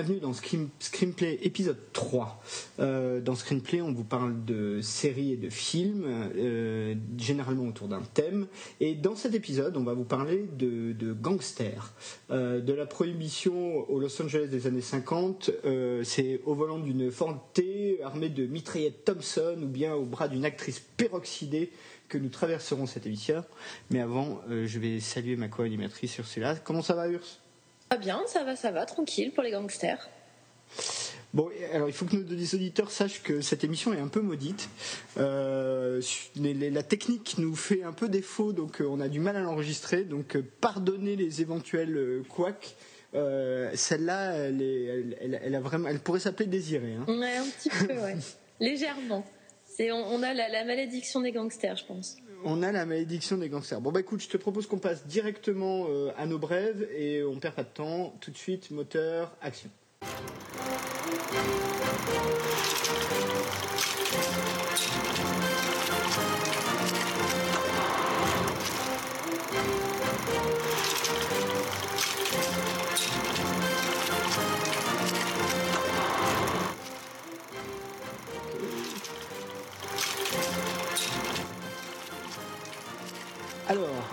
Bienvenue dans Screenplay épisode 3. Euh, dans Screenplay, on vous parle de séries et de films, euh, généralement autour d'un thème. Et dans cet épisode, on va vous parler de, gangsters. Euh, de la prohibition au Los Angeles des années 50, c'est au volant d'une Ford T armée de mitraillettes Thompson ou bien au bras d'une actrice peroxydée que nous traverserons cette émission. Mais avant, je vais saluer ma co-animatrice Ursula. Comment ça va Urs? Ah bien, ça va, ça va, tranquille pour les gangsters. Bon, alors il faut que nos auditeurs sachent que cette émission est un peu maudite. Euh, la technique nous fait un peu défaut, donc euh, on a du mal à l'enregistrer. Donc euh, pardonnez les éventuels couacs. Celle-là, elle, a vraiment, elle pourrait s'appeler Désirée. Hein. Ouais, un petit peu, ouais. Légèrement. C'est, on, a la malédiction des gangsters, je pense on a la malédiction des gangsters. Bon bah écoute, je te propose qu'on passe directement euh, à nos brèves et on perd pas de temps. Tout de suite, moteur, action.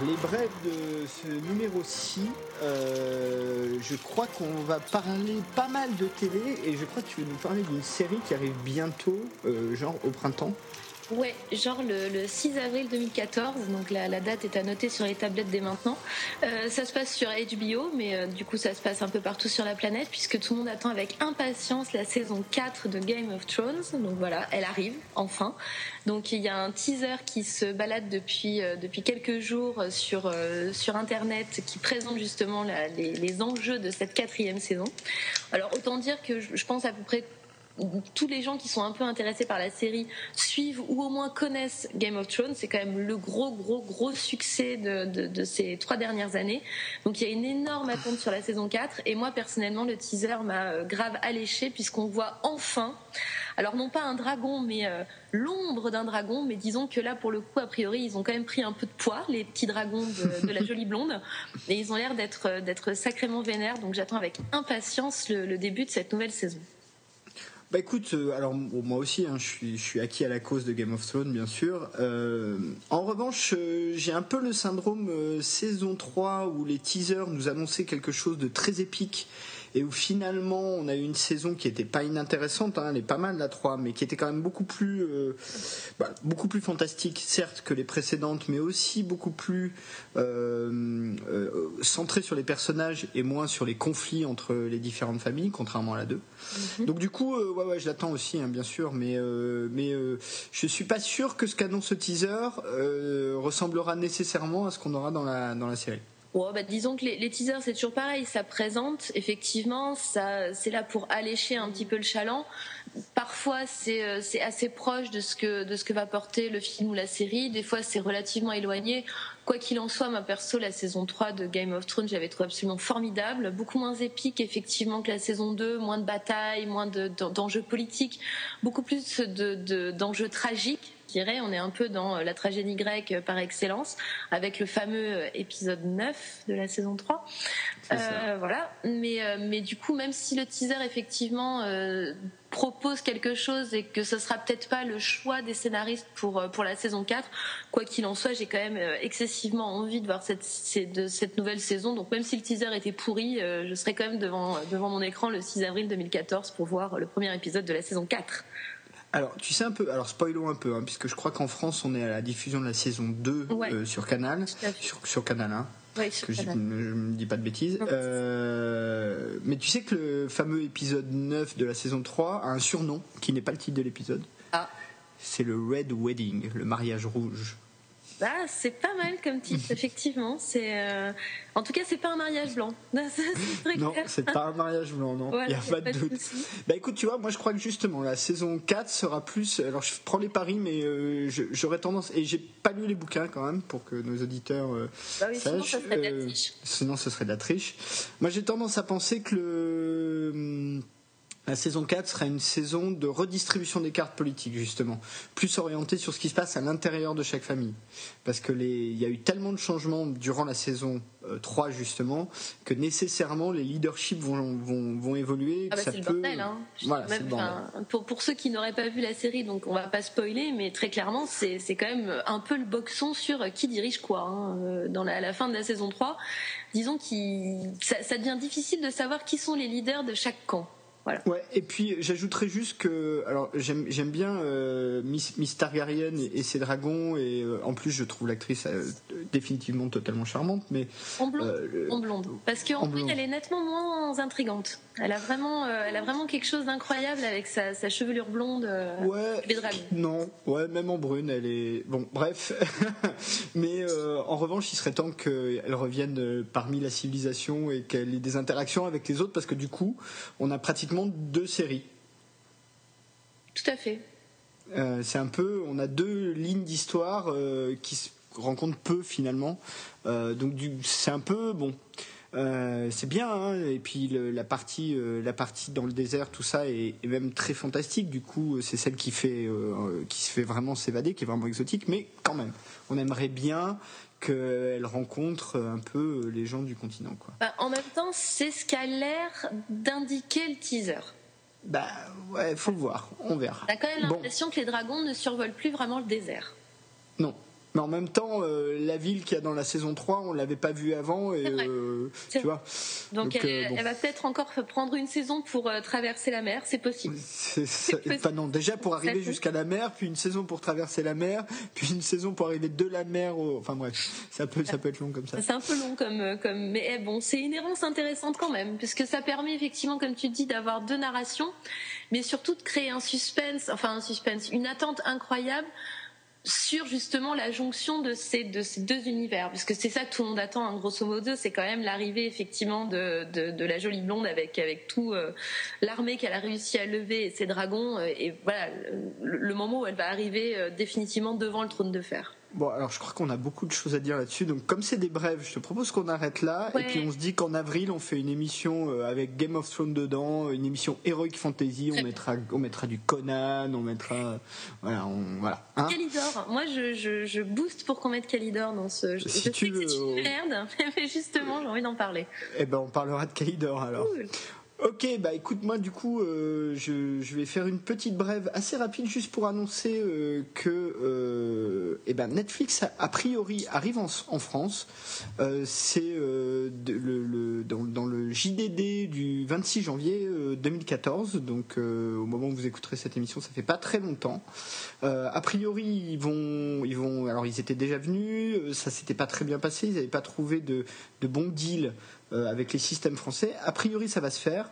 Les brèves de ce numéro-ci, euh, je crois qu'on va parler pas mal de télé et je crois que tu veux nous parler d'une série qui arrive bientôt, euh, genre au printemps. Ouais, genre le, 6 avril 2014, donc la, date est à noter sur les tablettes dès maintenant. Euh, ça se passe sur HBO, mais euh, du coup ça se passe un peu partout sur la planète, puisque tout le monde attend avec impatience la saison 4 de Game of Thrones. Donc voilà, elle arrive, enfin. Donc il y a un teaser qui se balade depuis, euh, depuis quelques jours sur, sur Internet, qui présente justement les, enjeux de cette quatrième saison. Alors autant dire que je pense à peu près tous les gens qui sont un peu intéressés par la série suivent ou au moins connaissent Game of Thrones. C'est quand même le gros, gros, gros succès de, ces trois dernières années. Donc il y a une énorme attente sur la saison 4. Et moi, personnellement, le teaser m'a euh, grave alléché puisqu'on voit enfin, alors non pas un dragon, mais euh, l'ombre d'un dragon. Mais disons que là, pour le coup, a priori, ils ont quand même pris un peu de poids, les petits dragons de, la jolie blonde. Et ils ont l'air d'être, euh, sacrément vénères. Donc j'attends avec impatience le début de cette nouvelle saison. Bah écoute, euh, alors moi aussi, hein, je, suis, acquis à la cause de Game of Thrones, bien sûr. Euh, en revanche, euh, j'ai un peu le syndrome saison 3 où les teasers nous annonçaient quelque chose de très épique et où finalement on a eu une saison qui était pas inintéressante, hein, elle est pas mal la 3, mais qui était quand même beaucoup plus, euh, bah, beaucoup plus fantastique, certes que les précédentes, mais aussi beaucoup plus euh, euh, centrée sur les personnages et moins sur les conflits entre les différentes familles, contrairement à la 2. Mhm. Donc du coup, ouais, ouais, je l'attends aussi, hein, bien sûr, mais, mais je suis pas sûr que ce qu'annonce ce teaser ressemblera nécessairement à ce qu'on aura dans la, dans la série. Bah, disons que les, teasers, c'est toujours pareil. Ça présente, effectivement, ça, c'est là pour allécher un petit peu le chaland. Parfois, c'est, euh, assez proche de ce, que, va porter le film ou la série. Des fois, c'est relativement éloigné. Quoi qu'il en soit, ma perso, la saison 3 de Game of Thrones, j'avais trouvé absolument formidable. Beaucoup moins épique, effectivement, que la saison 2. Moins de batailles, moins d'enjeux politiques. Beaucoup plus de, d'enjeux tragiques on est un peu dans la tragédie grecque par excellence, avec le fameux épisode 9 de la saison 3. Euh, voilà. Mais, euh, mais du coup, même si le teaser, effectivement, euh, propose quelque chose et que ce sera peut-être pas le choix des scénaristes pour, pour la saison 4, quoi qu'il en soit, j'ai quand même excessivement envie de voir cette, de cette nouvelle saison. Donc même si le teaser était pourri, je serai quand même devant, devant mon écran le 6 avril 2014 pour voir le premier épisode de la saison 4. Alors, tu sais un peu, alors spoilons un peu, hein, puisque je crois qu'en France, on est à la diffusion de la saison 2 euh, sur Canal, sur, Canal 1. que Je, ne dis pas de bêtises. Euh, mais tu sais que le fameux épisode 9 de la saison 3 a un surnom qui n'est pas le titre de l'épisode. Ah. C'est le Red Wedding, le mariage rouge. Ah, c'est pas mal comme titre, effectivement. C'est, euh, En tout cas, c'est pas un mariage blanc. non, c'est pas un mariage blanc, non. Il n'y a, pas de doute. Bah écoute, tu vois, moi je crois que justement la saison 4 sera plus. Alors je prends les paris, mais euh, j'aurais tendance. Et j'ai pas lu les bouquins quand même pour que nos auditeurs euh, bah oui, Sinon, ça serait de la triche. Sinon, ce serait de la triche. Moi j'ai tendance à penser que le La saison 4 sera une saison de redistribution des cartes politiques, justement, plus orientée sur ce qui se passe à l'intérieur de chaque famille. Parce que il y a eu tellement de changements durant la saison 3, euh, justement, que nécessairement les leaderships vont, vont, évoluer. Ah bah c'est le bordel, hein. pour, pour ceux qui n'auraient pas vu la série, donc on va pas spoiler, mais très clairement, c'est quand même un peu le boxon sur qui dirige quoi. Hein, euh, dans la, à la fin de la saison 3, disons que ça, ça devient difficile de savoir qui sont les leaders de chaque camp. Ouais, et puis j'ajouterais juste que alors j'aime bien euh, Miss, Miss, Targaryen et, ses dragons et euh, en plus je trouve l'actrice euh, définitivement totalement charmante mais en blonde, en blonde. parce qu'en plus elle est nettement moins intrigante. Elle a vraiment elle a vraiment quelque chose d'incroyable avec sa, sa, chevelure blonde ouais, Non, ouais, même en brune elle est bon bref. mais en revanche, il serait temps qu'elle revienne parmi la civilisation et qu'elle ait des interactions avec les autres parce que du coup, on a pratiquement deux séries. Tout à fait. Euh, c'est un peu, on a deux lignes d'histoire euh, qui se rencontrent peu finalement. Euh, donc c'est un peu bon. C'est bien, hein, et puis la partie, la partie dans le désert, tout ça est, même très fantastique. Du coup, c'est celle qui fait, qui se fait vraiment s'évader, qui est vraiment exotique. Mais quand même, on aimerait bien qu'elle rencontre un peu les gens du continent. Quoi. Bah, en même temps, c'est ce qu'a l'air d'indiquer le teaser. Bah ouais, faut le voir, on verra. T'as quand même l'impression que les dragons ne survolent plus vraiment le désert. Non, mais en même temps, euh, la ville qu'il y a dans la saison 3, on l'avait pas vue avant. Et, euh, tu vois. Donc, elle, euh, va peut-être encore prendre une saison pour traverser la mer, c'est possible. Enfin, non, déjà pour arriver jusqu'à la mer, puis une saison pour traverser la mer, puis une saison pour arriver de la mer au... Enfin bref, ça peut, ça peut être long comme ça. C'est un peu long comme... comme... Mais eh, bon, c'est une errance intéressante quand même, puisque ça permet effectivement, comme tu dis, d'avoir deux narrations, mais surtout de créer un suspense, enfin un suspense, une attente incroyable sur justement la jonction de ces, de ces deux univers, parce que c'est ça que tout le monde attend, hein, grosso modo, c'est quand même l'arrivée effectivement de, de, la jolie blonde avec, avec tout euh, l'armée qu'elle a réussi à lever et ses dragons, euh, et voilà, le, moment où elle va arriver euh, définitivement devant le trône de fer. Bon, alors je crois qu'on a beaucoup de choses à dire là-dessus. Donc, comme c'est des brèves, je te propose qu'on arrête là. Et puis, on se dit qu'en avril, on fait une émission euh, avec Game of Thrones dedans, une émission Heroic Fantasy. On mettra, on mettra du Conan, on mettra. Voilà, on, voilà. Hein Calidor. Moi, je, je, je, booste pour qu'on mette Calidor dans ce. Je, si tu veux. C'est une merde, mais justement, j'ai envie d'en parler. Eh ben, on parlera de Calidor alors. Ok, bah écoute, moi du coup, euh, je, je, vais faire une petite brève assez rapide juste pour annoncer euh, que euh, eh ben Netflix a, priori arrive en, en France. Euh, c'est le, le, dans, dans, le JDD du 26 janvier 2014, donc au moment où vous écouterez cette émission, ça fait pas très longtemps. a priori, ils vont, ils vont, alors ils étaient déjà venus, ça s'était pas très bien passé, ils n'avaient pas trouvé de, de bons deals euh, avec les systèmes français. A priori, ça va se faire.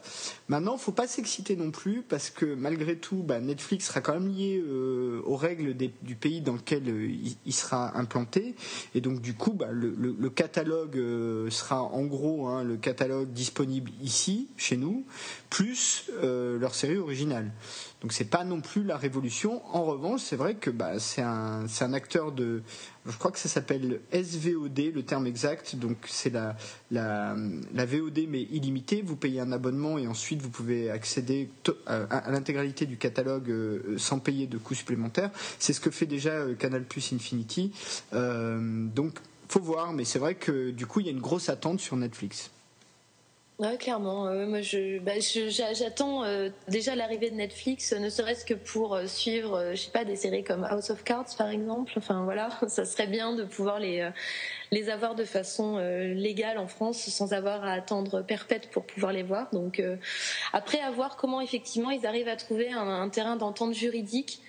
Maintenant, faut pas s'exciter non plus parce que malgré tout, bah, Netflix sera quand même lié euh, aux règles du pays dans lequel euh, il, sera implanté, et donc du coup, bah, le, catalogue sera en gros hein, le catalogue disponible ici, chez nous, plus leur série originale. Donc c'est pas non plus la révolution. En revanche, c'est vrai que bah, c'est un, acteur de, je crois que ça s'appelle SVOD, le terme exact. Donc c'est la, la, VOD mais illimitée. Vous payez un abonnement et ensuite vous pouvez accéder à, l'intégralité du catalogue euh, sans payer de coûts supplémentaires. C'est ce que fait déjà euh, Canal Plus Infinity. Euh, donc faut voir, mais c'est vrai que du coup il y a une grosse attente sur Netflix. Ouais, clairement. moi, je, bah, j'attends euh, déjà l'arrivée de Netflix, ne serait-ce que pour euh, suivre, euh, je sais pas, des séries comme House of Cards, par exemple. Enfin, voilà, ça serait bien de pouvoir les les avoir de façon légale en France, sans avoir à attendre perpète pour pouvoir les voir. Donc, après, à voir comment effectivement ils arrivent à trouver un terrain d'entente juridique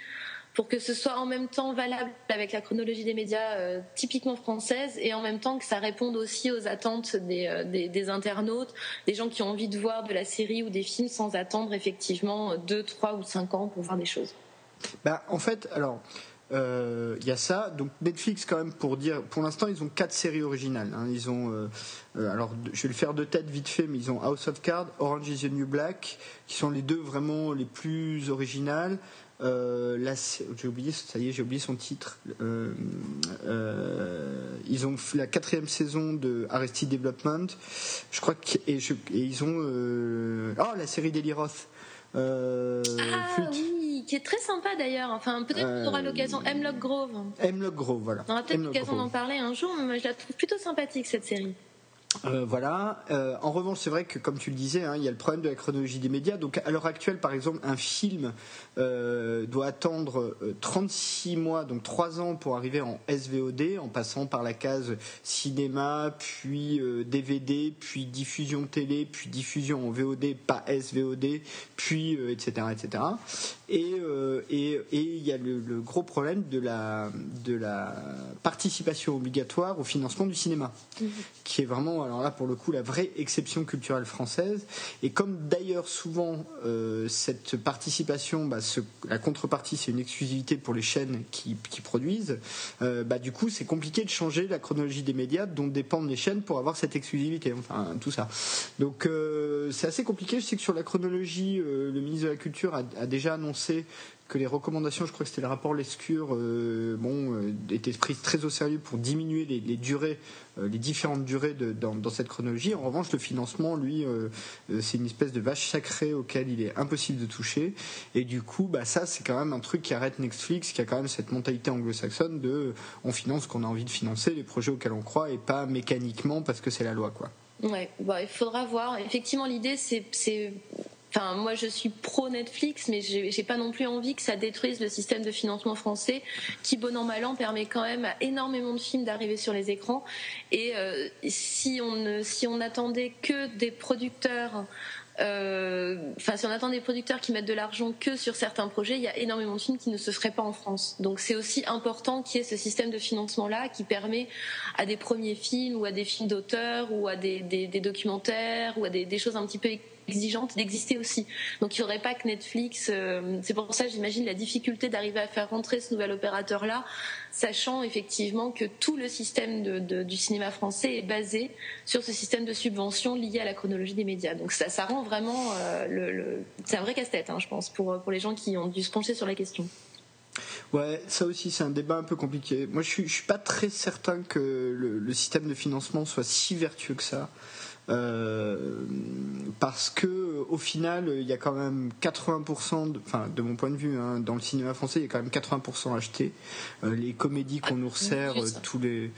pour que ce soit en même temps valable avec la chronologie des médias euh, typiquement française et en même temps que ça réponde aussi aux attentes des, euh, des, internautes, des gens qui ont envie de voir de la série ou des films sans attendre effectivement deux, trois ou cinq ans pour voir des choses. Bah, en fait, alors. Il euh, y a ça. Donc Netflix quand même pour dire, pour l'instant ils ont quatre séries originales. Hein. Ils ont, alors je vais le faire de tête vite fait, mais ils ont House of Cards, Orange Is the New Black, qui sont les deux vraiment les plus originales. Euh, j'ai oublié, ça y est, j'ai oublié son titre. Euh, euh, ils ont fait la quatrième saison de Arrested Development. Je crois que et, ils ont oh la série d'Eli Roth. ah oui, qui est très sympa d'ailleurs. Enfin, peut-être qu'on aura l'occasion. Hemlock Grove. Hemlock Grove, voilà. On aura peut-être l'occasion d'en parler un jour, mais moi je la trouve plutôt sympathique cette série. Euh, voilà. Euh, en revanche, c'est vrai que, comme tu le disais, hein, il y a le problème de la chronologie des médias. Donc, à l'heure actuelle, par exemple, un film euh, doit attendre 36 mois, donc 3 ans, pour arriver en SVOD, en passant par la case cinéma, puis DVD, puis diffusion télé, puis diffusion en VOD, pas SVOD, puis etc., etc. Et et il y a le, gros problème de la de la participation obligatoire au financement du cinéma, mmh. qui est vraiment alors là pour le coup la vraie exception culturelle française. Et comme d'ailleurs souvent euh, cette participation, bah, la contrepartie c'est une exclusivité pour les chaînes qui, produisent, euh, bah, du coup c'est compliqué de changer la chronologie des médias dont dépendent les chaînes pour avoir cette exclusivité, enfin tout ça. Donc euh, c'est assez compliqué. Je sais que sur la chronologie, le ministre de la Culture a déjà annoncé que les recommandations, je crois que c'était le rapport Lescure, euh, bon, euh, étaient prises très au sérieux pour diminuer les, durées, euh, les différentes durées dans, cette chronologie. En revanche, le financement, lui, c'est une espèce de vache sacrée auquel il est impossible de toucher. Et du coup, bah, ça, c'est quand même un truc qui arrête Netflix, qui a quand même cette mentalité anglo-saxonne de on finance ce qu'on a envie de financer, les projets auxquels on croit, et pas mécaniquement parce que c'est la loi, quoi. Ouais, bah, il faudra voir. Effectivement, l'idée, c'est Moi, je suis pro Netflix, mais j'ai pas non plus envie que ça détruise le système de financement français, qui bon an mal an permet quand même à énormément de films d'arriver sur les écrans. Et euh, si on on attendait que des producteurs euh, enfin, si on attend des producteurs qui mettent de l'argent que sur certains projets, il y a énormément de films qui ne se feraient pas en France. Donc c'est aussi important qu'il y ait ce système de financement-là qui permet à des premiers films ou à des films d'auteur ou à des, documentaires ou à des choses un petit peu exigeante d'exister aussi. Donc il n'y aurait pas que Netflix. Euh, c'est pour ça, j'imagine, la difficulté d'arriver à faire rentrer ce nouvel opérateur-là, sachant effectivement que tout le système du cinéma français est basé sur ce système de subvention lié à la chronologie des médias. Donc ça, ça rend vraiment euh, c'est un vrai casse-tête, hein, je pense, pour pour les gens qui ont dû se pencher sur la question. Ouais, ça aussi c'est un débat un peu compliqué. Moi je suis, suis pas très certain que le système de financement soit si vertueux que ça. Euh, parce que au final, il y a quand même 80%, de, enfin de mon point de vue, hein, dans le cinéma français, il y a quand même 80% acheté. Euh, les comédies qu'on nous resserre tous les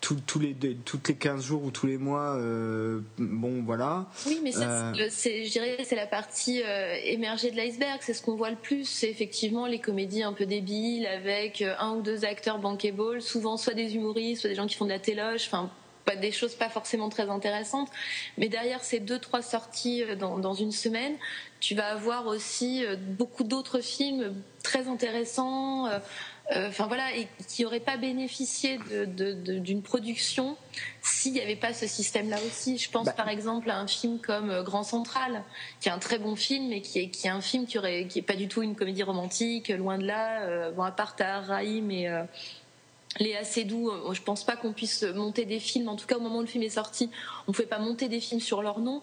tous, les, toutes les 15 jours ou tous les mois, euh, bon voilà. Oui, mais ça, c'est, je dirais, c'est la partie émergée de l'iceberg. C'est ce qu'on voit le plus. C'est effectivement les comédies un peu débiles avec un ou deux acteurs bankable, souvent soit des humoristes, soit des gens qui font de la téloche. Enfin, des choses pas forcément très intéressantes. Mais derrière ces deux, trois sorties euh, dans, une semaine, tu vas avoir aussi euh, beaucoup d'autres films très intéressants. Euh, enfin voilà, et qui n'auraient pas bénéficié d'une production s'il n'y avait pas ce système-là aussi. Je pense bah. par exemple à un film comme Grand Central, qui est un très bon film, mais qui est, qui est un film qui aurait, qui est pas du tout une comédie romantique, loin de là. bon, à part Rahim et Léa Seydoux, euh, je pense pas qu'on puisse monter des films. En tout cas, au moment où le film est sorti, on ne pouvait pas monter des films sur leur nom.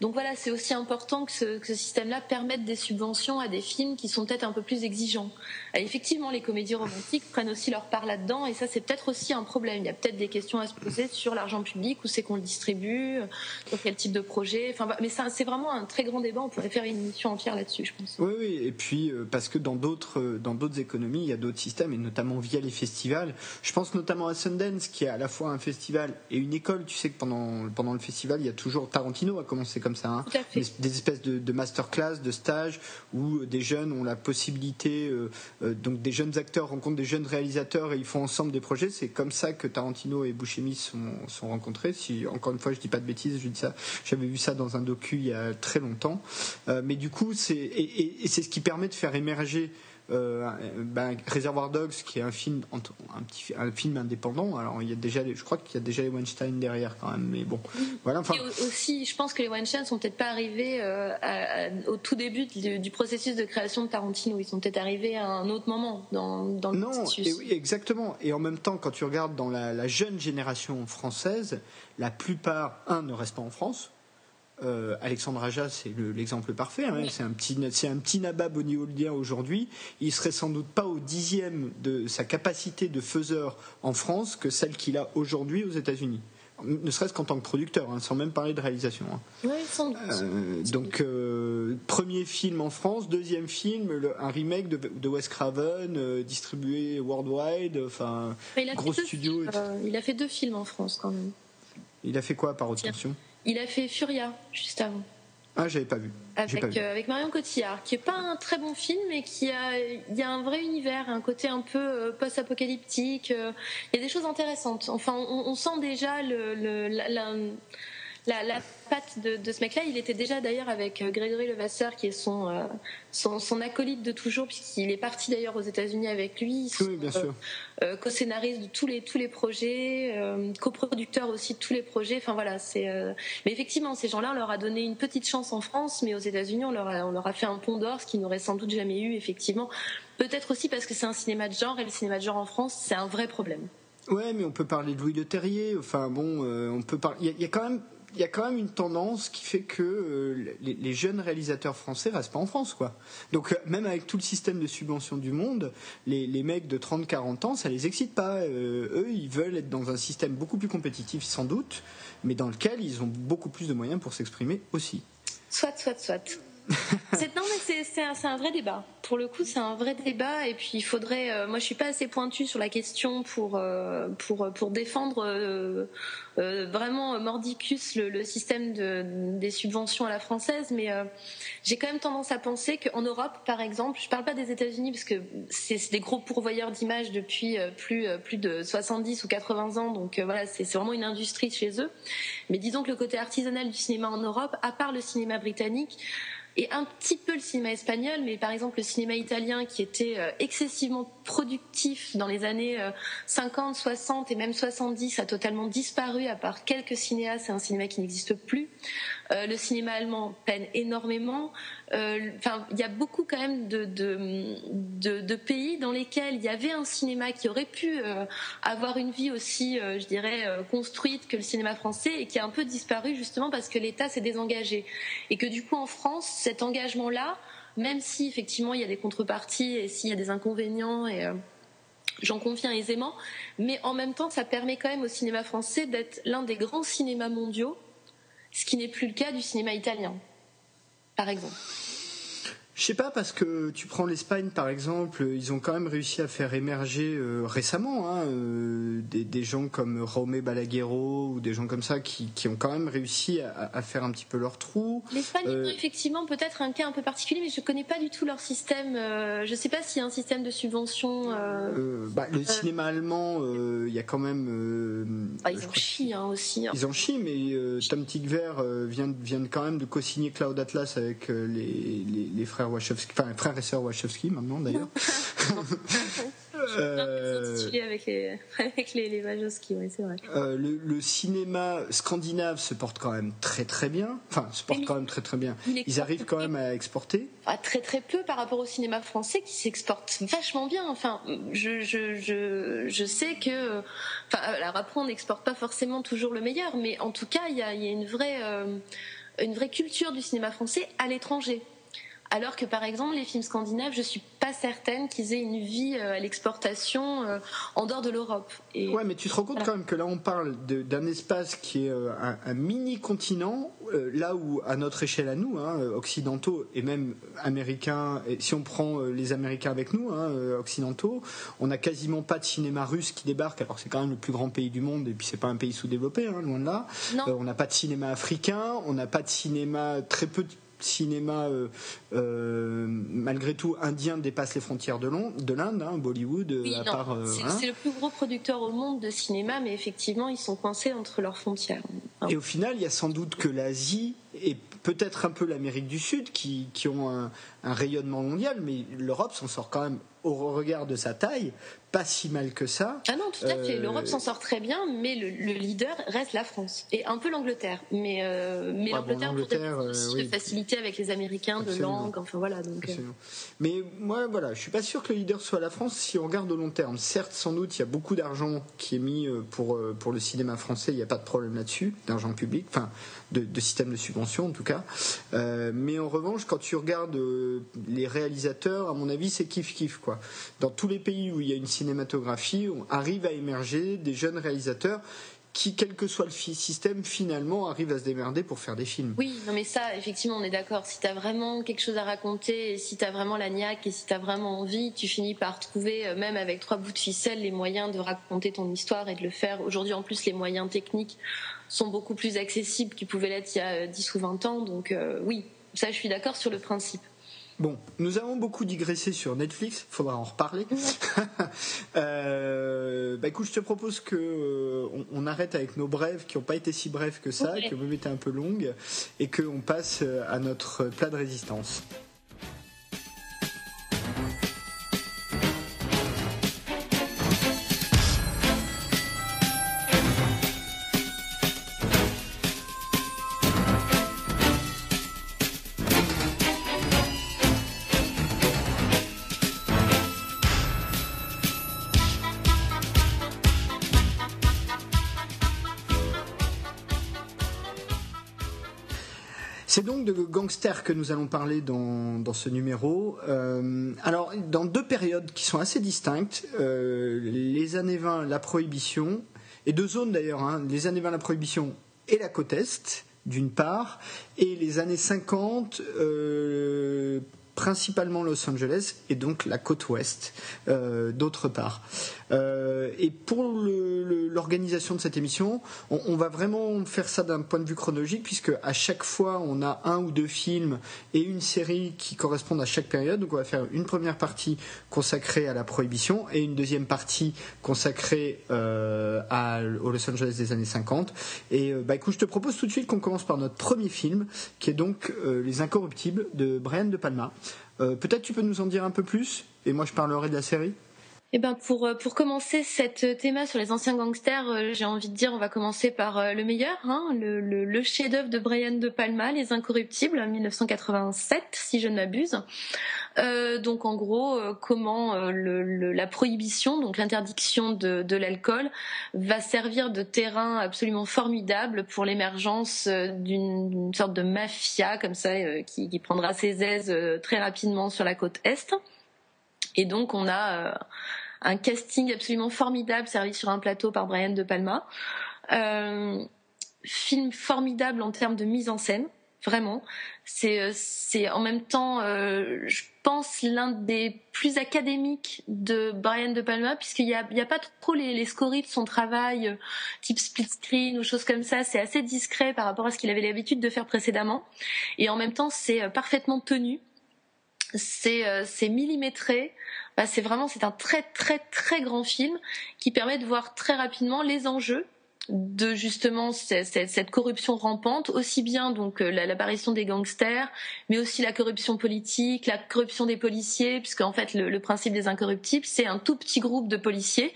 Donc voilà, c'est aussi important que ce, système-là permette des subventions à des films qui sont peut-être un peu plus exigeants. Effectivement, les comédies romantiques prennent aussi leur part là-dedans, et ça, c'est peut-être aussi un problème. Il y a peut-être des questions à se poser sur l'argent public, où c'est qu'on le distribue, sur quel type de projet. Enfin, mais c'est vraiment un très grand débat. On pourrait faire une émission entière là-dessus, je pense. Oui, oui. Et puis euh, parce que dans d'autres euh, dans d'autres économies, il y a d'autres systèmes, et notamment via les festivals. Je pense notamment à Sundance, qui est à la fois un festival et une école. Tu sais que pendant pendant le festival, il y a toujours Tarantino a commencé comme ça. Hein. Des, espèces de, de masterclass, de stages où des jeunes ont la possibilité, euh, donc des jeunes acteurs rencontrent des jeunes réalisateurs et ils font ensemble des projets. C'est comme ça que Tarantino et Buscemi sont, sont rencontrés. Si encore une fois je dis pas de bêtises, je dis ça. J'avais vu ça dans un docu il y a très longtemps. Euh, mais du coup, c'est et c'est ce qui permet de faire émerger euh, ben, Reservoir Dogs, qui est un film, un, petit, un film indépendant. Alors, il y a déjà, je crois qu'il y a déjà les Weinstein derrière quand même, mais bon, voilà. Enfin, aussi, je pense que les Weinstein sont peut-être pas arrivés euh, au tout début du, processus de création de Tarantino. Ils sont peut-être arrivés à un autre moment dans, dans le non, processus. oui, exactement. Et en même temps, quand tu regardes dans la, la jeune génération française, la plupart, un, ne reste pas en France euh, Alexandre Aja, c'est l'exemple parfait. Hein. C'est un petit, c'est un petit nabab aujourd'hui. Il serait sans doute pas au dixième de sa capacité de faiseur en France que celle qu'il a aujourd'hui aux États-Unis. ne serait-ce qu'en tant que producteur, hein, sans même parler de réalisation. Hein. Oui, sans doute. Euh, donc, euh, premier film en France, deuxième film, un remake de, Wes Craven, distribué worldwide, enfin, gros studio. il a fait deux films en France quand même. Il a fait quoi par attention Il a fait Furia, juste avant. Ah, j'avais pas vu. Avec, euh, avec, Marion Cotillard, qui est pas un très bon film, mais qui a, il y a un vrai univers, un côté un peu euh, post-apocalyptique. Euh, il y a des choses intéressantes. Enfin, on, sent déjà le, le la, la, patte de, ce mec-là, il était déjà d'ailleurs avec euh, Grégory Levasseur, qui est euh, son, son, acolyte de toujours, puisqu'il est parti d'ailleurs aux États-Unis avec lui. Oui, bien sûr. Euh, co-scénariste de tous les, tous les projets, coproducteur aussi de tous les projets. Enfin voilà, c'est. Mais effectivement, ces gens-là, on leur a donné une petite chance en France, mais aux États-Unis, on leur a, on leur a fait un pont d'or, ce qu'ils n'auraient sans doute jamais eu, effectivement. Peut-être aussi parce que c'est un cinéma de genre, et le cinéma de genre en France, c'est un vrai problème. Ouais, mais on peut parler de Louis Le Terrier. Enfin bon, on peut parler. Il y, a quand même y a quand même une tendance qui fait que euh, les, jeunes réalisateurs français restent pas en France, quoi. Donc euh, même avec tout le système de subvention du monde, les, mecs de 30-40 ans, ça les excite pas. Euh, eux, ils veulent être dans un système beaucoup plus compétitif, sans doute, mais dans lequel ils ont beaucoup plus de moyens pour s'exprimer aussi. Soit, soit, soit non, mais c'est un, vrai débat. Pour le coup, c'est un vrai débat. Et puis, il faudrait. Euh, moi, je suis pas assez pointue sur la question pour euh, pour pour défendre euh, vraiment mordicus le, système de, des subventions à la française. Mais j'ai quand même tendance à penser qu'en Europe, par exemple, je parle pas des États-Unis parce que c'est des gros pourvoyeurs d'images depuis plus plus de 70 ou 80 ans. Donc voilà, c'est vraiment une industrie chez eux. Mais disons que le côté artisanal du cinéma en Europe, à part le cinéma britannique et un petit peu le cinéma espagnol, mais par exemple le cinéma italien qui était euh, excessivement productif dans les années 50, euh, 60 et même 70 a totalement disparu à part quelques cinéastes, c'est un cinéma qui n'existe plus. Euh, le cinéma allemand peine énormément. Euh, enfin, il y a beaucoup quand même de, pays dans lesquels il y avait un cinéma qui aurait pu euh, avoir une vie aussi, je dirais, construite que le cinéma français et qui a un peu disparu justement parce que l'État s'est désengagé. Et que du coup, en France, cet engagement-là, même si effectivement il y a des contreparties et s'il y a des inconvénients j'en conviens aisément, mais en même temps, ça permet quand même au cinéma français d'être l'un des grands cinémas mondiaux ce qui n'est plus le cas du cinéma italien, par exemple. Je sais pas parce que tu prends l'Espagne par exemple, ils ont quand même réussi à faire émerger euh, récemment hein, euh, des, gens comme Jaume Balaguerro ou des gens comme ça qui, ont quand même réussi à, faire un petit peu leur trou. L'Espagne est euh, effectivement peut-être un cas un peu particulier, mais je connais pas du tout leur système. je sais pas s'il y a un système de subvention. Bah, le cinéma allemand, il y a quand même. Bah, ils en chient hein, aussi. Hein. Ils en chient, mais Tom Tigver vient, vient quand même de co-signer Cloud Atlas avec les, les frères Wachowski, enfin frère et sœur Wachowski maintenant d'ailleurs. euh, avec les, avec les, les Wachowski, oui, c'est vrai. Euh, le, le, cinéma scandinave se porte quand même très très bien. Enfin, se porte quand même très très bien. Ils arrivent quand même à exporter. Ah, très très peu par rapport au cinéma français qui s'exporte vachement bien. Enfin, je, je, je, je sais que. Enfin, alors après, on n'exporte pas forcément toujours le meilleur, mais en tout cas, il y a, y a une vraie. Euh, une vraie culture du cinéma français à l'étranger. Alors que par exemple les films scandinaves, je suis pas certaine qu'ils aient une vie euh, à l'exportation euh, en dehors de l'Europe. Et ouais, mais tu te rends compte quand même que là on parle d'un espace qui est euh, un, mini continent, là où à notre échelle à nous, hein, occidentaux et même américains, et si on prend les Américains avec nous, hein, occidentaux, on n'a quasiment pas de cinéma russe qui débarque. Alors c'est quand même le plus grand pays du monde et puis c'est pas un pays sous-développé, hein, loin de là. on n'a pas de cinéma africain, on n'a pas de cinéma très peu cinéma, euh, euh, malgré tout, indien dépasse les frontières de l'Inde, hein, Bollywood. Euh, c'est le plus gros producteur au monde de cinéma, mais effectivement, ils sont coincés entre leurs frontières. Et au final, il y a sans doute que l'Asie et peut-être un peu l'Amérique du Sud qui, ont un, un, rayonnement mondial, mais l'Europe s'en sort quand même au regard de sa taille pas si mal que ça. Ah non, tout à fait. L'Europe s'en sort très bien, mais le, leader reste la France et un peu l'Angleterre. Mais, euh, mais l'Angleterre pour des de facilité avec les Américains, de langue, enfin voilà. Donc, euh. Mais moi, voilà, je suis pas sûr que le leader soit la France si on regarde au long terme. Certes, sans doute, il y a beaucoup d'argent qui est mis euh, pour, pour le cinéma français, il n'y a pas de problème là-dessus, d'argent public, enfin, de, de, système de subvention en tout cas. mais en revanche, quand tu regardes les réalisateurs, à mon avis, c'est kiff-kiff, quoi. Dans tous les pays où il y a une cinématographie, on arrive à émerger des jeunes réalisateurs qui, quel que soit le système, finalement arrive à se démerder pour faire des films. Oui, non mais ça, effectivement, on est d'accord. Si tu as vraiment quelque chose à raconter, si tu as vraiment la niaque, et si tu as vraiment envie, tu finis par trouver, euh, même avec trois bouts de ficelle, les moyens de raconter ton histoire et de le faire. Aujourd'hui, en plus, les moyens techniques sont beaucoup plus accessibles qu'ils pouvaient l'être il y a 10 ou 20 ans. Donc euh, oui, ça, je suis d'accord sur le principe. Bon, nous avons beaucoup digressé sur Netflix, faudra en reparler. euh, bah écoute, je te propose que euh, on, arrête avec nos brèves qui n'ont pas été si brèves que ça, que vous étaient un peu longues, et qu'on passe euh, à notre plat de résistance. Gangsters que nous allons parler dans, ce numéro. Euh, alors, dans deux périodes qui sont assez distinctes, euh, les années 20, la prohibition, et deux zones d'ailleurs, hein, les années 20, la prohibition et la côte Est, d'une part, et les années 50, euh, principalement Los Angeles et donc la côte ouest d'autre part. Euh, et pour l'organisation de cette émission, on, va vraiment faire ça d'un point de vue chronologique puisque à chaque fois on a un ou deux films et une série qui correspondent à chaque période. Donc on va faire une première partie consacrée à la prohibition et une deuxième partie consacrée euh, à, au Los Angeles des années 50. Et bah écoute, je te propose tout de suite qu'on commence par notre premier film qui est donc Les Incorruptibles de Brian De Palma. Euh, peut-être tu peux nous en dire un peu plus? Et moi je parlerai de la série. Eh ben pour euh, pour commencer cette théma sur les anciens gangsters, euh, j'ai envie de dire on va commencer par le meilleur, hein, le, chef-d'œuvre de Brian de Palma, Les Incorruptibles, 1987 si je ne m'abuse. Euh, donc en gros, comment la prohibition, donc l'interdiction de, l'alcool, va servir de terrain absolument formidable pour l'émergence d'une sorte de mafia comme ça qui prendra ses aises très rapidement sur la côte est. Et donc on a un casting absolument formidable servi sur un plateau par Brian De Palma. Euh, film formidable en termes de mise en scène, vraiment. C'est euh, c'est en même temps, euh, je pense l'un des plus académiques de Brian De Palma puisqu'il y a a pas trop les, les scories de son travail euh, type split screen ou choses comme ça. C'est assez discret par rapport à ce qu'il avait l'habitude de faire précédemment et en même temps c'est parfaitement tenu. C'est c'est millimétré. Bah, c'est vraiment un très très très grand film qui permet de voir très rapidement les enjeux de justement cette, corruption rampante, aussi bien donc euh, l'apparition des gangsters, mais aussi la corruption politique, la corruption des policiers, puisque en fait le, principe des incorruptibles, c'est un tout petit groupe de policiers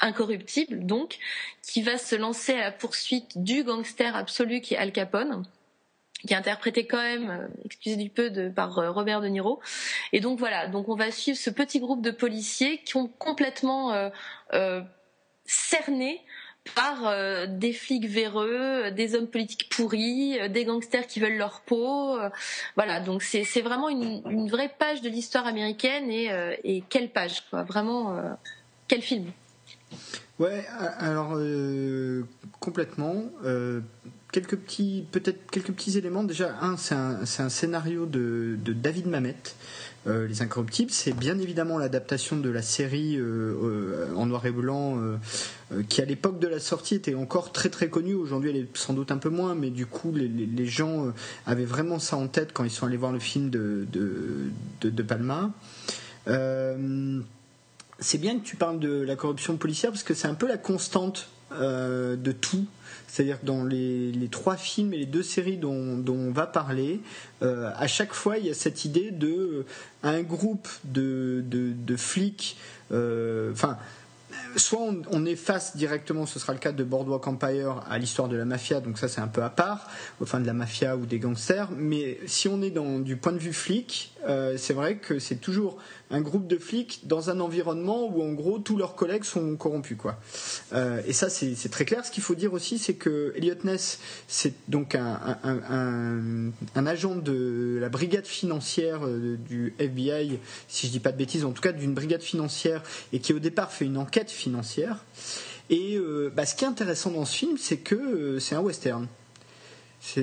incorruptibles donc qui va se lancer à la poursuite du gangster absolu qui est Al Capone qui est interprété quand même, euh, excusez du peu, par euh, Robert De Niro. Et donc voilà, donc on va suivre ce petit groupe de policiers qui ont complètement euh, euh cerné par des flics véreux, des hommes politiques pourris, des gangsters qui veulent leur peau. voilà, donc c'est vraiment une, une, vraie page de l'histoire américaine et, et, quelle page, quoi. Vraiment, quel film. Ouais, alors complètement quelques petits, peut-être quelques petits éléments. Déjà, un, c'est un, scénario de, David Mamet. Euh, les Incorruptibles, c'est bien évidemment l'adaptation de la série euh, euh, en noir et blanc, qui à l'époque de la sortie était encore très très connue. Aujourd'hui, elle est sans doute un peu moins, mais du coup, les, gens avaient vraiment ça en tête quand ils sont allés voir le film de, de, de Palma. c'est bien que tu parles de la corruption policière parce que c'est un peu la constante de tout c'est-à-dire que dans les, trois films et les deux séries dont, on va parler, euh, à chaque fois, il y a cette idée de euh, un groupe de, flics, euh, enfin. soit on, est face directement, ce sera le cas de Boardwalk Empire, à l'histoire de la mafia, donc ça c'est un peu à part, enfin de la mafia ou des gangsters, mais si on est dans du point de vue flic, c'est vrai que c'est toujours un groupe de flics dans un environnement où en gros tous leurs collègues sont corrompus quoi. Euh, et ça c'est très clair. Ce qu'il faut dire aussi c'est que Elliot Ness c'est donc un, agent de la brigade financière euh, du FBI si je dis pas de bêtises en tout cas d'une brigade financière et qui au départ fait une enquête financière Et bah, ce qui est intéressant dans ce film, c'est que c'est un western.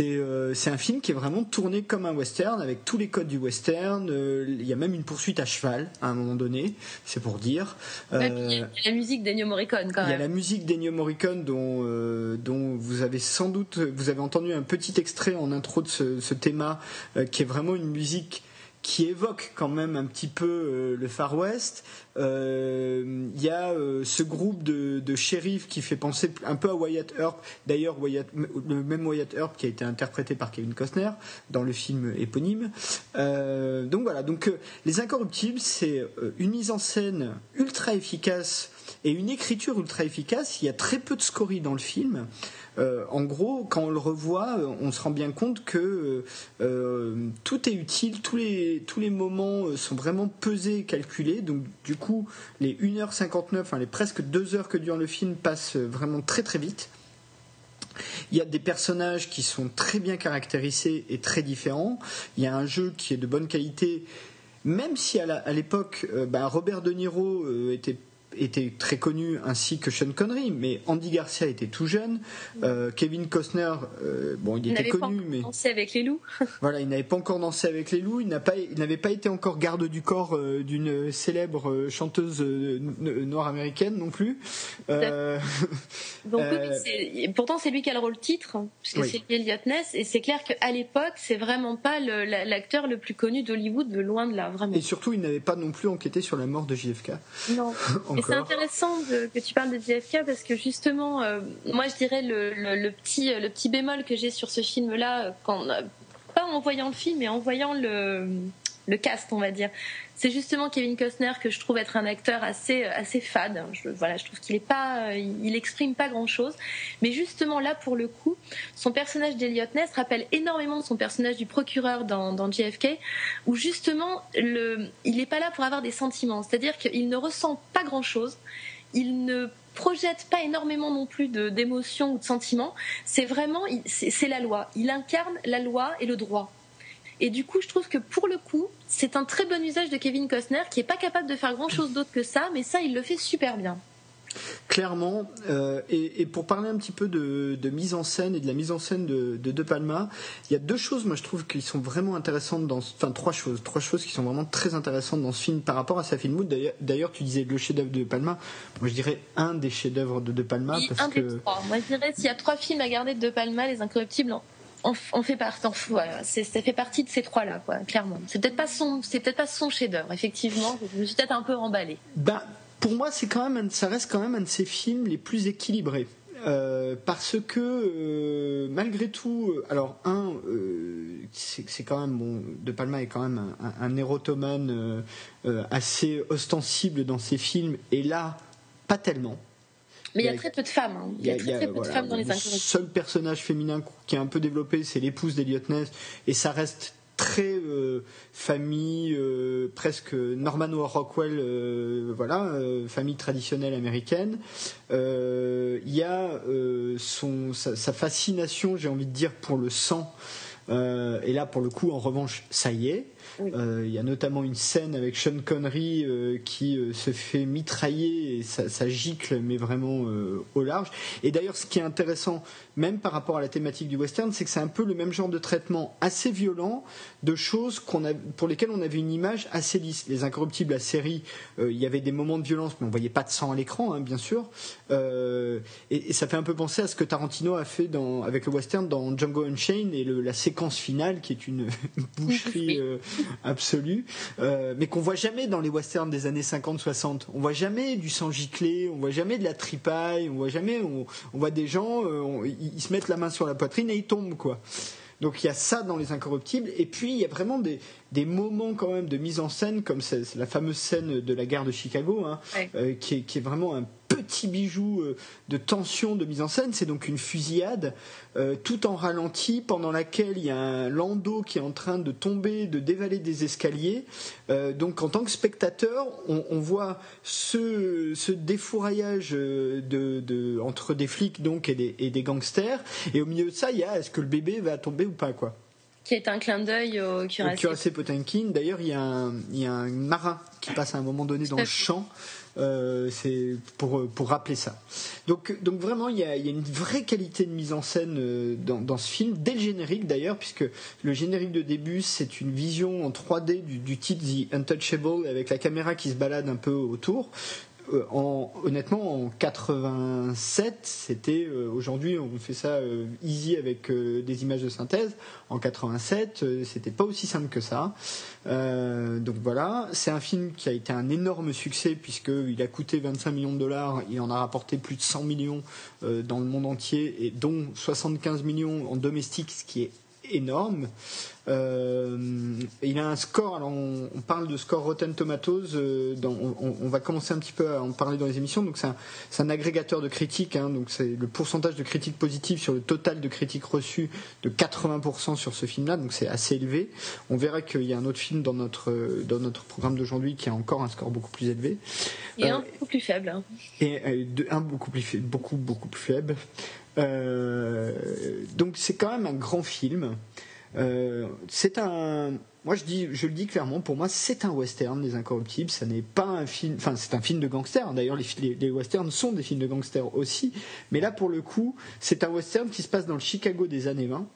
Euh, c'est un film qui est vraiment tourné comme un western, avec tous les codes du western. Euh, il y a même une poursuite à cheval à un moment donné, c'est pour dire. il y a la musique d'Ennio Morricone quand même. Il y a la musique d'Ennio Morricone dont, euh, dont vous avez sans doute vous avez entendu un petit extrait en intro de ce, ce thème, qui est vraiment une musique qui évoque quand même un petit peu euh, le Far West. Il euh, y a euh, ce groupe de, de shérifs qui fait penser un peu à Wyatt Earp. D'ailleurs, le même Wyatt Earp qui a été interprété par Kevin Costner dans le film éponyme. donc voilà. Donc les Incorruptibles, c'est une mise en scène ultra efficace et une écriture ultra efficace. Il y a très peu de scories dans le film. Euh, en gros, quand on le revoit, euh, on se rend bien compte que euh, tout est utile, tous les, moments sont vraiment pesés, calculés. Donc, du coup, les 1h59, enfin les presque 2 heures que dure le film passent vraiment très très vite. Il y a des personnages qui sont très bien caractérisés et très différents. Il y a un jeu qui est de bonne qualité, même si à l'époque, bah, Robert De Niro était était très connu, ainsi que Sean Connery, mais Andy Garcia était tout jeune. Euh, Kevin Costner, euh, bon, il, était connu, mais dansé avec les loups. voilà, il n'avait pas encore dansé avec les loups. Il n'a pas, il n'avait pas été encore garde du corps euh, d'une célèbre chanteuse noire américaine non plus. Donc, pourtant, c'est lui qui a le rôle titre, puisque c'est Elliot Ness, et c'est clair qu'à l'époque, c'est vraiment pas l'acteur le, plus connu d'Hollywood, de loin de là, vraiment. Et surtout, il n'avait pas non plus enquêté sur la mort de JFK. Non. c'est intéressant que tu parles de JFK parce que justement, euh, moi je dirais le, petit, le petit bémol que j'ai sur ce film-là, euh, pas en voyant le film, mais en voyant le, le cast, on va dire. C'est justement Kevin Costner que je trouve être un acteur assez assez fade. Je, voilà, je trouve qu'il est pas, il, exprime pas grand chose. Mais justement là, pour le coup, son personnage d'Eliot Ness rappelle énormément son personnage du procureur dans, JFK, où justement il n'est pas là pour avoir des sentiments. C'est-à-dire qu'il ne ressent pas grand chose. Il ne projette pas énormément non plus d'émotions ou de sentiments. C'est vraiment, c'est la loi. Il incarne la loi et le droit. Et du coup, je trouve que pour le coup, c'est un très bon usage de Kevin Costner qui est pas capable de faire grand chose d'autre que ça, mais ça, il le fait super bien. Clairement, euh, et, pour parler un petit peu de, mise en scène et de la mise en scène de, de, Palma, il y a deux choses, moi je trouve, qui sont vraiment intéressantes dans, enfin trois choses, trois choses qui sont vraiment très intéressantes dans ce film par rapport à sa film. D'ailleurs, tu disais le chef-d'œuvre de Palma. Moi, je dirais un des chefs-d'œuvre de De Palma parce un que. Des trois. Moi, je dirais s'il y a trois films à garder de De Palma, Les Incorruptibles, on, fait partie, ça fait partie de ces trois-là, quoi, clairement. C'est peut-être pas son, c'est peut-être pas son chef-d'œuvre, effectivement. Je me suis peut-être un peu emballé. Ben, pour moi, c'est quand même, ça reste quand même un de ses films les plus équilibrés. Euh, parce que euh, malgré tout, euh, alors un, c'est quand même bon, De Palma est quand même un, érotomane assez ostensible dans ses films, et là, pas tellement. Mais il y a très peu de femmes. Hein. Il y a, très, peu de femmes dans les Le seul personnage féminin qui est un peu développé, c'est l'épouse d'Eliot Ness, et ça reste très euh, famille, euh, presque Norman Rockwell, euh, voilà, famille traditionnelle américaine. Il y a son, sa, fascination, j'ai envie de dire, pour le sang. et là, pour le coup, en revanche, ça y est. Euh, il y a notamment une scène avec Sean Connery euh, qui euh, se fait mitrailler et ça, gicle, mais vraiment au large. Et d'ailleurs, ce qui est intéressant, même par rapport à la thématique du western, c'est que c'est un peu le même genre de traitement assez violent de choses qu'on a, pour lesquelles on avait une image assez lisse. Les Incorruptibles, la série, il y avait des moments de violence, mais on voyait pas de sang à l'écran, hein, bien sûr. Et, ça fait un peu penser à ce que Tarantino a fait dans, avec le western dans Django Unchained et la séquence finale qui est une boucherie euh, mais qu'on voit jamais dans les westerns des années 50-60. On voit jamais du sang giclé, on voit jamais de la tripaille, on voit jamais, on, voit des gens, euh, ils se mettent la main sur la poitrine et ils tombent quoi. Donc il y a ça dans les incorruptibles, et puis il y a vraiment des, moments quand même de mise en scène, comme c'est la fameuse scène de la gare de Chicago, hein, euh, qui, est, qui, est, vraiment un petit bijou euh, de tension de mise en scène. C'est donc une fusillade euh, tout en ralenti pendant laquelle il y a un landau qui est en train de tomber, de dévaler des escaliers. Euh, donc en tant que spectateur, on, voit ce, ce défouraillage de, entre des flics donc et des, et des, gangsters. Et au milieu de ça, il y a est-ce que le bébé va tomber ou pas quoi? qui est un clin d'œil au cuirassé. Potemkin. D'ailleurs, il y, a un marin qui passe à un moment donné dans le champ. Euh, c'est pour, pour rappeler ça. Donc, donc vraiment, il y, a, une vraie qualité de mise en scène euh, dans, ce film, dès le générique d'ailleurs, puisque le générique de début, c'est une vision en 3D du, du titre The Untouchable, avec la caméra qui se balade un peu autour. Euh, en, honnêtement, en 87, c'était euh, aujourd'hui on fait ça euh, easy avec des images de synthèse. En 87, c'était pas aussi simple que ça. donc voilà, c'est un film qui a été un énorme succès puisqu'il a coûté 25 millions de dollars, il en a rapporté plus de 100 millions dans le monde entier et dont 75 millions en domestique, ce qui est énorme. Euh, il a un score, alors on, parle de score Rotten Tomatoes, euh, on, va commencer un petit peu à en parler dans les émissions, donc c'est un, agrégateur de critiques, hein, donc c'est le pourcentage de critiques positives sur le total de critiques reçues de 80% sur ce film-là, donc c'est assez élevé. On verra qu'il y a un autre film dans notre, dans notre programme d'aujourd'hui qui a encore un score beaucoup plus élevé. Et un euh, beaucoup plus faible. Hein. Et un beaucoup plus, beaucoup, beaucoup plus faible. donc c'est quand même un grand film. Euh, c'est un. Moi, je, dis, je le dis clairement, pour moi, c'est un western, Les Incorruptibles. Ça n'est pas un film. Enfin, c'est un film de gangster. D'ailleurs, les, westerns sont des films de gangsters aussi. Mais là, pour le coup, c'est un western qui se passe dans le Chicago des années 20.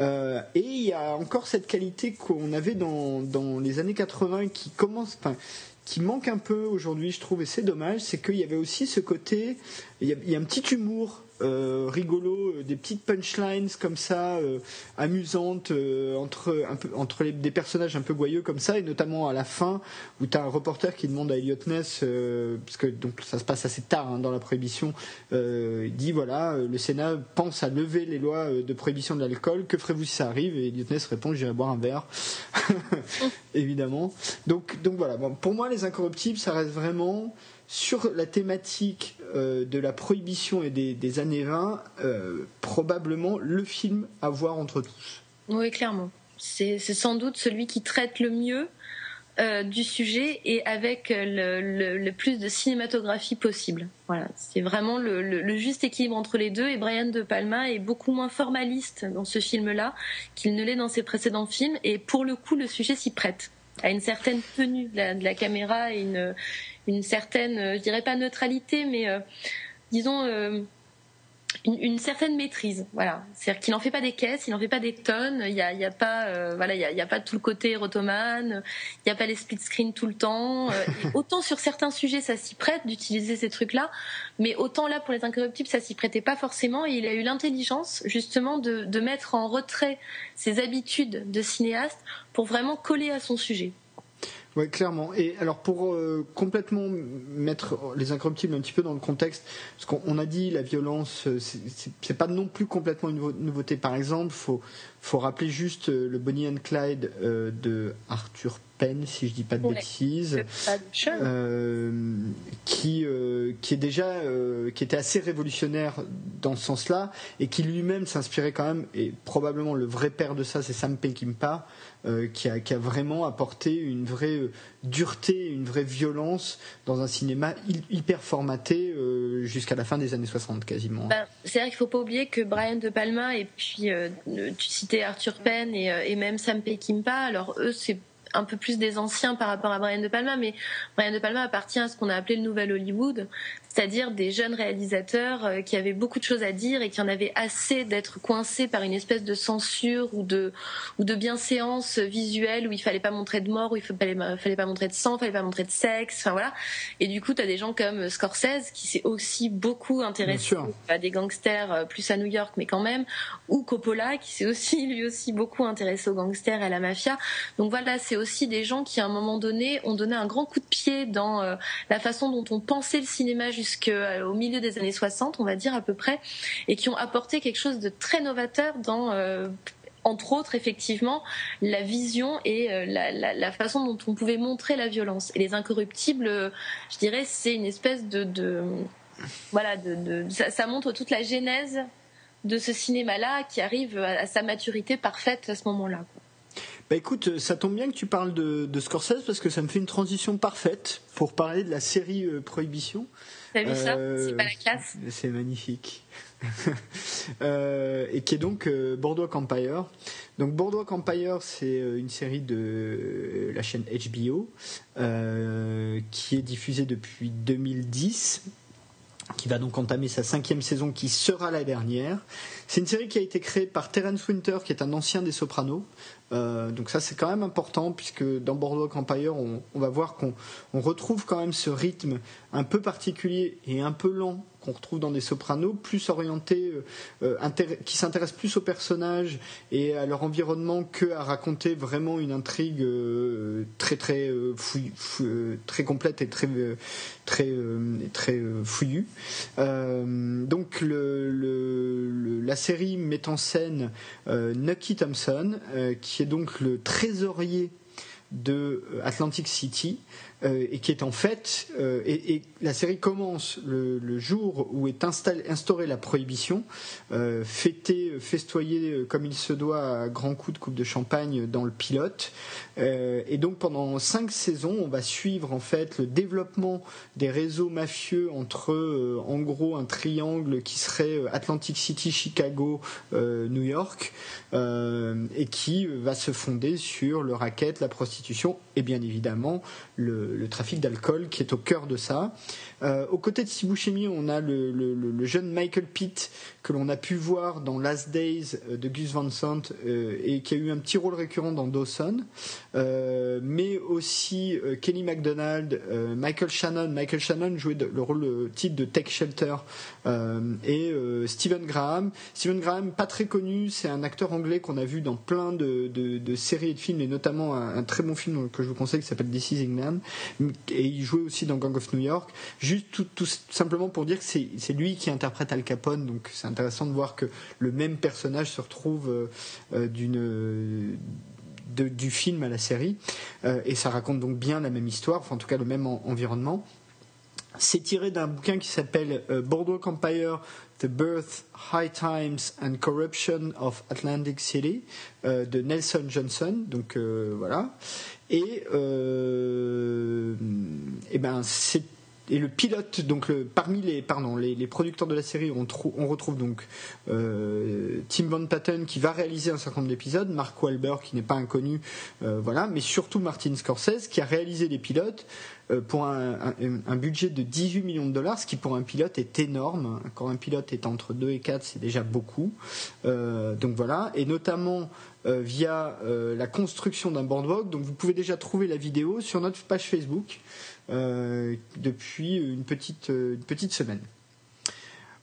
Euh, et il y a encore cette qualité qu'on avait dans, dans, les années 80 qui commence, enfin, qui manque un peu aujourd'hui, je trouve, et c'est dommage, c'est qu'il y avait aussi ce côté, il y, a, un petit humour euh, rigolo, euh, des petites punchlines comme ça, euh, amusantes peu, entre des personnages un peu goyeux comme ça, et notamment à la fin où tu as un reporter qui demande à Elliot Ness, parce que donc ça se passe assez tard hein, dans la prohibition, il dit voilà, le Sénat pense à lever les lois de prohibition de l'alcool, que ferez-vous si ça arrive? Et Elliot Ness répond j'irai boire un verre, évidemment. Donc, donc voilà, pour moi les incorruptibles, ça reste vraiment sur la thématique euh, de la prohibition et des, années 20, euh, probablement le film à voir entre tous. Oui, clairement. C'est sans doute celui qui traite le mieux euh, du sujet et avec le, plus de cinématographie possible. Voilà, c'est vraiment le, juste équilibre entre les deux. Et Brian De Palma est beaucoup moins formaliste dans ce film-là qu'il ne l'est dans ses précédents films. Et pour le coup, le sujet s'y prête à une certaine tenue de la, de la caméra et une, une certaine, euh, je dirais pas neutralité, mais euh, disons euh, une, certaine maîtrise. Voilà, c'est-à-dire qu'il n'en fait pas des caisses, il n'en fait pas des tonnes. Il n'y a, y a, pas, voilà, il y a, pas tout le côté rotoman. Il n'y a pas les split screen tout le temps. autant sur certains sujets, ça s'y prête d'utiliser ces trucs-là, mais autant là pour les incorruptibles, ça s'y prêtait pas forcément. Et il a eu l'intelligence justement de mettre en retrait ses habitudes de cinéaste pour vraiment coller à son sujet. Oui, clairement. Et alors pour euh, complètement mettre les incorruptibles un petit peu dans le contexte, parce qu'on a dit la violence, euh, c'est pas non plus complètement une nouveauté. Par exemple, faut faut rappeler juste euh, le Bonnie and Clyde de Arthur Penn, si je dis pas de bêtises, qui qui est déjà qui était assez révolutionnaire dans ce sens-là et qui lui-même s'inspirait quand même et probablement le vrai père de ça, c'est Sam Peckinpah euh, qui, a, vraiment apporté une vraie euh, dureté, une vraie violence dans un cinéma hyper formaté euh, jusqu'à la fin des années 60 quasiment. Ben, c'est vrai qu'il ne faut pas oublier que Brian De Palma et puis tu citais Arthur Penn et, et même Sam Peckinpah, alors eux c'est un peu plus des anciens par rapport à Brian De Palma, mais Brian De Palma appartient à ce qu'on a appelé le nouvel Hollywood, c'est-à-dire des jeunes réalisateurs euh, qui avaient beaucoup de choses à dire et qui en avaient assez d'être coincés par une espèce de censure ou de ou de bienséance visuelle où il fallait pas montrer de mort, où il fallait, fallait pas montrer de sang, il fallait pas montrer de sexe, enfin voilà. Et du coup, tu as des gens comme Scorsese qui s'est aussi beaucoup intéressé à des gangsters euh, plus à New York, mais quand même, ou Coppola qui s'est aussi lui aussi beaucoup intéressé aux gangsters et à la mafia. Donc voilà, c'est aussi des gens qui à un moment donné ont donné un grand coup de pied dans euh, la façon dont on pensait le cinéma jusqu'au euh, milieu des années 60, on va dire à peu près, et qui ont apporté quelque chose de très novateur dans euh, entre autres, effectivement, la vision et la, façon dont on pouvait montrer la violence. Et les incorruptibles, je dirais, c'est une espèce de, voilà, ça, montre toute la genèse de ce cinéma-là qui arrive à, sa maturité parfaite à ce moment-là. Bah écoute, ça tombe bien que tu parles de, Scorsese parce que ça me fait une transition parfaite pour parler de la série euh, Prohibition. T'as vu ça? Euh, C'est pas la classe C'est magnifique. Euh, et qui est donc Boardwalk Empire. Donc Boardwalk Empire, c'est une série de la chaîne HBO qui est diffusée depuis 2010 qui va donc entamer sa cinquième saison, qui sera la dernière. C'est une série qui a été créée par Terence Winter, qui est un ancien des Sopranos. Euh, donc ça c'est quand même important puisque dans Boardwalk Empire on, on va voir qu'on retrouve quand même ce rythme un peu particulier et un peu lent qu'on retrouve dans des sopranos, plus orientés, euh, euh, qui s'intéressent plus aux personnages et à leur environnement que à raconter vraiment une intrigue euh, très très très complète et très très très fouillue. donc la série met en scène Nucky Thompson, qui est donc le trésorier de Atlantic City, euh, et qui est en fait, euh, et, la série commence le, jour où est instaurée la prohibition, euh, fêtée, festoyée comme il se doit à grands coups de coupe de champagne dans le pilote. et donc pendant cinq saisons, on va suivre en fait le développement des réseaux mafieux entre, en gros, un triangle qui serait Atlantic City, Chicago, New York, et qui va se fonder sur le racket, la prostitution et bien évidemment le, trafic d'alcool qui est au cœur de ça. Euh, aux côtés de Steve on a le, jeune Michael Pitt que l'on a pu voir dans Last Days euh, de Gus Van Sant euh, et qui a eu un petit rôle récurrent dans Dawson, mais aussi Kelly MacDonald, Michael Shannon. Michael Shannon jouait le rôle titre de Tech Shelter et Stephen Graham. Stephen Graham, pas très connu, c'est un acteur anglais qu'on a vu dans plein de, séries et de films et notamment un, très bon film que je vous conseille qui s'appelle This Is et il jouait aussi dans Gang of New York. Juste tout, simplement pour dire que c'est lui qui interprète Al Capone, donc c'est intéressant de voir que le même personnage se retrouve euh, euh, d'une du film à la série, euh, et ça raconte donc bien la même histoire, enfin en tout cas le même environnement. C'est tiré d'un bouquin qui s'appelle Boardwalk Empire, The Birth, High Times and Corruption of Atlantic City de Nelson Johnson. Donc voilà. Et, et ben c'est et le pilote, donc parmi les, pardon, les, producteurs de la série, on, on retrouve donc euh, Tim Van Patten qui va réaliser un certain nombre d'épisodes, Mark Wahlberg qui n'est pas inconnu, euh, voilà, mais surtout Martin Scorsese qui a réalisé les pilotes euh, pour un, budget de 18 millions de dollars, ce qui pour un pilote est énorme. Quand un pilote est entre 2 et 4, c'est déjà beaucoup. donc voilà, et notamment via la construction d'un boardwalk. Donc vous pouvez déjà trouver la vidéo sur notre page Facebook. Euh, depuis une petite, une petite semaine.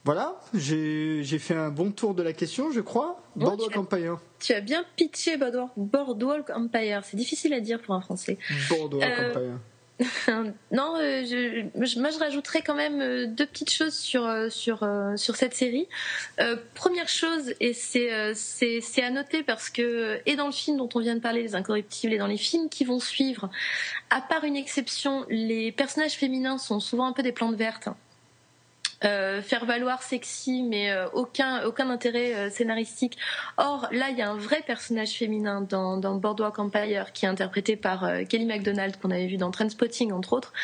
Voilà, j'ai fait un bon tour de la question, je crois. Boardwalk Empire. Tu as bien pitché Boardwalk, Empire. C'est difficile à dire pour un français. Boardwalk euh, Empire. non, euh, je, moi je rajouterais quand même euh, deux petites choses sur euh, sur sur cette série. première chose, et c'est c'est à noter parce que et dans le film dont on vient de parler, Les Incorruptibles, et dans les films qui vont suivre, à part une exception, les personnages féminins sont souvent un peu des plantes vertes. Euh, faire valoir sexy, mais euh, aucun aucun intérêt euh, scénaristique. Or là, il y a un vrai personnage féminin dans, dans Boardwalk Empire qui est interprété par Kelly MacDonald qu'on avait vu dans Trainspotting entre autres.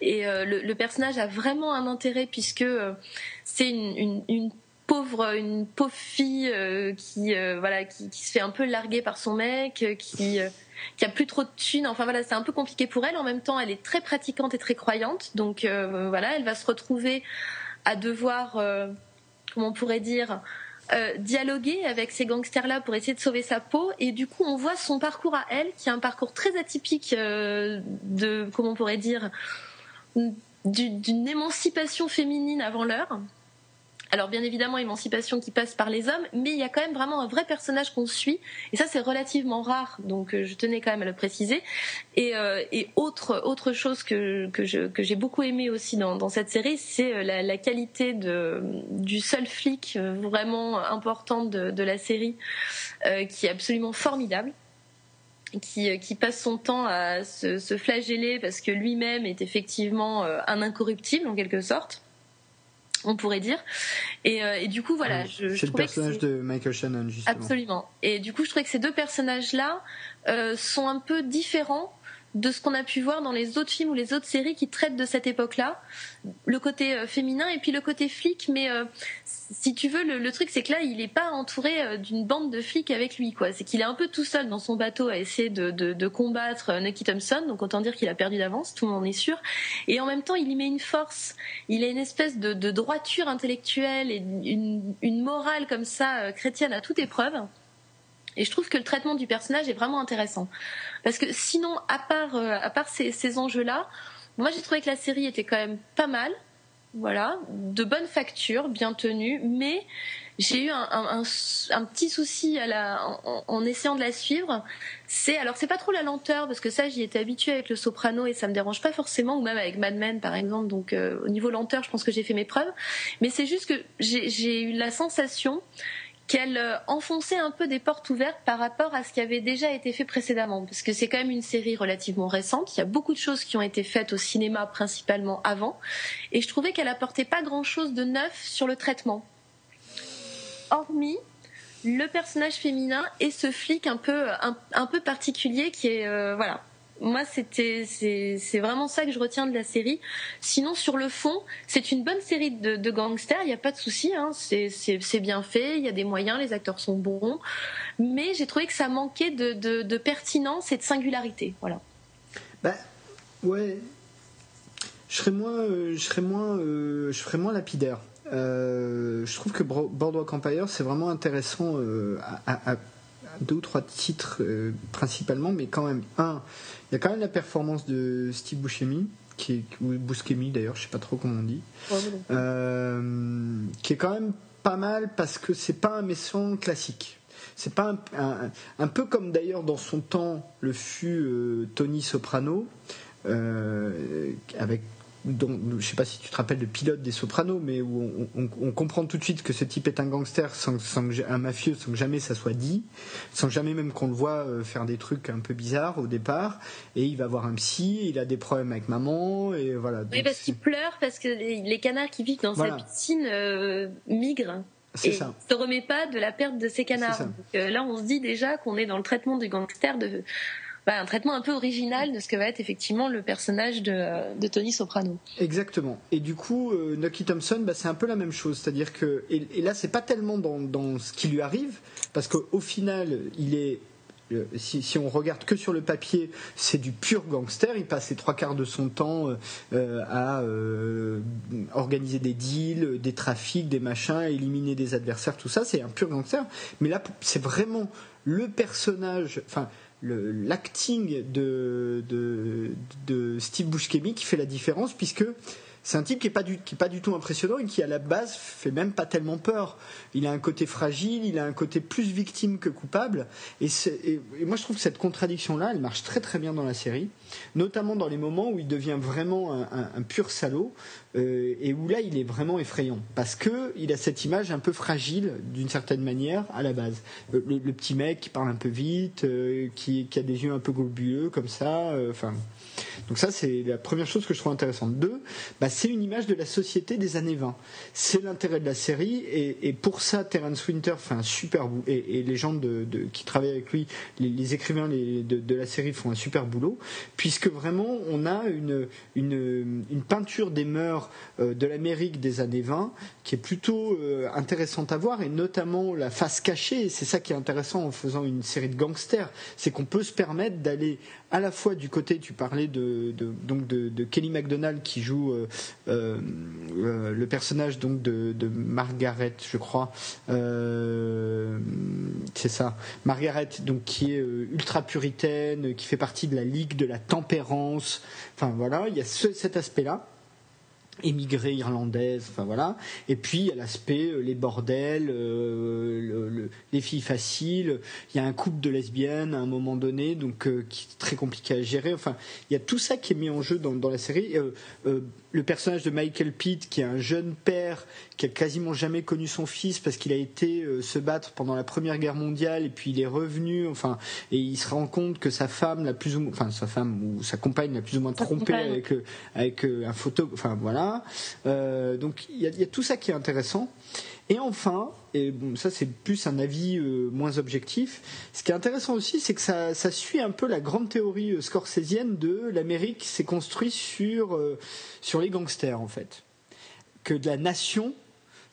Et le, personnage a vraiment un intérêt puisque c'est une, une, pauvre une pauvre fille qui voilà qui, se fait un peu larguer par son mec qui qui a plus trop de thunes. Enfin voilà, c'est un peu compliqué pour elle. En même temps, elle est très pratiquante et très croyante. Donc voilà, elle va se retrouver à devoir, euh, comment on pourrait dire, euh, dialoguer avec ces gangsters-là pour essayer de sauver sa peau. Et du coup, on voit son parcours à elle, qui est un parcours très atypique euh, de, comment on pourrait dire, d'une émancipation féminine avant l'heure. Alors bien évidemment, émancipation qui passe par les hommes, mais il y a quand même vraiment un vrai personnage qu'on suit, et ça c'est relativement rare, donc euh, je tenais quand même à le préciser. Et, euh, autre autre chose que que j'ai beaucoup aimé aussi dans, cette série, c'est euh, la, qualité du seul flic vraiment important de, la série, qui est absolument formidable. Qui, qui, passe son temps à se, se flageller parce que lui-même est effectivement un incorruptible en quelque sorte on pourrait dire. Et, euh, du coup, voilà. je, c'est le personnage de Michael Shannon, justement. Absolument. Et du coup, je trouvais que ces deux personnages-là euh, sont un peu différents de ce qu'on a pu voir dans les autres films ou les autres séries qui traitent de cette époque-là, le côté euh, féminin et puis le côté flic. Mais euh, si tu veux, le, truc c'est que là, il n'est pas entouré euh, d'une bande de flics avec lui. C'est qu'il est un peu tout seul dans son bateau à essayer de, combattre Nucky Thompson. Donc autant dire qu'il a perdu d'avance, tout le monde en est sûr. Et en même temps, il y met une force. Il a une espèce de, droiture intellectuelle et une, une morale comme ça chrétienne à toute épreuve. Et je trouve que le traitement du personnage est vraiment intéressant. Parce que sinon, à part, euh, à part ces, ces enjeux-là, moi j'ai trouvé que la série était quand même pas mal. Voilà, de bonne facture, bien tenue, mais j'ai eu un, un, petit souci en, essayant de la suivre. C'est alors c'est pas trop la lenteur parce que ça j'y étais habituée avec le soprano et ça me dérange pas forcément ou même avec Mad Men par exemple. Donc euh, au niveau lenteur, je pense que j'ai fait mes preuves. Mais c'est juste que j'ai eu la sensation qu'elle euh, enfonçait un peu des portes ouvertes par rapport à ce qui avait déjà été fait précédemment, parce que c'est quand même une série relativement récente. Il y a beaucoup de choses qui ont été faites au cinéma principalement avant, et je trouvais qu'elle apportait pas grand-chose de neuf sur le traitement, hormis le personnage féminin et ce flic un peu un, peu particulier qui est euh, voilà moi, c'était, c'est vraiment ça que je retiens de la série. Sinon, sur le fond, c'est une bonne série de, gangsters. Il n'y a pas de souci. Hein. C'est bien fait. Il y a des moyens. Les acteurs sont bons. Mais j'ai trouvé que ça manquait de, pertinence et de singularité. Voilà. Bah, ouais. Je serais moins, euh, je serais moins, euh, je ferais moins lapidaire. Euh, je trouve que Boardwalk Empire, c'est vraiment intéressant à, à deux ou trois titres principalement, mais quand même, un, il y a quand même la performance de Steve Buscemi, qui est, ou Buscemi d'ailleurs, je sais pas trop comment on dit, euh, qui est quand même pas mal parce que c'est pas un méchant classique. C'est pas un, peu comme d'ailleurs dans son temps le fut euh, Tony Soprano, euh, avec dont, je sais pas si tu te rappelles de pilote des Sopranos, mais où on, comprend tout de suite que ce type est un gangster, sans, un mafieux, sans que jamais ça soit dit, sans jamais même qu'on le voit euh, faire des trucs un peu bizarres au départ. Et il va avoir un psy, il a des problèmes avec maman, et voilà. Oui, parce qu'il pleure parce que les, canards qui vivent dans sa piscine euh, migrent. Et ça. ne se remet pas de la perte de ses canards. Donc, euh, là, on se dit déjà qu'on est dans le traitement du gangster de bah, un traitement un peu original de ce que va être effectivement le personnage de, Tony Soprano. Exactement. Et du coup, euh, Nucky Thompson, bah, c'est un peu la même chose. C'est-à-dire que, et, là, c'est pas tellement dans, ce qui lui arrive, parce qu'au final, il est euh, si, on regarde que sur le papier, c'est du pur gangster. Il passe les trois quarts de son temps euh, à organiser des deals, des trafics, des machins, éliminer des adversaires, tout ça. C'est un pur gangster. Mais là, c'est vraiment le personnage. Enfin, l'acting de, de, de, Steve Buscemi qui fait la différence puisque c'est un type qui est pas du tout impressionnant et qui à la base fait même pas tellement peur. Il a un côté fragile, il a un côté plus victime que coupable. Et, moi je trouve que cette contradiction là, elle marche très très bien dans la série, notamment dans les moments où il devient vraiment un, pur salaud euh, et où là il est vraiment effrayant parce que il a cette image un peu fragile d'une certaine manière à la base. Le, petit mec qui parle un peu vite, euh, qui, qui, a des yeux un peu globuleux comme ça, euh, enfin. Donc ça, c'est la première chose que je trouve intéressante. Deux, bah, c'est une image de la société des années 20. C'est l'intérêt de la série, et, pour ça, Terence Winter fait un super boulot, et, les gens qui travaillent avec lui, les, écrivains de, la série font un super boulot, puisque vraiment, on a une, une, peinture des mœurs euh, de l'Amérique des années 20 qui est plutôt euh, intéressante à voir, et notamment la face cachée, c'est ça qui est intéressant en faisant une série de gangsters, c'est qu'on peut se permettre d'aller à la fois du côté, tu parlais de, donc de, Kelly MacDonald qui joue euh, euh, euh, le personnage donc de, Margaret, je crois, c'est ça, Margaret, donc qui est ultra puritaine, qui fait partie de la ligue de la tempérance. Enfin voilà, il y a cet aspect-là émigrée irlandaise, enfin voilà. Et puis il y a l'aspect les bordels, les filles faciles. Il y a un couple de lesbiennes à un moment donné, donc qui est très compliqué à gérer. Enfin, il y a tout ça qui est mis en jeu dans, dans la série le personnage de Michael Pitt, qui est un jeune père qui a quasiment jamais connu son fils parce qu'il a été euh, se battre pendant la Première Guerre mondiale et puis il est revenu, enfin, et il se rend compte que sa femme l'a plus ou moins, enfin sa femme ou sa compagne l'a plus ou moins trompé avec avec euh, un photo, enfin voilà. Euh, donc il y, a, tout ça qui est intéressant. Et enfin, et bon, ça c'est plus un avis euh, moins objectif, ce qui est intéressant aussi, c'est que ça, ça, suit un peu la grande théorie euh, scorsésienne de l'Amérique s'est construit sur, euh, sur les gangsters en fait. Que de la nation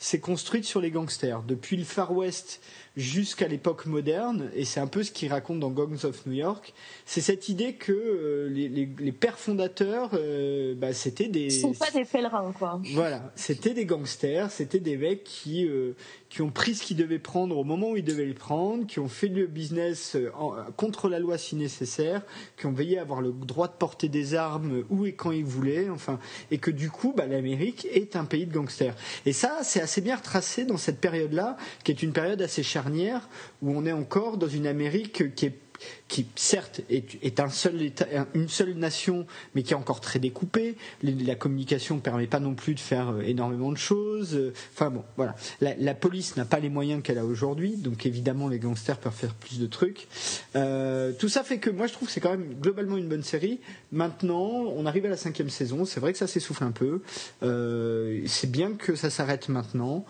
s'est construite sur les gangsters. Depuis le Far West jusqu'à l'époque moderne, et c'est un peu ce qu'il raconte dans Gangs of New York, c'est cette idée que euh, les, pères fondateurs, euh, bah, c'était des... Ce sont pas des pèlerins, quoi. Voilà, c'était des gangsters, c'était des mecs qui, euh, qui ont pris ce qu'ils devaient prendre au moment où ils devaient le prendre, qui ont fait le business contre la loi si nécessaire, qui ont veillé à avoir le droit de porter des armes où et quand ils voulaient, enfin, et que du coup, bah, l'Amérique est un pays de gangsters. Et ça, c'est assez bien retracé dans cette période-là, qui est une période assez où on est encore dans une Amérique qui certes est, un seul une seule nation, mais qui est encore très découpée. La communication ne permet pas non plus de faire euh, énormément de choses. Enfin bon, voilà. La, police n'a pas les moyens qu'elle a aujourd'hui, donc évidemment les gangsters peuvent faire plus de trucs. Euh, tout ça fait que moi je trouve que c'est quand même globalement une bonne série. Maintenant, on arrive à la cinquième saison. C'est vrai que ça s'essouffle un peu. Euh, c'est bien que ça s'arrête maintenant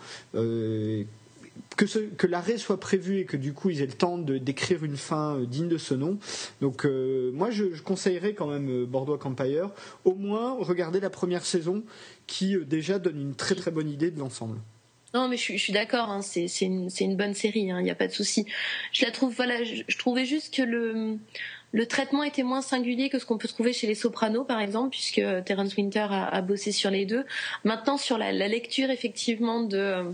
que, l'arrêt soit prévu et que du coup ils aient le temps de d'écrire une fin euh, digne de ce nom. Donc euh, moi je, conseillerais quand même euh, Bordeaux Empire, au moins regarder la première saison qui déjà donne une très très bonne idée de l'ensemble. Non, mais je suis, d'accord, hein, c'est une, bonne série, il hein, n'y a pas de souci. Je la trouve, voilà, je, trouvais juste que le, le traitement était moins singulier que ce qu'on peut trouver chez les Sopranos, par exemple, puisque Terence Winter a, bossé sur les deux. Maintenant, sur la lecture, effectivement, de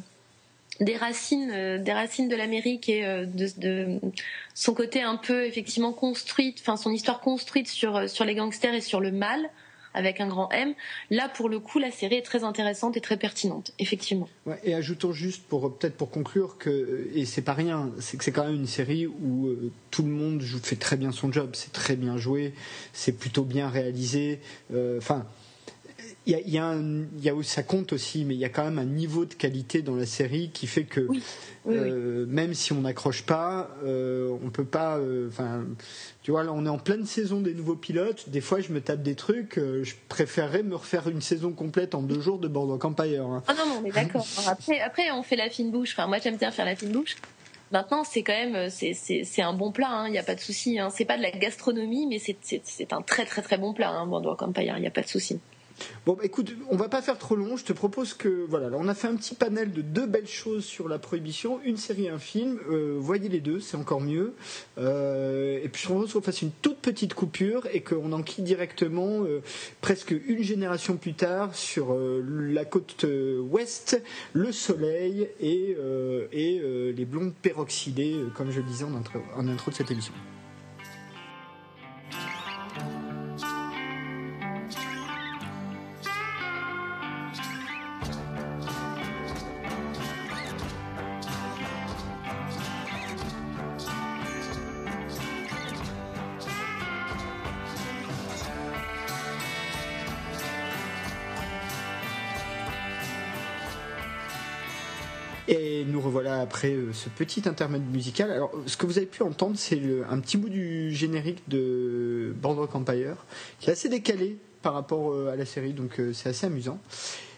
des racines, euh, des racines de l'Amérique et euh, de, son côté un peu effectivement construite, enfin son histoire construite sur euh, sur les gangsters et sur le mal avec un grand M. Là, pour le coup, la série est très intéressante et très pertinente, effectivement. et ajoutons juste pour peut-être pour conclure que et c'est pas rien, c'est que c'est quand même une série où tout le monde fait très bien son job, c'est très bien joué, c'est plutôt bien réalisé. Enfin il y a, y a ça compte aussi, mais il y a quand même un niveau de qualité dans la série qui fait que euh, même si on n'accroche pas, euh, on peut pas. Euh, enfin, tu vois, là, on est en pleine saison des nouveaux pilotes. Des fois, je me tape des trucs. je préférerais me refaire une saison complète en deux jours de Boardwalk Empire. Hein. Ah non, non, on est d'accord. après, après, on fait la fine bouche. Enfin, moi, j'aime bien faire la fine bouche. Maintenant, c'est quand même c'est un bon plat, il hein, n'y a pas de souci. Hein. C'est pas de la gastronomie, mais c'est un très très très bon plat, hein, Boardwalk Empire, il n'y a pas de souci. Bon, bah, écoute, on va pas faire trop long. Je te propose que, voilà, on a fait un petit panel de deux belles choses sur la prohibition, une série un film. Euh, voyez les deux, c'est encore mieux. Euh, et puis je propose qu'on fasse une toute petite coupure et qu'on enquille directement, euh, presque une génération plus tard, sur la côte ouest, le soleil et, et les blondes peroxydées, comme je le disais en en intro de cette émission. Euh, ce petit intermède musical. Alors, ce que vous avez pu entendre, c'est un petit bout du générique de Boardwalk Empire, qui est assez décalé par rapport euh, à la série, donc euh, c'est assez amusant.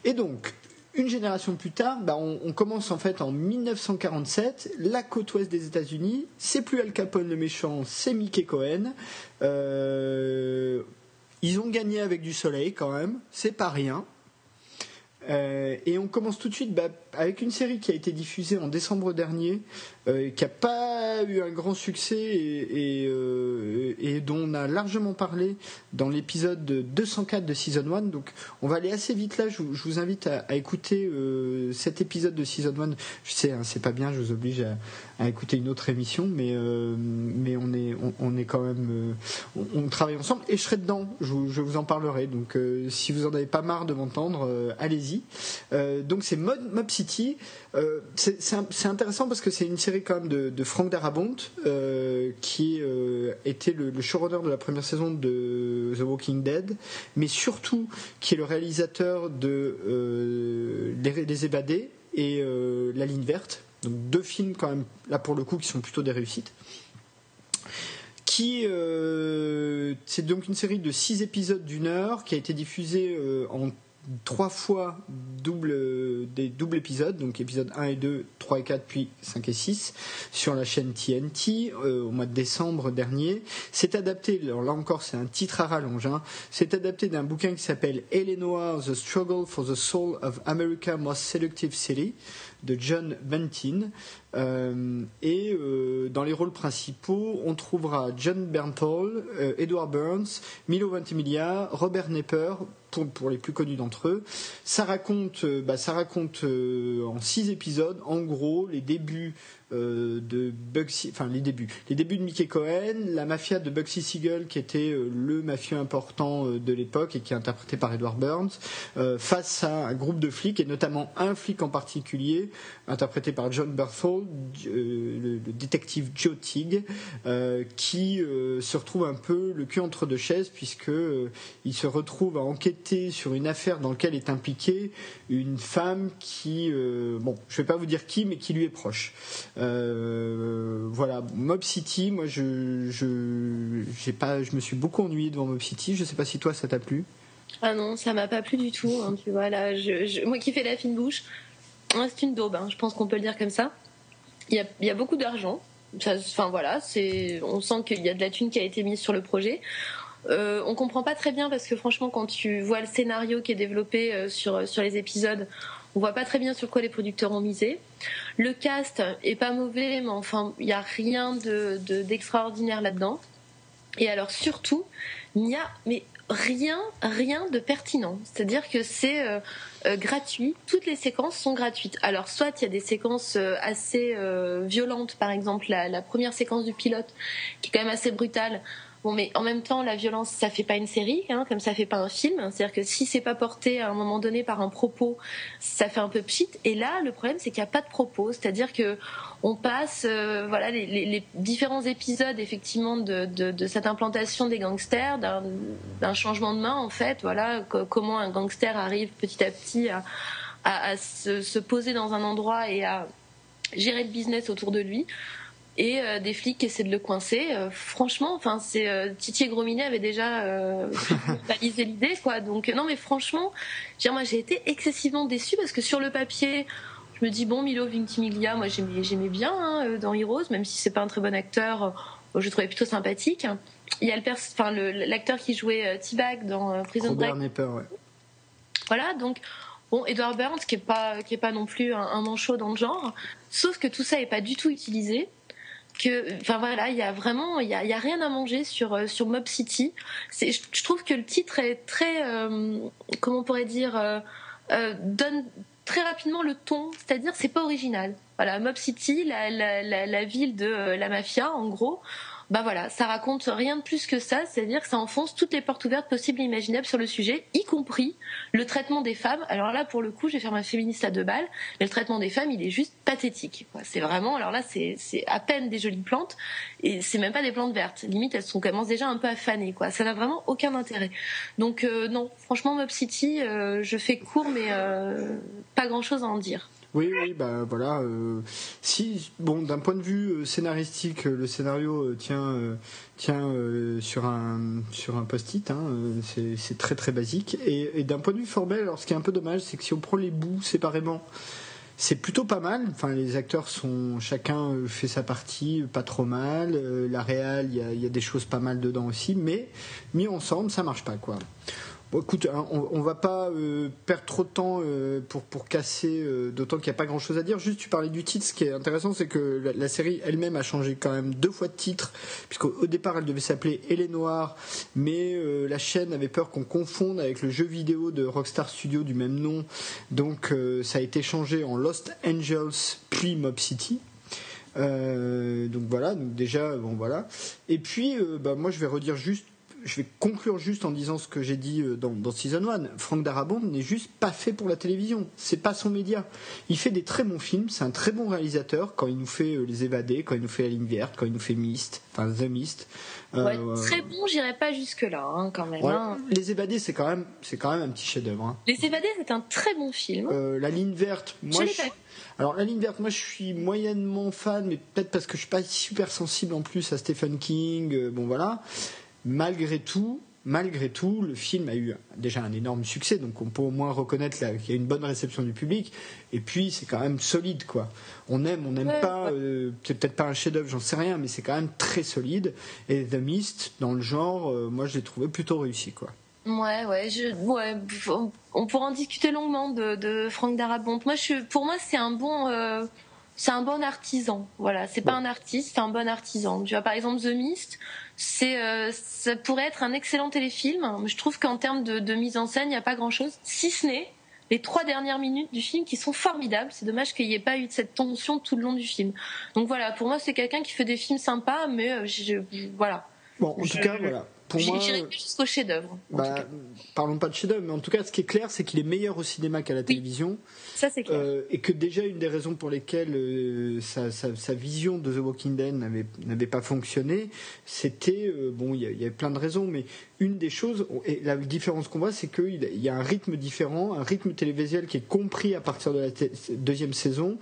Et donc, une génération plus tard, bah, on, commence en fait en 1947, la côte ouest des États-Unis. C'est plus Al Capone le méchant, c'est Mickey Cohen. ils ont gagné avec du soleil quand même, c'est pas rien. Et on commence tout de suite bah, avec une série qui a été diffusée en décembre dernier, euh, qui n'a pas eu un grand succès et, euh, et, dont on a largement parlé dans l'épisode 204 de Season 1. Donc on va aller assez vite là, je, vous invite à, écouter euh, cet épisode de Season 1. Je sais, hein, c'est pas bien, je vous oblige à, écouter une autre émission, mais, mais on, est, on, est quand même... On, travaille ensemble et je serai dedans, je, je vous en parlerai. Donc si vous en avez pas marre de m'entendre, allez-y. donc c'est Mob City. c'est intéressant parce que c'est une série quand même de, Frank Darabont, euh, qui euh, était le, showrunner de la première saison de The Walking Dead, mais surtout qui est le réalisateur de euh, les, Évadés et La Ligne Verte. Donc deux films quand même, là pour le coup, qui sont plutôt des réussites. Qui, c'est donc une série de six épisodes d'une heure qui a été diffusée en trois fois double, des doubles épisodes, donc épisodes 1 et 2, 3 et 4, puis 5 et 6, sur la chaîne TNT euh, au mois de décembre dernier. C'est adapté, alors là encore c'est un titre à rallonge, hein. c'est adapté d'un bouquin qui s'appelle Eleanor, The Struggle for the Soul of America's Most Seductive City de John Bentin. Euh, et euh, dans les rôles principaux, on trouvera John Bernthal, Edward Burns, Milo Ventimiglia, Robert Nepper, pour, les plus connus d'entre eux. Ça raconte, euh, bah, ça raconte euh, en six épisodes, en gros, les débuts euh, de Bugsy, enfin les débuts, les débuts de Mickey Cohen, la mafia de Bugsy Siegel qui était euh, le mafieux important euh, de l'époque et qui est interprété par Edward Burns, face à un groupe de flics et notamment un flic en particulier interprété par John Berthold, le, détective Joe Tigg, qui se retrouve un peu le cul entre deux chaises puisque il se retrouve à enquêter sur une affaire dans laquelle est impliquée une femme qui, bon, je vais pas vous dire qui, mais qui lui est proche. Euh, voilà, Mob City, moi je, je, pas, je me suis beaucoup ennuyé devant Mob City. Je sais pas si toi ça t'a plu. Ah non, ça m'a pas plu du tout. Hein, tu vois, là, je, moi qui fais la fine bouche, c'est une daube, hein, je pense qu'on peut le dire comme ça. Il y a, y beaucoup d'argent. Enfin voilà, on sent qu'il y a de la thune qui a été mise sur le projet. Euh, on comprend pas très bien parce que franchement, quand tu vois le scénario qui est développé euh, sur, sur les épisodes, on voit pas très bien sur quoi les producteurs ont misé. Le cast est pas mauvais, mais enfin, il n'y a rien d'extraordinaire de, là-dedans. Et alors surtout, il n'y a mais rien, rien de pertinent. C'est-à-dire que c'est euh, euh, gratuit. Toutes les séquences sont gratuites. Alors soit il y a des séquences euh, assez violentes, par exemple la, la, première séquence du pilote, qui est quand même assez brutale Bon, mais en même temps, la violence, ça fait pas une série, hein, comme ça fait pas un film. C'est-à-dire que si c'est pas porté à un moment donné par un propos, ça fait un peu pchit. Et là, le problème, c'est qu'il n'y a pas de propos. C'est-à-dire que on passe, euh, voilà, les, différents épisodes effectivement de, cette implantation des gangsters, d'un changement de main en fait. Voilà, comment un gangster arrive petit à petit à, se poser dans un endroit et à gérer le business autour de lui et euh, des flics qui essaient de le coincer. Euh, franchement, enfin, c'est euh, Titi Grominet avait déjà balisé l'idée, quoi. Donc non, mais franchement, moi j'ai été excessivement déçue parce que sur le papier, je me dis bon, Milo Ventimiglia, moi j'aimais, j'aimais bien hein, dans Heroes, même si c'est pas un très bon acteur, je le trouvais plutôt sympathique. Il y a le enfin l'acteur qui jouait T-Bag dans Prison Break. ouais. Voilà, donc bon, Edward Burns qui est pas qui est pas non plus un, un manchot dans le genre, sauf que tout ça est pas du tout utilisé que, enfin voilà, il y a vraiment, il y a, y a, rien à manger sur euh, sur Mob City. C'est, je, trouve que le titre est très, euh, comment on pourrait dire, euh, donne très rapidement le ton, c'est-à-dire c'est pas original. Voilà, Mob City, la, la, la, la ville de la mafia, en gros bah voilà, ça raconte rien de plus que ça, c'est-à-dire que ça enfonce toutes les portes ouvertes possibles et imaginables sur le sujet, y compris le traitement des femmes. Alors là, pour le coup, je vais faire ma féministe à deux balles, mais le traitement des femmes, il est juste pathétique. C'est vraiment, alors là, c'est à peine des jolies plantes, et c'est même pas des plantes vertes. Limite, elles commencent déjà un peu à faner, quoi. Ça n'a vraiment aucun intérêt. Donc euh, non, franchement, Mob City, euh, je fais court, mais euh, pas grand-chose à en dire. Oui, oui, bah voilà. Euh, si, bon, d'un point de vue euh, scénaristique, le scénario euh, tient, tient sur un sur un post-it. Hein, c'est très très basique. Et, d'un point de vue formel, alors ce qui est un peu dommage, c'est que si on prend les bouts séparément, c'est plutôt pas mal. Enfin, les acteurs sont chacun fait sa partie, pas trop mal. la réal, il y a, y a, des choses pas mal dedans aussi, mais mis ensemble, ça marche pas quoi écoute, hein, on, ne va pas euh, perdre trop de temps euh, pour, pour casser, euh, d'autant qu'il n'y a pas grand chose à dire. Juste, tu parlais du titre. Ce qui est intéressant, c'est que la, série elle-même a changé quand même deux fois de titre, puisqu'au départ, elle devait s'appeler Elle Noire, mais la chaîne avait peur qu'on confonde avec le jeu vidéo de Rockstar Studio du même nom. Donc, ça a été changé en Lost Angels puis Mob City. donc voilà, donc déjà, bon voilà. Et puis, bah, moi je vais redire juste je vais conclure juste en disant ce que j'ai dit euh, dans, Season 1. Franck Darabont n'est juste pas fait pour la télévision. C'est pas son média. Il fait des très bons films. C'est un très bon réalisateur quand il nous fait euh, Les Évadés, quand il nous fait La Ligne Verte, quand il nous fait Mist, enfin The Mist. Euh, très bon, j'irai pas jusque-là, hein, quand même. Hein. Les Évadés, c'est quand même, quand même un petit chef-d'œuvre. Hein. Les Évadés, c'est un très bon film. la Ligne Verte, moi, je, alors la ligne verte, moi je suis moyennement fan, mais peut-être parce que je suis pas super sensible en plus à Stephen King. bon voilà malgré tout, malgré tout, le film a eu déjà un énorme succès, donc on peut au moins reconnaître qu'il y a une bonne réception du public. Et puis, c'est quand même solide, quoi. On aime, on n'aime pas. Euh, c'est peut-être pas un chef-d'œuvre, j'en sais rien, mais c'est quand même très solide. Et The Mist, dans le genre, euh, moi, je l'ai trouvé plutôt réussi, quoi. Ouais, ouais, je, ouais, on pourra en discuter longuement de, de Franck Darabont. Moi, je, pour moi, c'est un bon, euh, c'est un bon artisan. Voilà, c'est pas un artiste, c'est un bon artisan. Tu vois, par exemple, The Mist, c'est, euh, ça pourrait être un excellent téléfilm. Je trouve qu'en termes de, de, mise en scène, il n'y a pas grand-chose, si ce n'est les trois dernières minutes du film qui sont formidables. C'est dommage qu'il n'y ait pas eu de cette tension tout le long du film. Donc voilà, pour moi, c'est quelqu'un qui fait des films sympas, mais euh, je, voilà. Bon, en tout cas, voilà pour moi, jusqu'au chef-d'œuvre. Bah, parlons pas de chef-d'œuvre, mais en tout cas, ce qui est clair, c'est qu'il est meilleur au cinéma qu'à la télévision. Ça, c'est clair. Euh, et que déjà, une des raisons pour lesquelles euh, sa, vision de The Walking Dead n'avait pas fonctionné, c'était. Euh, bon, il y, avait plein de raisons, mais une des choses, et la différence qu'on voit, c'est qu'il y a un rythme différent, un rythme télévisuel qui est compris à partir de la deuxième saison,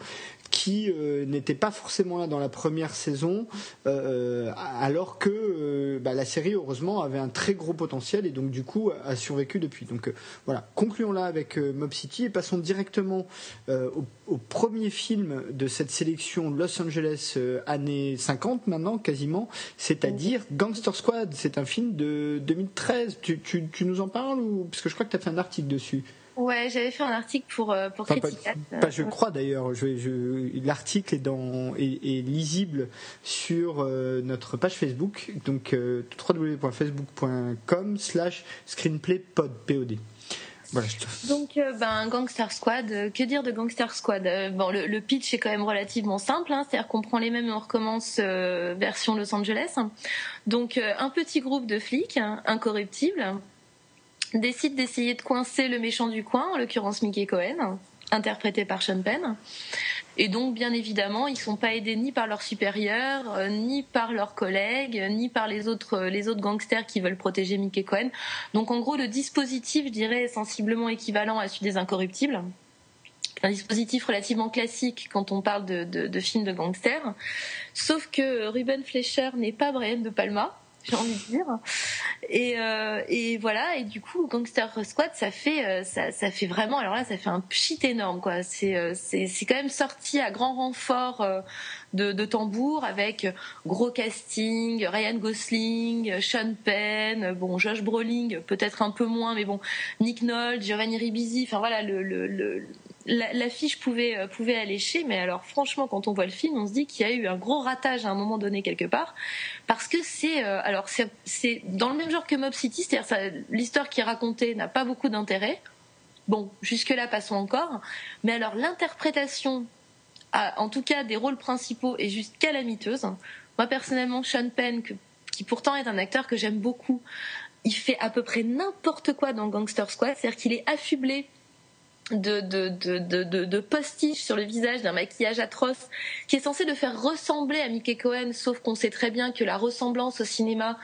qui euh, n'était pas forcément là dans la première saison, euh, alors que euh, bah, la série, heureusement, avait un très gros potentiel et donc du coup a survécu depuis. Donc voilà, concluons là avec Mob City et passons directement au, au, premier film de cette sélection Los Angeles années 50 maintenant, quasiment, c'est-à-dire Gangster Squad. C'est un film de 2013. Tu, tu, tu nous en parles ou parce que je crois que tu as fait un article dessus. Ouais, j'avais fait un article pour, euh, pour enfin, pas, je crois d'ailleurs. L'article est, dans, est, lisible sur euh, notre page Facebook, donc euh, www.facebook.com slash screenplaypod. Voilà, Donc, ben, Gangster Squad, que dire de Gangster Squad? Bon, le, pitch est quand même relativement simple, hein, c'est-à-dire qu'on prend les mêmes et on recommence version Los Angeles. Donc, un petit groupe de flics, hein, incorruptibles, décide d'essayer de coincer le méchant du coin, en l'occurrence Mickey Cohen, interprété par Sean Penn. Et donc, bien évidemment, ils ne sont pas aidés ni par leurs supérieurs, euh, ni par leurs collègues, ni par les autres, euh, les autres gangsters qui veulent protéger Mickey Cohen. Donc, en gros, le dispositif, je dirais, est sensiblement équivalent à celui des Incorruptibles. Un dispositif relativement classique quand on parle de, de films de gangsters. Sauf que Ruben Fleischer n'est pas Brian De Palma j'ai envie de dire. Et, euh, et voilà, et du coup, Gangster Squad, ça fait, euh, ça, ça fait vraiment, alors là, ça fait un pchit énorme, quoi. C'est, euh, c'est, c'est quand même sorti à grand renfort de, de tambour avec gros casting, Ryan Gosling, Sean Penn, bon, Josh Brolin, peut-être un peu moins, mais bon, Nick Nolte, Giovanni Ribisi, enfin voilà, le, le, le l'affiche pouvait euh, pouvait allécher, mais alors franchement, quand on voit le film, on se dit qu'il y a eu un gros ratage à un moment donné quelque part, parce que c'est euh, alors c'est dans le même genre que Mob City, c'est-à-dire l'histoire qui est racontée n'a pas beaucoup d'intérêt. Bon, jusque là passons encore, mais alors l'interprétation, en tout cas des rôles principaux, est juste calamiteuse. Moi personnellement, Sean Penn, qui pourtant est un acteur que j'aime beaucoup, il fait à peu près n'importe quoi dans Gangster Squad, c'est-à-dire qu'il est affublé de, de, sur le visage, d'un maquillage atroce, qui est censé le faire ressembler à Mickey Cohen, sauf qu'on sait très bien que la ressemblance au cinéma,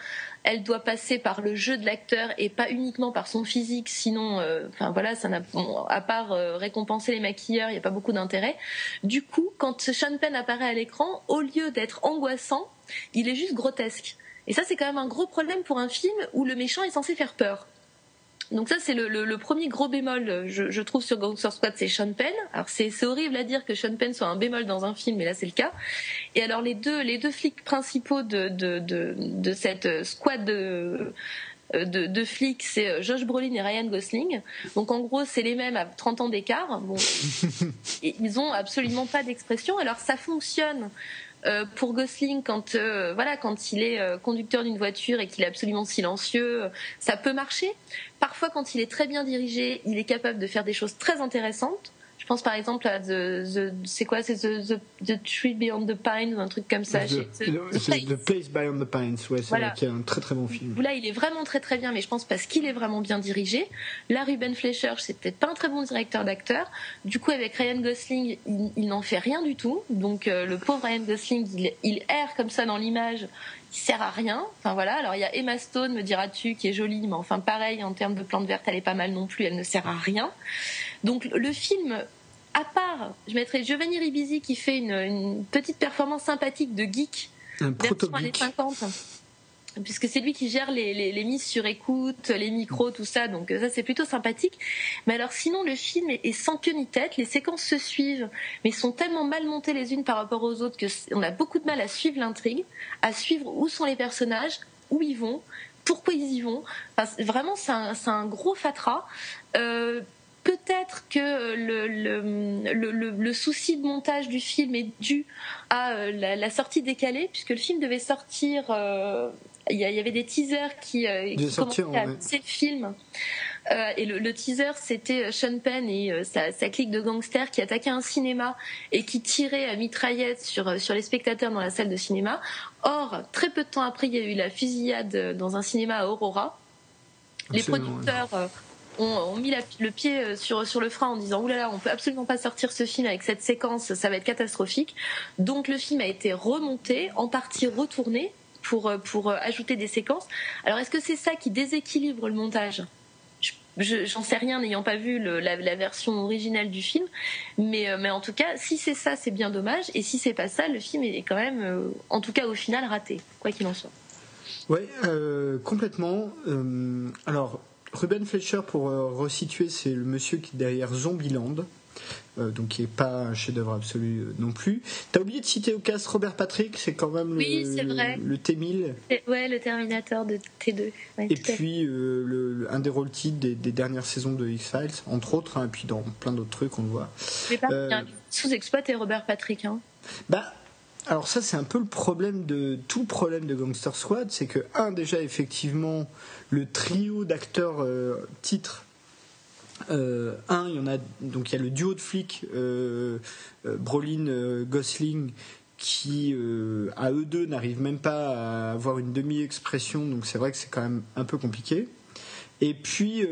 elle doit passer par le jeu de l'acteur et pas uniquement par son physique, sinon, euh, voilà, ça n'a, à part euh, récompenser les maquilleurs, il n'y a pas beaucoup d'intérêt. Du coup, quand Sean Penn apparaît à l'écran, au lieu d'être angoissant, il est juste grotesque. Et ça, c'est quand même un gros problème pour un film où le méchant est censé faire peur. Donc ça c'est le, premier gros bémol je, trouve sur Gangster Squad c'est Sean Penn. Alors c'est horrible à dire que Sean Penn soit un bémol dans un film mais là c'est le cas. Et alors les deux les deux flics principaux de de, de, cette squad de de, flics, c'est Josh Brolin et Ryan Gosling. Donc en gros, c'est les mêmes à 30 ans d'écart. Bon, ils ont absolument pas d'expression. Alors ça fonctionne euh, pour Gosling, quand euh, voilà, quand il est euh, conducteur d'une voiture et qu'il est absolument silencieux, ça peut marcher. Parfois, quand il est très bien dirigé, il est capable de faire des choses très intéressantes. Je pense par exemple à The, c'est quoi C'est the, the, Tree Beyond the Pines ou un truc comme ça. The, the, place. Beyond the Pines, ouais, c'est un très très bon film. Là, il est vraiment très très bien, mais je pense parce qu'il est vraiment bien dirigé. Là, Ruben Fleischer, c'est peut-être pas un très bon directeur d'acteur. Du coup, avec Ryan Gosling, il, n'en fait rien du tout. Donc, euh, le pauvre Ryan Gosling, il, il erre comme ça dans l'image il sert à rien. Enfin voilà. Alors il y a Emma Stone, me diras-tu, qui est jolie, mais enfin pareil en termes de plantes vertes, elle est pas mal non plus. Elle ne sert à rien. Donc le film à part, je mettrais Giovanni Ribisi qui fait une, petite performance sympathique de geek. Un proto 50. puisque c'est lui qui gère les, les, mises sur écoute, les micros, tout ça, donc ça c'est plutôt sympathique. Mais alors sinon le film est, sans queue ni tête, les séquences se suivent, mais sont tellement mal montées les unes par rapport aux autres que on a beaucoup de mal à suivre l'intrigue, à suivre où sont les personnages, où ils vont, pourquoi ils y vont. vraiment c'est un, un, gros fatras. Euh, peut-être que le, souci de montage du film est dû à euh, la, sortie décalée, puisque le film devait sortir. Euh, il y, avait des teasers qui, euh, commençaient à annoncer le film. et le, teaser, c'était Sean Penn et sa, clique de gangsters qui attaquaient un cinéma et qui tiraient à mitraillette sur, sur les spectateurs dans la salle de cinéma. Or, très peu de temps après, il y a eu la fusillade dans un cinéma à Aurora. Les producteurs ont, mis le pied euh, sur, sur le frein en disant oulala, on peut absolument pas sortir ce film avec cette séquence, ça va être catastrophique. Donc le film a été remonté, en partie retourné pour, euh, pour euh, ajouter des séquences. Alors est-ce que c'est ça qui déséquilibre le montage? J'en sais rien n'ayant pas vu la, version originale du film, mais, mais en tout cas, si c'est ça, c'est bien dommage, et si c'est pas ça, le film est quand même, en tout cas au final, raté, quoi qu'il en soit. Oui, complètement. alors, Ruben Fletcher, pour euh, resituer, c'est le monsieur qui est derrière Zombieland. Euh, donc qui n'est pas un chef-d'œuvre absolu euh, non plus. T'as oublié de citer au cast Robert Patrick, c'est quand même le, T1000. Ouais, le Terminator de T2. et puis un des rôles titres des, dernières saisons de X-Files, entre autres, hein, et puis dans plein d'autres trucs, on le voit. Pas sous-exploité Robert Patrick. Hein. Bah, alors ça c'est un peu le problème de tout problème de Gangster Squad, c'est que un déjà effectivement le trio d'acteurs euh, titres euh, un, il y en a donc il y a le duo de flics euh, Brolin Gosling qui à eux deux n'arrivent même pas à avoir une demi-expression, donc c'est vrai que c'est quand même un peu compliqué. Et puis,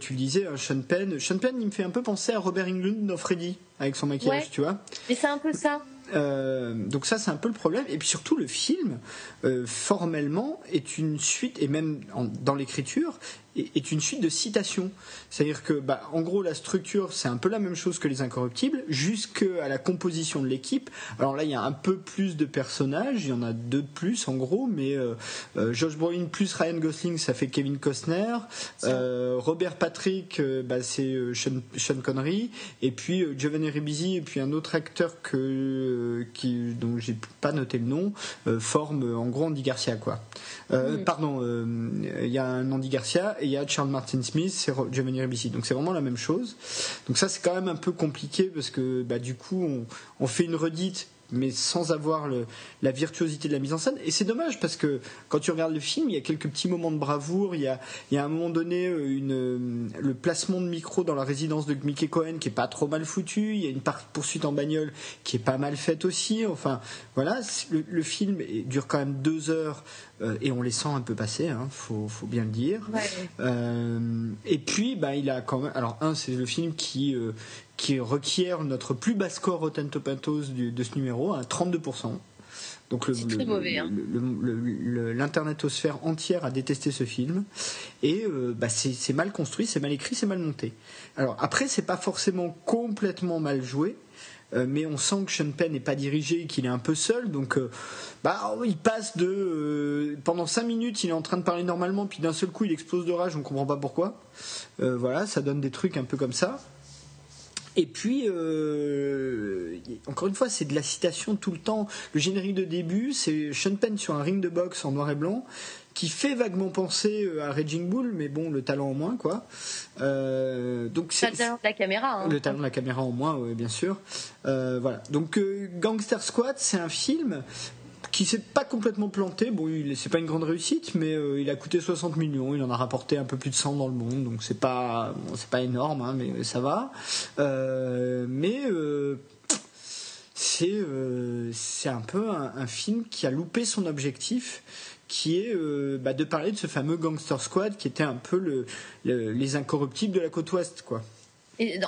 tu le disais, hein, Sean Penn. Sean Penn, il me fait un peu penser à Robert Englund dans Freddy, avec son maquillage, tu vois. Mais c'est un peu ça. Euh, donc ça c'est un peu le problème. Et puis surtout le film euh, formellement est une suite et même dans l'écriture est une suite de citations. C'est-à-dire que, bah, en gros, la structure, c'est un peu la même chose que les Incorruptibles, jusqu'à la composition de l'équipe. Alors là, il y a un peu plus de personnages, il y en a deux de plus, en gros, mais euh, euh Josh Brolin plus Ryan Gosling, ça fait Kevin Costner. Euh, Robert Patrick, euh, bah, c'est Sean, Sean, Connery. Et puis Giovanni Ribisi, et puis un autre acteur que, qui, dont j'ai pas noté le nom, forme en gros Andy Garcia, quoi. Pardon, il y a un Andy Garcia il y a Charles Martin Smith, c'est Giovanni Ribisi. Donc c'est vraiment la même chose. Donc ça c'est quand même un peu compliqué parce que bah, du coup on fait une redite mais sans avoir la virtuosité de la mise en scène. Et c'est dommage parce que quand tu regardes le film, il y a quelques petits moments de bravoure. Il y a, il y a un moment donné euh, une, euh, le placement de micro dans la résidence de Mickey Cohen qui est pas trop mal foutu. Il y a une poursuite en bagnole qui est pas mal faite aussi. Enfin, voilà, le, film dure quand même deux heures euh, et on les sent un peu passer, hein, faut, faut, bien le dire. et puis, bah, il a quand même. Alors, un, c'est le film qui qui requiert notre plus bas score Rotten Tomatoes de ce numéro, à 32%. Donc le, très mauvais, hein. l'internetosphère entière a détesté ce film et euh, bah c'est mal construit, c'est mal écrit, c'est mal monté. Alors après c'est pas forcément complètement mal joué, euh, mais on sent que Sean Penn n'est pas dirigé, qu'il est un peu seul, donc euh, bah il passe de pendant 5 minutes il est en train de parler normalement, puis d'un seul coup il explose de rage, on comprend pas pourquoi. voilà, ça donne des trucs un peu comme ça. Et puis, euh, encore une fois, c'est de la citation tout le temps. Le générique de début, c'est Sean Penn sur un ring de boxe en noir et blanc qui fait vaguement penser euh, à Raging Bull, mais bon, le talent en moins, quoi. Euh, donc le talent de la caméra. Hein. Le talent de la caméra en moins, oui, bien sûr. Euh, voilà. Donc Gangster Squad, c'est un film qui s'est pas complètement planté. Bon, c'est pas une grande réussite, mais euh, il a coûté 60 millions. Il en a rapporté un peu plus de 100 dans le monde, donc c'est pas c'est pas énorme, hein, mais ça va. Euh, mais euh, c'est c'est un peu un, film qui a loupé son objectif qui est bah, de parler de ce fameux Gangster Squad qui était un peu le, les incorruptibles de la côte ouest quoi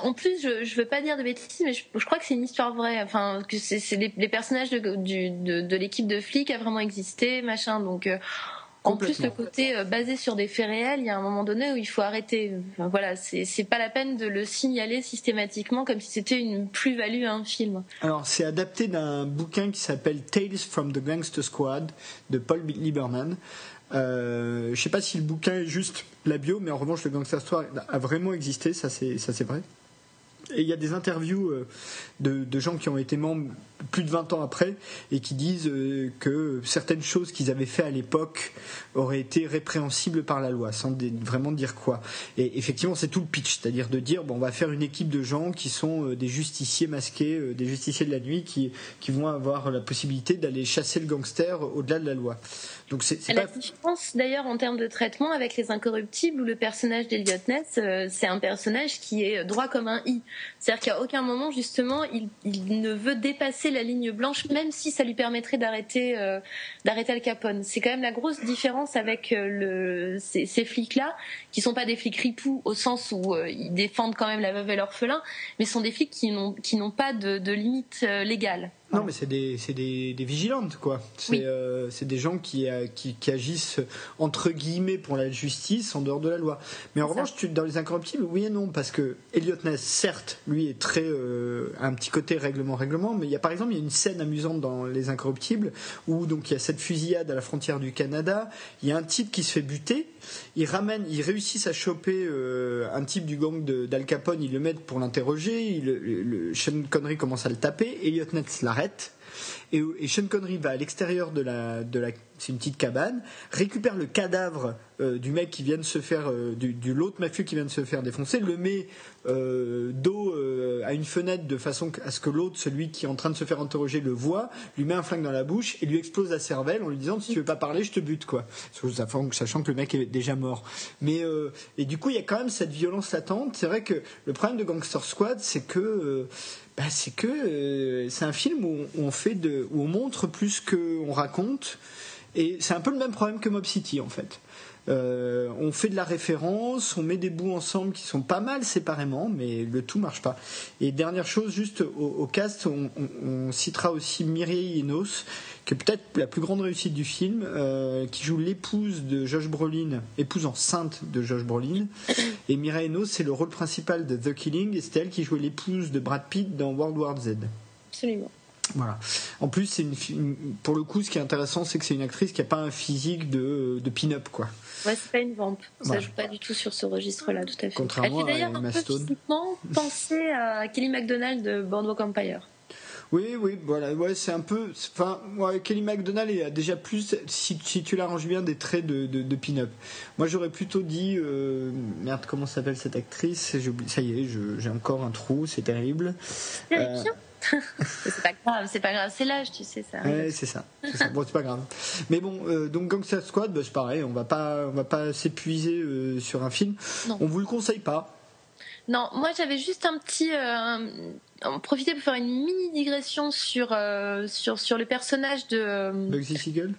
en plus, je, ne veux pas dire de bêtises, mais je, crois que c'est une histoire vraie. Enfin, que c'est les, personnages de, de, l'équipe de flics a vraiment existé, machin. Donc, euh, en plus, le côté euh, basé sur des faits réels, il y a un moment donné où il faut arrêter. Enfin, voilà, c'est pas la peine de le signaler systématiquement comme si c'était une plus-value à un film. Alors, c'est adapté d'un bouquin qui s'appelle Tales from the Gangster Squad de Paul Lieberman. Euh, je sais pas si le bouquin est juste la bio, mais en revanche, le Gangster Squad a vraiment existé, ça c'est ça c'est vrai. Et il y a des interviews euh, de, gens qui ont été membres plus de 20 ans après et qui disent euh, que certaines choses qu'ils avaient fait à l'époque auraient été répréhensibles par la loi, sans vraiment dire quoi. Et effectivement, c'est tout le pitch, c'est-à-dire de dire bon, on va faire une équipe de gens qui sont euh, des justiciers masqués, des justiciers de la nuit, qui, qui vont avoir la possibilité d'aller chasser le gangster au-delà de la loi. Donc c'est la différence d'ailleurs en termes de traitement avec les incorruptibles où le personnage d'Eliot Ness, c'est un personnage qui est droit comme un i. C'est-à-dire qu'à aucun moment, justement, il, ne veut dépasser la ligne blanche, même si ça lui permettrait d'arrêter euh, d'arrêter Al Capone. C'est quand même la grosse différence avec euh, ces, flics-là, qui sont pas des flics ripoux au sens où euh, ils défendent quand même la veuve et l'orphelin, mais sont des flics qui n'ont qui n'ont pas de, de limite légale. Non, mais c'est des, des, des, vigilantes, quoi. C'est euh, des gens qui, euh, qui, qui, agissent, entre guillemets, pour la justice en dehors de la loi. Mais en revanche, tu, dans Les Incorruptibles, oui et non, parce que Elliot Ness, certes, lui est très. Euh, un petit côté règlement-règlement, mais il y a par exemple, il y a une scène amusante dans Les Incorruptibles où donc il y a cette fusillade à la frontière du Canada, il y a un type qui se fait buter ils ramènent, ils réussissent à choper euh, un type du gang d'Al Capone, ils le mettent pour l'interroger, le, le, Sean Connery commence à le taper, Elliot Ness l'arrête, et, et, Sean Connery va à l'extérieur de la, de la, c'est une petite cabane, récupère le cadavre euh, du mec qui vient de se faire, euh, du, du l'autre mafieux qui vient de se faire défoncer, le met euh, dos à une fenêtre de façon à ce que l'autre, celui qui est en train de se faire interroger, le voit, lui met un flingue dans la bouche et lui explose la cervelle en lui disant si tu veux pas parler, je te bute quoi. Sachant que le mec est déjà mort. Mais et du coup il y a quand même cette violence latente. C'est vrai que le problème de Gangster Squad, c'est que bah, c'est que c'est un film où on fait de, où on montre plus qu'on raconte. Et c'est un peu le même problème que Mob City en fait. Euh, on fait de la référence, on met des bouts ensemble qui sont pas mal séparément, mais le tout marche pas. Et dernière chose, juste au, cast, on, citera aussi Mireille Enos, qui est peut-être la plus grande réussite du film, euh, qui joue l'épouse de Josh Brolin, épouse enceinte de Josh Brolin. Et Mireille Enos, c'est le rôle principal de The Killing, et c'est elle qui jouait l'épouse de Brad Pitt dans World War Z. Absolument. Voilà. En plus, c'est une, pour le coup, ce qui est intéressant, c'est que c'est une actrice qui n'a pas un physique de, de pin-up, quoi. Ouais, c'est pas une vampe. Ça joue pas du tout sur ce registre-là, tout à fait. Contrairement Elle fait d'ailleurs un peu physiquement penser à Kelly MacDonald de Boardwalk Empire. Oui, oui, voilà, ouais, c'est un peu. Enfin, Kelly MacDonald a déjà plus, si, si tu l'arranges bien, des traits de, de, pin-up. Moi, j'aurais plutôt dit, euh, merde, comment s'appelle cette actrice? Ça y est, j'ai encore un trou, c'est terrible. Euh, c'est pas grave, c'est pas grave, c'est l'âge, tu sais ça. Ouais, c'est ça, ça. Bon, c'est pas grave. Mais bon, euh, donc Gangster Squad, bah, c'est pareil, on va pas, on va pas s'épuiser euh, sur un film. On vous le conseille pas. Non, moi j'avais juste un petit, euh, profiter pour faire une mini digression sur sur sur le personnage de Bugsy Siegel?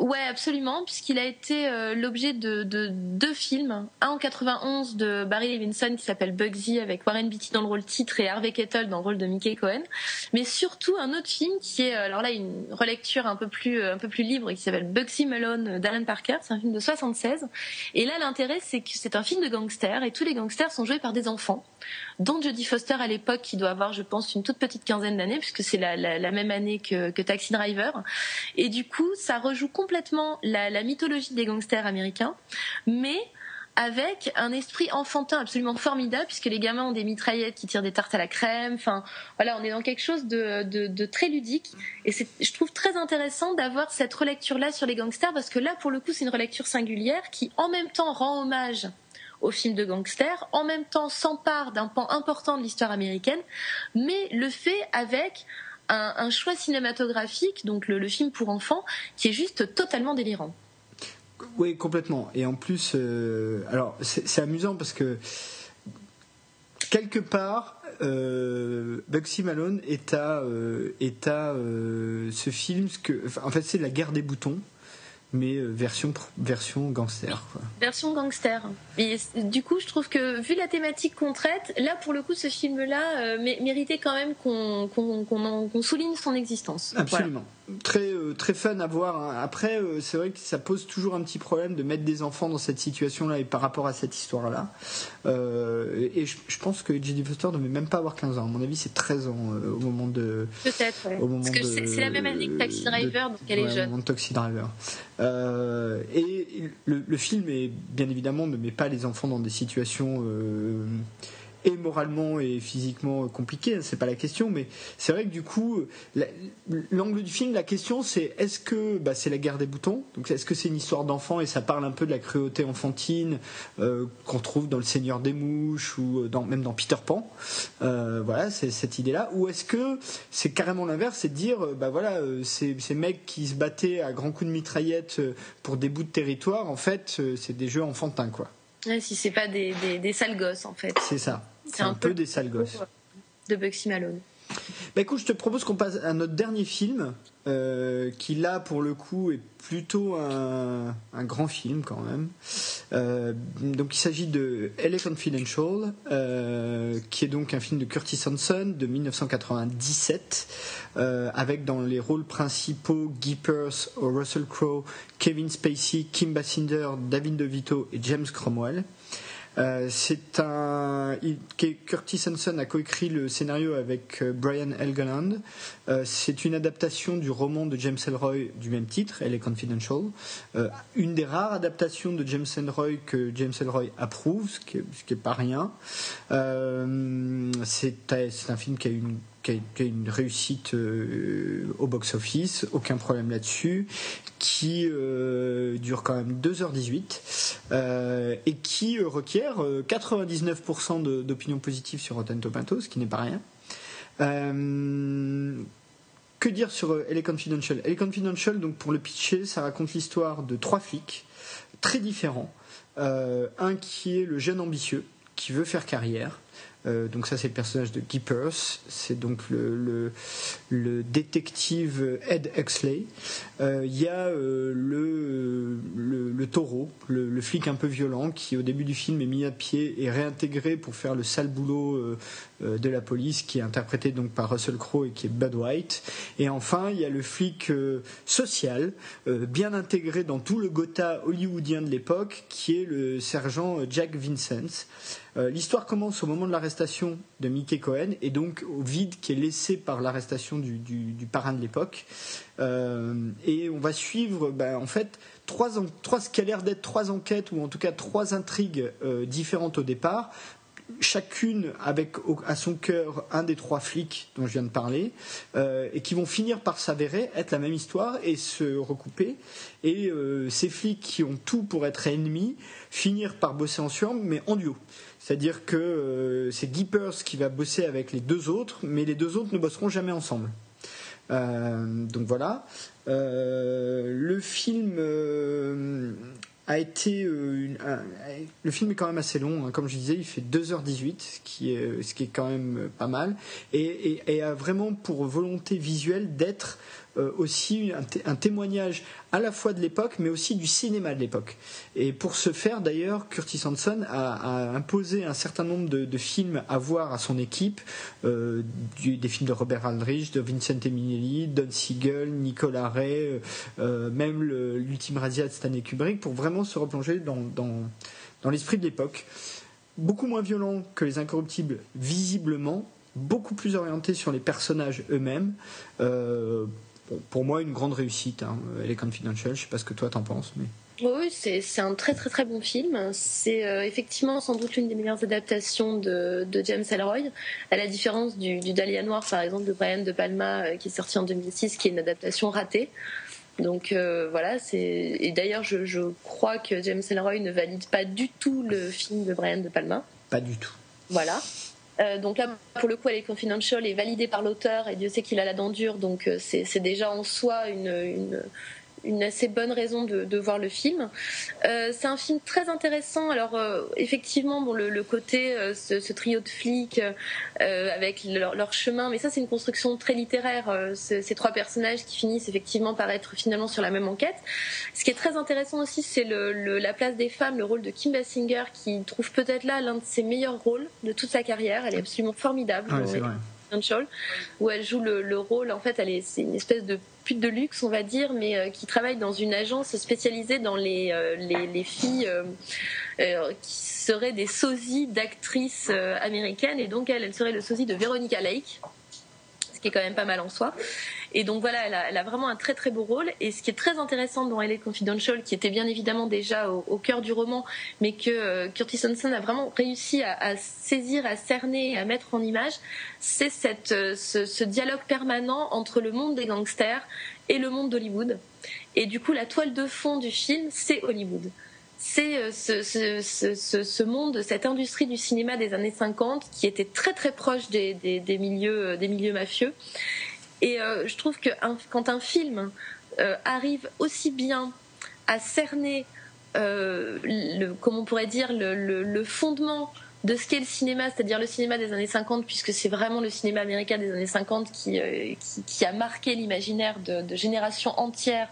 Ouais, absolument, puisqu'il a été euh, l'objet de, deux films. Un en 91 de Barry Levinson qui s'appelle Bugsy avec Warren Beatty dans le rôle titre et Harvey Keitel dans le rôle de Mickey Cohen. Mais surtout un autre film qui est, euh, alors là, une relecture un peu plus, euh, un peu plus libre qui s'appelle Bugsy Malone d'Alan Parker. C'est un film de 76. Et là, l'intérêt, c'est que c'est un film de gangsters et tous les gangsters sont joués par des enfants dont Jodie Foster à l'époque, qui doit avoir, je pense, une toute petite quinzaine d'années, puisque c'est la, même année que, Taxi Driver. Et du coup, ça rejoue complètement la, mythologie des gangsters américains, mais avec un esprit enfantin absolument formidable, puisque les gamins ont des mitraillettes qui tirent des tartes à la crème. Enfin, voilà, on est dans quelque chose de, très ludique. Et je trouve très intéressant d'avoir cette relecture-là sur les gangsters, parce que là, pour le coup, c'est une relecture singulière qui, en même temps, rend hommage au film de gangster, en même temps s'empare d'un pan important de l'histoire américaine, mais le fait avec un, choix cinématographique, donc le, film pour enfants, qui est juste totalement délirant. Oui, complètement. Et en plus, euh, alors c'est amusant parce que quelque part, euh, Bugsy Malone est à, euh, ce film, en fait, c'est la guerre des boutons mais euh, version, version gangster. Version gangster. Et du coup, je trouve que vu la thématique qu'on traite, là pour le coup, ce film-là euh, méritait quand même qu'on souligne son existence. Absolument. Très euh, très fun à voir. hein. Après, euh, c'est vrai que ça pose toujours un petit problème de mettre des enfants dans cette situation-là et par rapport à cette histoire-là. Euh, et je, je pense que Jodie Foster ne devait même pas avoir 15 ans. À mon avis, c'est 13 ans euh, au moment de. Peut-être, ouais. Au Parce que c'est la même année que Taxi de- Driver, donc elle ouais, est au jeune. moment de Taxi Driver. Euh, et le, le film est bien évidemment ne met pas les enfants dans des situations et moralement et physiquement compliquées, hein, c'est pas la question, mais c'est vrai que du coup, la- l'angle du film, la question c'est est-ce que bah, c'est la guerre des boutons? Donc est-ce que c'est une histoire d'enfant et ça parle un peu de la cruauté enfantine euh, qu'on trouve dans Le Seigneur des Mouches ou dans, même dans Peter Pan? Euh, Voilà, c'est cette idée-là. Ou est-ce que c'est carrément l'inverse, c'est de dire, euh, bah voilà, euh, ces, mecs qui se battaient à grands coups de mitraillette euh, pour des bouts de territoire, en fait, euh, c'est des jeux enfantins, quoi. Ouais, si c'est pas des, des, des sales gosses, en fait, C'est ça. C'est un un peu peu des sales gosses. de Bugsy Malone. Bah je te propose qu'on passe à notre dernier film, euh, qui là pour le coup est plutôt un, un grand film quand même. Euh, donc il s'agit de LA Confidential, euh, qui est donc un film de Curtis Hanson de 1997, euh, avec dans les rôles principaux Guy Pearce, Russell Crowe, Kevin Spacey, Kim Basinger, David DeVito et James Cromwell. Euh, c'est un. il- Curtis Hanson a coécrit le scénario avec euh, Brian Helgeland. Euh, c'est une adaptation du roman de James Ellroy du même titre, Elle est Confidential. Une des rares adaptations de James Ellroy que James Ellroy approuve, ce qui est, ce qui est pas rien. C'est un film qui a une qui a, une réussite euh, au box-office, aucun problème là-dessus, qui euh, dure quand même 2h18 euh, et qui requiert euh, 99% de- d'opinion positive sur Rotten Tomatoes, ce qui n'est pas rien. Que dire sur euh, LA Confidential? LA Confidential, donc pour le pitcher, ça raconte l'histoire de trois flics très différents. Un qui est le jeune ambitieux, qui veut faire carrière. Euh, donc ça c'est le personnage de Guy c'est donc le, détective Ed Huxley. Euh, Il y a euh, le, le, taureau, le, flic un peu violent qui au début du film est mis à pied et réintégré pour faire le sale boulot de la police qui est interprété donc par Russell Crowe et qui est Bud White. Et enfin il y a le flic euh, social, euh, bien intégré dans tout le Gotha hollywoodien de l'époque qui est le sergent Jack Vincent. Euh, L'histoire commence au moment de l'arrestation de Mickey Cohen et donc au vide qui est laissé par l'arrestation du, du- parrain de l'époque. Euh, et on va suivre ben, en fait trois, trois, ce qui a l'air d'être trois enquêtes ou en tout cas trois intrigues euh, différentes au départ. Chacune avec à son cœur un des trois flics dont je viens de parler, euh, et qui vont finir par s'avérer être la même histoire et se recouper. Et euh, ces flics qui ont tout pour être ennemis finir par bosser ensemble, mais en duo. C'est-à-dire que euh, c'est Pearce qui va bosser avec les deux autres, mais les deux autres ne bosseront jamais ensemble. Euh, donc voilà. Le film euh, le film est quand même assez long. hein. Comme je disais, il fait 2h18, ce qui est, ce qui est quand même pas mal. Et, et- et a vraiment pour volonté visuelle d'être euh, aussi un, té- un témoignage à la fois de l'époque, mais aussi du cinéma de l'époque. Et pour ce faire, d'ailleurs, Curtis Hanson a, a imposé un certain nombre de, films à voir à son équipe, euh, des films de Robert Aldrich, de Vincent Minnelli, Don Siegel, Nicolas Ray, euh, même l'ultime razzia de Stanley Kubrick, pour vraiment se replonger dans, dans, dans l'esprit de l'époque. Beaucoup moins violent que Les Incorruptibles, visiblement, beaucoup plus orienté sur les personnages eux-mêmes. Pour moi, une grande réussite. Hein. Elle est confidential, je sais pas ce que toi t'en penses, mais. Oui, c'est un très très très bon film. C'est euh, effectivement sans doute l'une des meilleures adaptations de, de James Ellroy, à la différence du, du Dahlia Noir par exemple de Brian De Palma euh, qui est sorti en 2006, qui est une adaptation ratée. Donc euh, voilà, c'est et d'ailleurs je, je crois que James Ellroy ne valide pas du tout le film de Brian De Palma. Pas du tout. Voilà. Euh, donc là, pour le coup, elle est confidential et validée par l'auteur, et Dieu sait qu'il a la dent dure, donc euh, c'est déjà en soi une, une assez bonne raison de, de voir le film. Euh, c'est un film très intéressant. Alors euh, effectivement, bon, le, le côté, euh, ce, ce trio de flics avec leur, leur chemin, mais ça c'est une construction très littéraire. ce- ces trois personnages qui finissent effectivement par être finalement sur la même enquête. Ce qui est très intéressant aussi, c'est le, le- la place des femmes, le rôle de Kim Basinger, qui trouve peut-être là l'un de ses meilleurs rôles de toute sa carrière. Elle est absolument formidable. Ouais, c'est vrai. Où elle joue le, rôle. En fait, elle est, c'est une espèce de pute de luxe, on va dire, mais qui travaille dans une agence spécialisée dans les, les, filles qui seraient des sosies d'actrices américaines. Et donc, elle, elle serait le sosie de Veronica Lake, qui est quand même pas mal en soi. Et donc voilà, elle a, vraiment un très très beau rôle. Et ce qui est très intéressant dans LA Confidential, qui était bien évidemment déjà au, cœur du roman, mais que euh, Curtis Hanson a vraiment réussi à, saisir, à cerner, à mettre en image, c'est cette, euh, ce, dialogue permanent entre le monde des gangsters et le monde d'Hollywood. Et du coup, la toile de fond du film, c'est Hollywood c'est euh, ce, monde, cette industrie du cinéma des années 50 qui était très très proche des, milieux, des milieux mafieux. Et euh, je trouve que quand un film euh, arrive aussi bien à cerner, euh, comment on pourrait dire, le, fondement de ce qu'est le cinéma, c'est-à-dire le cinéma des années 50, puisque c'est vraiment le cinéma américain des années 50 qui, a marqué l'imaginaire de, générations entières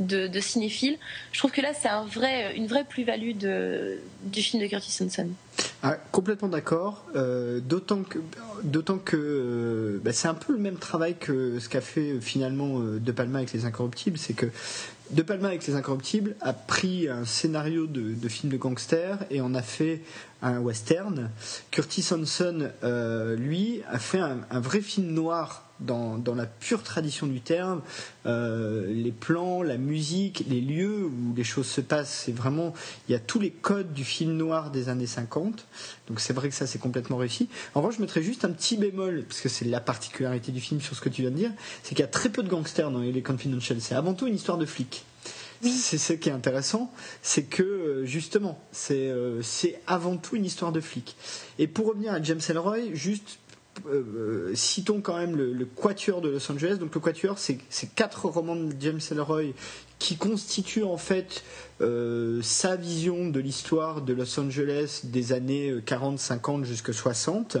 de, cinéphiles. Je trouve que là, c'est un vrai, une vraie plus-value du film de Curtis Hanson. Ah, complètement d'accord. Euh, d'autant que, d'autant que euh, bah, c'est un peu le même travail que ce qu'a fait euh, finalement De Palma avec Les Incorruptibles. C'est que De Palma avec Les Incorruptibles a pris un scénario de, de film de gangster et en a fait un western. Curtis Hanson, lui, a fait un vrai film noir dans, dans, la pure tradition du terme. Euh, les plans, la musique, les lieux où les choses se passent, c'est vraiment. Il y a tous les codes du film noir des années 50. Donc c'est vrai que ça, c'est complètement réussi. En revanche, je mettrais juste un petit bémol, parce que c'est la particularité du film sur ce que tu viens de dire, c'est qu'il y a très peu de gangsters dans les Confidential. C'est avant tout une histoire de flics. C'est ce qui est intéressant, c'est que euh, justement, euh, c'est avant tout une histoire de flics. Et pour revenir à James Ellroy, juste euh, euh, citons quand même le, Quatuor de Los Angeles. Donc le Quatuor, c'est quatre romans de James Ellroy qui constituent en fait euh, sa vision de l'histoire de Los Angeles des années 40, 50 jusqu'à 60,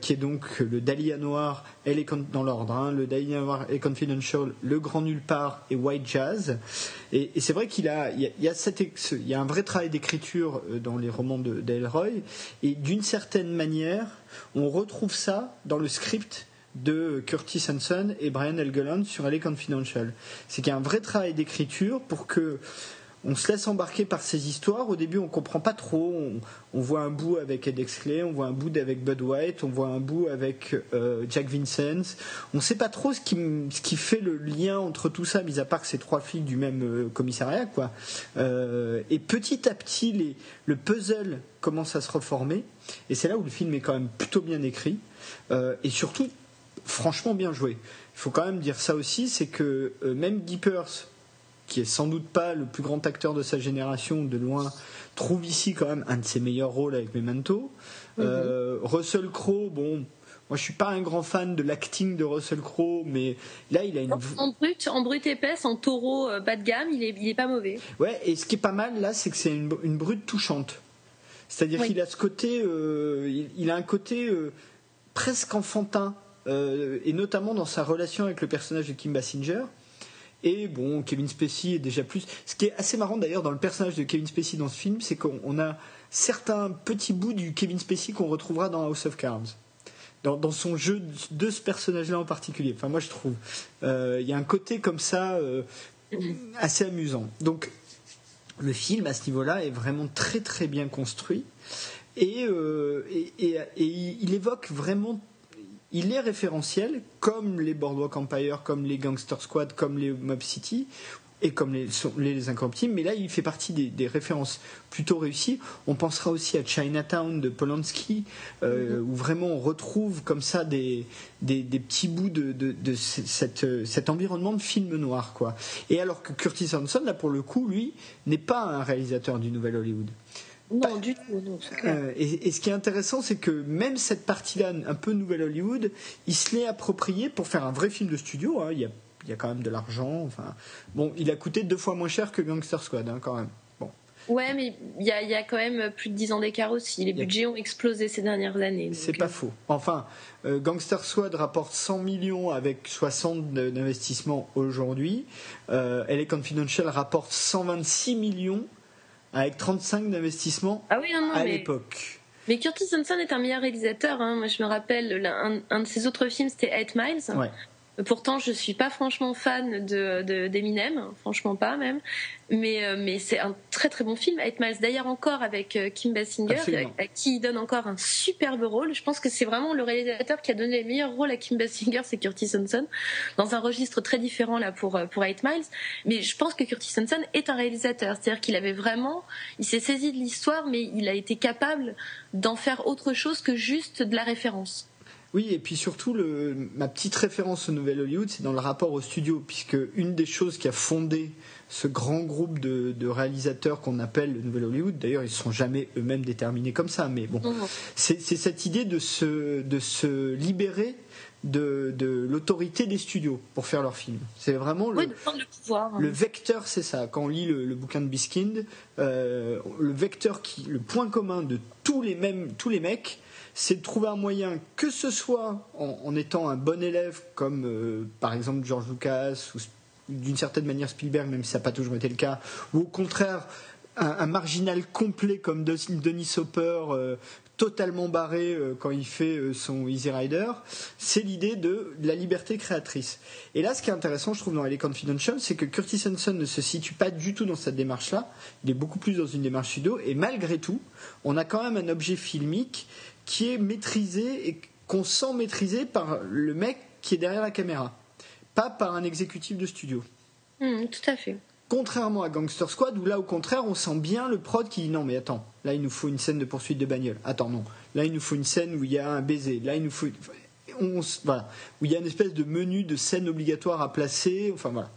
qui est donc le Dahlia Noir, elle est dans l'ordre, hein, le Dahlia Noir et Confidential, le Grand Nulle Part et White Jazz. Et, c'est vrai qu'il a, il y a, il y a un vrai travail d'écriture dans les romans d'Elroy, et d'une certaine manière, on retrouve ça dans le script de Curtis Hanson et Brian Helgeland sur LA Confidential. C'est qu'il y a un vrai travail d'écriture pour que on se laisse embarquer par ces histoires. Au début, on comprend pas trop. On, voit un bout avec Ed Exley, on voit un bout avec Bud White, on voit un bout avec euh, Jack Vincent. On ne sait pas trop ce qui, ce qui fait le lien entre tout ça, mis à part que c'est trois filles du même euh, commissariat, quoi. Euh, et petit à petit, le puzzle commence à se reformer. Et c'est là où le film est quand même plutôt bien écrit et surtout franchement bien joué. Il faut quand même dire ça aussi, c'est que même Guy qui est sans doute pas le plus grand acteur de sa génération de loin, trouve ici quand même un de ses meilleurs rôles avec Memento. Mhm. Euh, Russell Crowe, bon, moi je suis pas un grand fan de l'acting de Russell Crowe, mais là il a une en brut, en brut épaisse, en taureau euh, bas de gamme, il est, il est pas mauvais. Ouais, et ce qui est pas mal là, c'est que c'est une, une, brute touchante. C'est-à-dire qu'il a ce côté, euh, il, a un côté presque enfantin, et notamment dans sa relation avec le personnage de Kim Basinger et bon, Kevin Spacey est déjà plus. Ce qui est assez marrant d'ailleurs dans le personnage de Kevin Spacey dans ce film, c'est qu'on a certains petits bouts du Kevin Spacey qu'on retrouvera dans House of Cards. Dans, son jeu de ce personnage-là en particulier. Enfin, moi je trouve. Euh, il y a un côté comme ça euh, assez amusant. Donc, le film à ce niveau-là est vraiment très très bien construit. Et, euh, et, il évoque vraiment il est référentiel, comme les Boardwalk Empire, comme les Gangster Squad, comme les Mob City, et comme les, les Incorruptibles, mais là il fait partie des, références plutôt réussies. On pensera aussi à Chinatown de Polanski, euh, mm-hmm. où vraiment on retrouve comme ça des, des, petits bouts de, de, cette, cet environnement de film noir. Quoi. Et alors que Curtis Hanson, là pour le coup, lui, n'est pas un réalisateur du Nouvel Hollywood. Non, du tout, euh, et, ce qui est intéressant, c'est que même cette partie-là, un peu Nouvelle Hollywood, il se l'est approprié pour faire un vrai film de studio. Hein. Il, y a, quand même de l'argent. Enfin, bon, il a coûté deux fois moins cher que Gangster Squad, hein, quand même. Bon. Ouais, mais il y, a, quand même plus de dix ans d'écart aussi. Les budgets ont explosé ces dernières années. C'est pas euh. faux. Enfin, euh, Gangster Squad rapporte 100 millions avec 60 d'investissement aujourd'hui. Euh, LA Confidential rapporte 126 millions avec 35 d'investissement ah à l'époque. Mais Curtis Hanson est un meilleur réalisateur. Hein. Moi, je me rappelle, un, de ses autres films, c'était Eight Miles. Ouais. Pourtant, je suis pas franchement fan de d'Eminem, franchement pas même. Mais euh, mais c'est un très très bon film. Eight Miles d'ailleurs encore avec euh, Kim Basinger, qui donne encore un superbe rôle. Je pense que c'est vraiment le réalisateur qui a donné le meilleur rôle à Kim Basinger, c'est Curtis Hanson, dans un registre très différent là pour euh, pour Eight Miles. Mais je pense que Curtis Hanson est un réalisateur, c'est-à-dire qu'il avait vraiment, il s'est saisi de l'histoire, mais il a été capable d'en faire autre chose que juste de la référence. Oui, et puis surtout, ma petite référence au Nouvel Hollywood, c'est dans le rapport au studio, puisque une des choses qui a fondé ce grand groupe de, réalisateurs qu'on appelle le Nouvel Hollywood, d'ailleurs, ils ne sont jamais eux-mêmes déterminés comme ça, mais bon, c'est cette idée de se, de se libérer de, l'autorité des studios pour faire leurs films. C'est vraiment le, pouvoir, hein. le vecteur, c'est ça. Quand on lit le, bouquin de Biskind, euh, le vecteur qui, le point commun de tous les mêmes, tous les mecs, c'est de trouver un moyen, que ce soit en, étant un bon élève, comme euh, par exemple George Lucas, ou d'une certaine manière Spielberg, même si ça n'a pas toujours été le cas, ou au contraire un, marginal complet comme Denis Hopper, euh, totalement barré euh, quand il fait son Easy Rider, c'est l'idée de la liberté créatrice. Et là, ce qui est intéressant, je trouve, dans LA Confidential, c'est que Curtis Hanson ne se situe pas du tout dans cette démarche-là. Il est beaucoup plus dans une démarche sudo, et malgré tout, on a quand même un objet filmique qui est maîtrisé et qu'on sent maîtrisé par le mec qui est derrière la caméra, pas par un exécutif de studio. Hmm, tout à fait. Contrairement à Gangster Squad, où là au contraire on sent bien le prod qui dit non mais attends, là il nous faut une scène de poursuite de bagnole. Attends non, là il nous faut une scène où il y a un baiser. Là il nous faut, on, voilà, où il y a une espèce de menu de scène obligatoire à placer. Enfin voilà.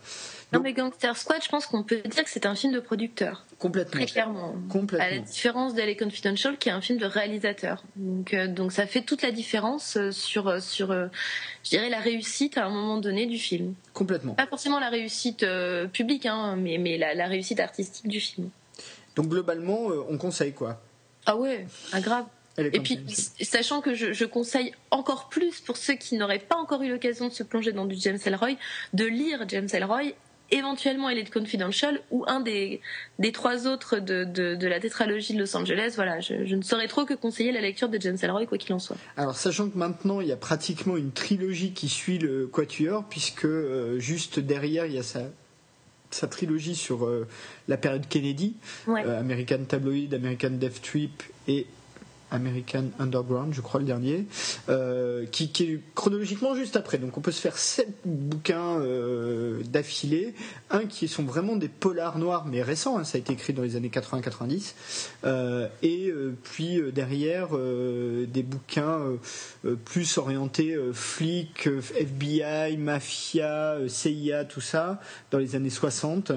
Non, mais Gangster Squad, je pense qu'on peut dire que c'est un film de producteur. Complètement. Très clairement. Complètement. À la différence d'Elle Confidential, qui est un film de réalisateur. Donc, euh, donc ça fait toute la différence euh, sur, euh, sur je dirais, la réussite à un moment donné du film. Complètement. Pas forcément la réussite publique, hein, mais, mais la, réussite artistique du film. Donc, globalement, on conseille quoi Ah ouais, ah, grave. Et puis, sachant que je, je, conseille encore plus pour ceux qui n'auraient pas encore eu l'occasion de se plonger dans du James Ellroy, de lire James Ellroy éventuellement Elite Confidential ou un des, des trois autres de, de, la tétralogie de Los Angeles. Voilà, je, ne saurais trop que conseiller la lecture de James Ellroy, quoi qu'il en soit. Alors, sachant que maintenant, il y a pratiquement une trilogie qui suit le Quatuor, puisque euh, juste derrière, il y a sa, sa trilogie sur euh, la période Kennedy, euh, American Tabloid, American Death Trip et American Underground, je crois le dernier, euh, qui, est chronologiquement juste après. Donc on peut se faire sept bouquins euh, d'affilée, un qui sont vraiment des polars noirs mais récents, hein, ça a été écrit dans les années 80-90, euh, et puis derrière des bouquins plus orientés flics, FBI, mafia, CIA, tout ça, dans les années 60,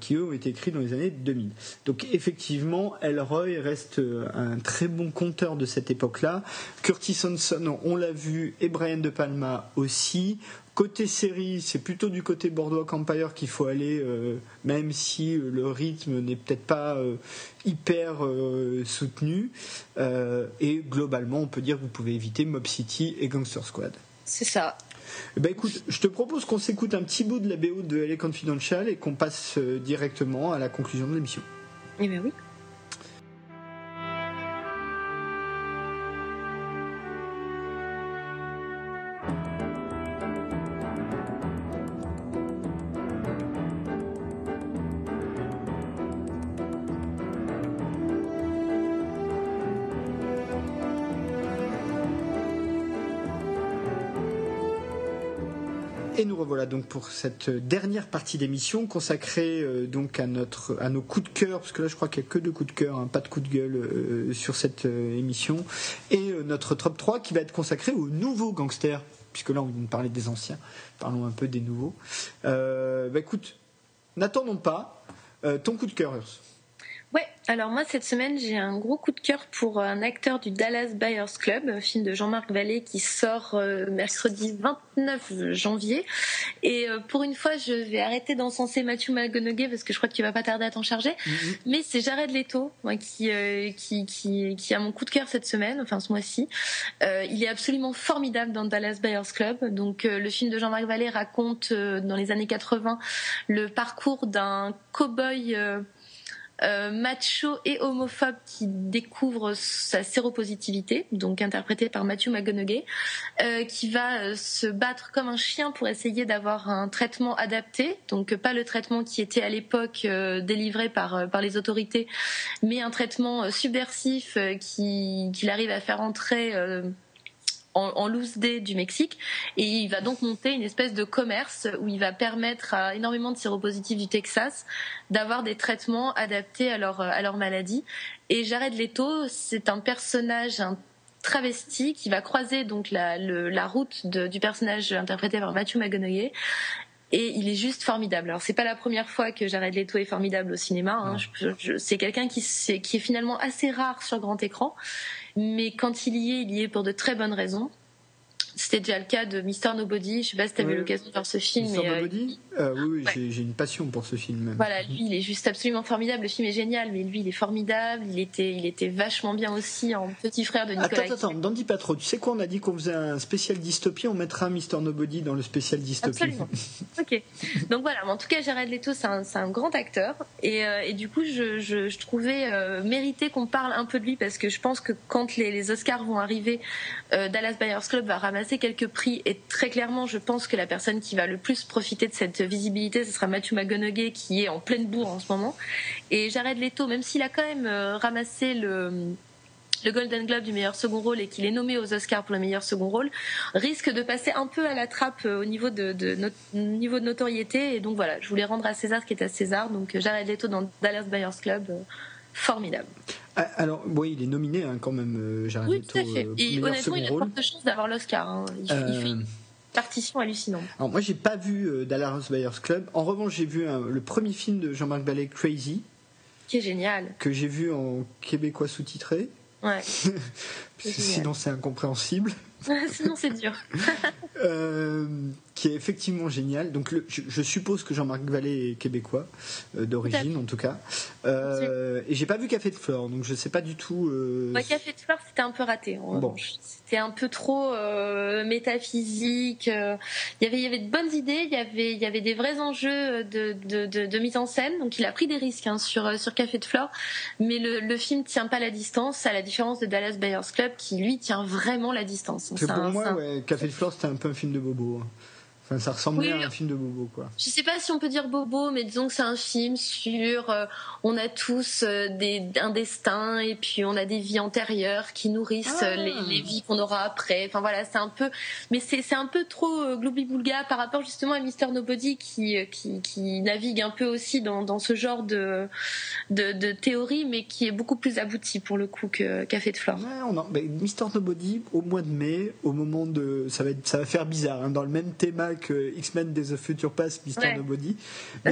qui eux ont été écrits dans les années 2000. Donc effectivement, Elroy reste un très bon compteur de cette époque-là. Curtis Hanson, on l'a vu, et Brian De Palma aussi. Côté série, c'est plutôt du côté Boardwalk Empire qu'il faut aller, euh, même si euh, le rythme n'est peut-être pas euh, hyper soutenu. et globalement, on peut dire que vous pouvez éviter Mob City et Gangster Squad. C'est ça. Eh ben écoute, je te propose qu'on s'écoute un petit bout de la BO de LA Confidential et qu'on passe directement à la conclusion de l'émission. Eh bien oui. Revoilà donc pour cette dernière partie d'émission consacrée euh, donc à notre à nos coups de cœur parce que là je crois qu'il n'y a que deux coups de cœur, hein, pas de coups de gueule euh, sur cette euh, émission et notre top 3 qui va être consacré aux nouveaux gangsters puisque là on vient de parler des anciens, parlons un peu des nouveaux. bah écoute, n'attendons pas ton coup de cœur Urs. Alors moi cette semaine j'ai un gros coup de cœur pour un acteur du Dallas Buyers Club, un film de Jean-Marc Vallée qui sort euh, mercredi 29 janvier. Et euh, pour une fois je vais arrêter d'encenser Matthew McConaughey parce que je crois qu'il va pas tarder à t'en charger. Mm-hmm. Mais c'est Jared Leto moi, qui, euh, qui, qui, qui, a mon coup de cœur cette semaine, enfin ce mois-ci. il est absolument formidable dans Dallas Buyers Club. Donc le film de Jean-Marc Vallée raconte dans les années 80 le parcours d'un cow-boy euh, macho et homophobe qui découvre sa séropositivité, donc interprété par Matthew McConaughey, euh, qui va euh, se battre comme un chien pour essayer d'avoir un traitement adapté, donc pas le traitement qui était à l'époque délivré par par les autorités, mais un traitement subversif qui qu'il arrive à faire entrer en, loose day du Mexique et il va donc monter une espèce de commerce où il va permettre à énormément de séropositifs du Texas d'avoir des traitements adaptés à leur, à leur maladie. Et Jared Leto, c'est un personnage, un travesti qui va croiser donc la, la route du personnage interprété par Matthew McConaughey et il est juste formidable. Alors c'est pas la première fois que Jared Leto est formidable au cinéma. Hein. c'est quelqu'un qui, qui est finalement assez rare sur grand écran, mais quand il y est, il y est pour de très bonnes raisons. C'était déjà le cas de Mister Nobody. Je sais pas si tu as eu l'occasion de voir ce film. Mister euh, Nobody euh, Oui, oui j'ai une passion pour ce film. Voilà, lui, il est juste absolument formidable. Le film est génial, mais lui, il est formidable. Il était, il était vachement bien aussi en petit frère de Nicolas. Attends, attends, n'en dis pas trop. Tu sais quoi On a dit qu'on faisait un spécial dystopie. On mettra Mister Nobody dans le spécial dystopie. Absolument. ok. Donc voilà, en tout cas, Jared Leto, c'est un, un, grand acteur. Et, euh, et du coup, je, je, je trouvais mérité qu'on parle un peu de lui parce que je pense que quand les, les Oscars vont arriver, Dallas Buyers Club va ramasser quelques prix et très clairement, je pense que la personne qui va le plus profiter de cette visibilité, ce sera Matthew McConaughey qui est en pleine bourre en ce moment. Et Jared Leto, même s'il a quand même euh, ramassé le le Golden Globe du meilleur second rôle et qu'il est nommé aux Oscars pour le meilleur second rôle, risque de passer un peu à la trappe euh, au niveau de, niveau de notoriété. Et donc voilà, je voulais rendre à César ce qui est à César. Donc euh, Jared Leto dans Dallas Buyers Club, formidable. Ah, alors, oui, il est nominé hein, quand même, euh, Jared Oui, tout à fait. Euh, et honnêtement, il a de chance d'avoir l'Oscar. Hein. Il, fait euh, une partition hallucinante. Alors, moi, j'ai pas vu Dallas Buyers Club. En revanche, j'ai vu le premier film de Jean-Marc Ballet, Crazy. Qui est génial. Que j'ai vu en québécois sous-titré. Ouais. Sinon, c'est incompréhensible. Sinon, c'est dur. euh, qui est effectivement génial. Donc, je, suppose que Jean-Marc Vallée est québécois, euh, d'origine en tout cas. Euh, et j'ai pas vu Café de Flore, donc je sais pas du tout. Euh... Café de Flore, c'était un peu raté. Bon. C'était un peu trop métaphysique. Il y avait, il y avait de bonnes idées, il y avait, il y avait des vrais enjeux de, de, de, mise en scène. Donc, il a pris des risques hein, sur sur Café de Flore, mais le, le film tient pas la distance, à la différence de Dallas Buyers Club, qui lui tient vraiment la distance pour moi, Café de Flore, c'était un peu un film de bobo. Hein ça ressemblait à un film de Bobo, quoi. Je sais pas si on peut dire Bobo, mais disons que c'est un film sur euh, on a tous euh, des, un destin et puis on a des vies antérieures qui nourrissent euh, ah. les, vies qu'on aura après. Enfin voilà, c'est un peu, mais c'est un peu trop gloobly-boulga par rapport justement à Mister Nobody qui, qui, qui navigue un peu aussi dans, dans ce genre de, de, de théorie, mais qui est beaucoup plus abouti pour le coup que Café de Flore. Ouais, Mister Nobody au mois de mai, au moment de, ça va être, ça va faire bizarre, hein, dans le même thème que X-Men Days of Future Past, Mister Nobody.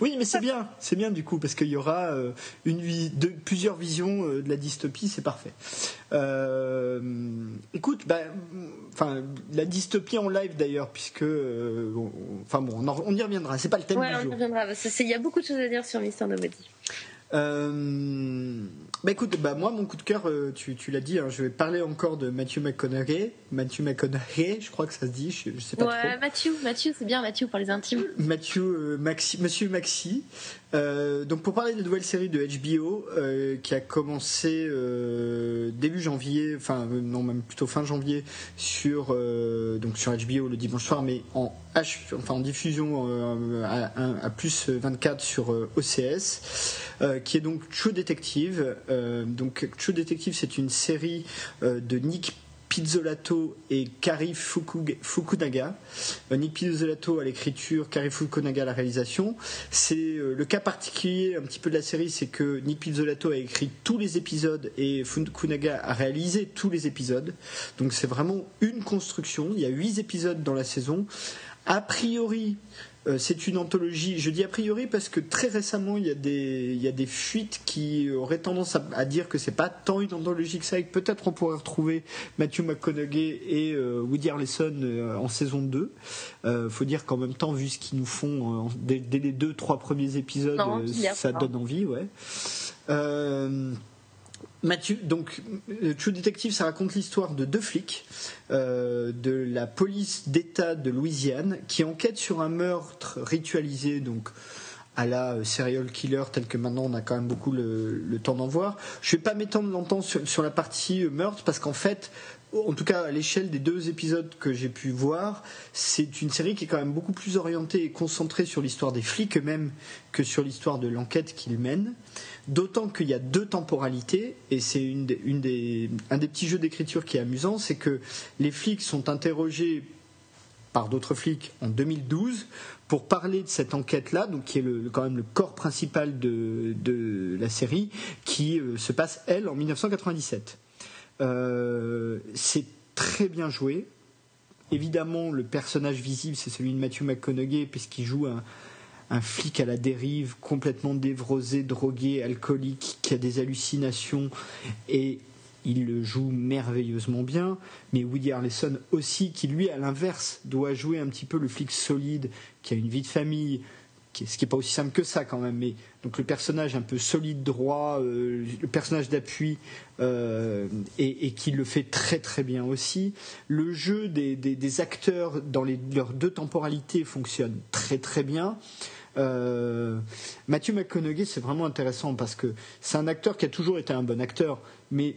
oui, mais c'est bien, c'est bien du coup parce qu'il y aura euh, une de, plusieurs visions euh, de la dystopie, c'est parfait. Euh, écoute, bah, la dystopie en live d'ailleurs, puisque, enfin bon, on, y reviendra. C'est pas le thème du jour. on y reviendra. Il y a beaucoup de choses à dire sur Mister Nobody. Euh, bah écoute, bah moi mon coup de cœur, euh, tu, tu l'as dit, hein, je vais parler encore de Matthew McConaughey. Matthew McConaughey, je crois que ça se dit, je, sais pas ouais, Matthew, Matthew, c'est bien Matthew pour les intimes. Matthew, euh, Maxi, Monsieur Maxi. Euh, donc pour parler de nouvelle série de HBO euh, qui a commencé euh, début janvier, enfin non même plutôt fin janvier sur donc sur HBO le dimanche soir, mais en H, enfin en diffusion à, à, plus 24 sur OCS, qui est donc True Detective. donc True Detective c'est une série de Nick Pizzolato et Kari Fukunaga. Euh, Nick Pizzolato à l'écriture, Kari Fukunaga à la réalisation. C'est euh, le cas particulier un petit peu de la série, c'est que Nick Pizzolato a écrit tous les épisodes et Fukunaga a réalisé tous les épisodes. Donc c'est vraiment une construction. Il y a huit épisodes dans la saison. A priori, euh, c'est une anthologie. Je dis a priori parce que très récemment, il y a des, il y a des fuites qui auraient tendance à, dire que c'est pas tant une anthologie que ça et que peut-être on pourrait retrouver Matthew McConaughey et euh, Woody Harrelson euh, en saison 2. faut dire qu'en même temps, vu ce qu'ils nous font dès, les deux, trois premiers épisodes, ça donne envie, ouais. Mathieu, donc euh, True Detective, ça raconte l'histoire de deux flics euh, de la police d'État de Louisiane qui enquêtent sur un meurtre ritualisé, donc à la serial killer tel que maintenant on a quand même beaucoup le, temps d'en voir. Je vais pas m'étendre longtemps sur, la partie meurtre parce qu'en fait en tout cas à l'échelle des deux épisodes que j'ai pu voir, c'est une série qui est quand même beaucoup plus orientée et concentrée sur l'histoire des flics eux-mêmes que sur l'histoire de l'enquête qu'ils mènent. D'autant qu'il y a deux temporalités, et c'est un des petits jeux d'écriture qui est amusant, c'est que les flics sont interrogés par d'autres flics en 2012 pour parler de cette enquête-là, donc qui est quand même le corps principal de, la série, qui euh, se passe, elle, en 1997. Euh, c'est très bien joué. Évidemment, le personnage visible, c'est celui de Matthew McConaughey, puisqu'il joue un, flic à la dérive, complètement dévrosé, drogué, alcoolique, qui a des hallucinations, et il le joue merveilleusement bien. Mais Woody Harrelson aussi, qui lui, à l'inverse, doit jouer un petit peu le flic solide, qui a une vie de famille, ce qui n'est pas aussi simple que ça quand même, mais donc le personnage un peu solide, droit, euh, le personnage d'appui, euh, et, qui le fait très très bien aussi. Le jeu des, acteurs dans leurs deux temporalités fonctionne très très bien. Euh, Matthew McConaughey, c'est vraiment intéressant parce que c'est un acteur qui a toujours été un bon acteur, mais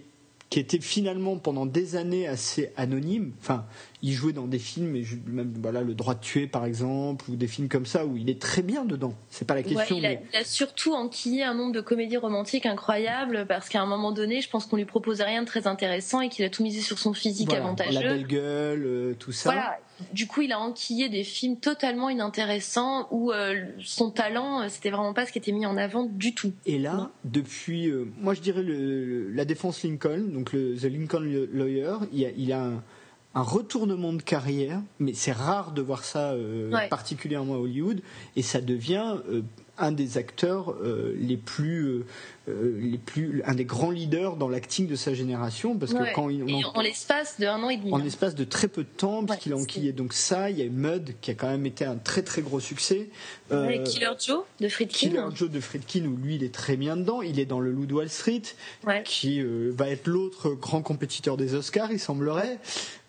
qui était finalement pendant des années assez anonyme. Enfin, il jouait dans des films, et même voilà, Le droit de tuer par exemple, ou des films comme ça où il est très bien dedans. C'est pas la question. il, a, surtout enquillé un nombre de comédies romantiques incroyables parce qu'à un moment donné, je pense qu'on lui proposait rien de très intéressant et qu'il a tout misé sur son physique avantageux. La belle gueule, euh, tout ça. Voilà. Du coup, il a enquillé des films totalement inintéressants où euh, son talent, euh, c'était vraiment pas ce qui était mis en avant du tout. Et là, depuis, moi je dirais la défense Lincoln, donc le The Lincoln Lawyer, il, a, il a un un retournement de carrière, mais c'est rare de voir ça euh, particulièrement à Hollywood, et ça devient euh, un des acteurs euh, les plus les plus un des grands leaders dans l'acting de sa génération parce que quand il en, l'espace de un an et demi en hein. l'espace de très peu de temps puisqu'il a enquillé donc ça il y a Mud qui a quand même été un très très gros succès. Killer Joe de Friedkin. Killer Joe de Friedkin où lui il est très bien dedans. Il est dans le Loup de Wall Street qui va être l'autre grand compétiteur des Oscars il semblerait.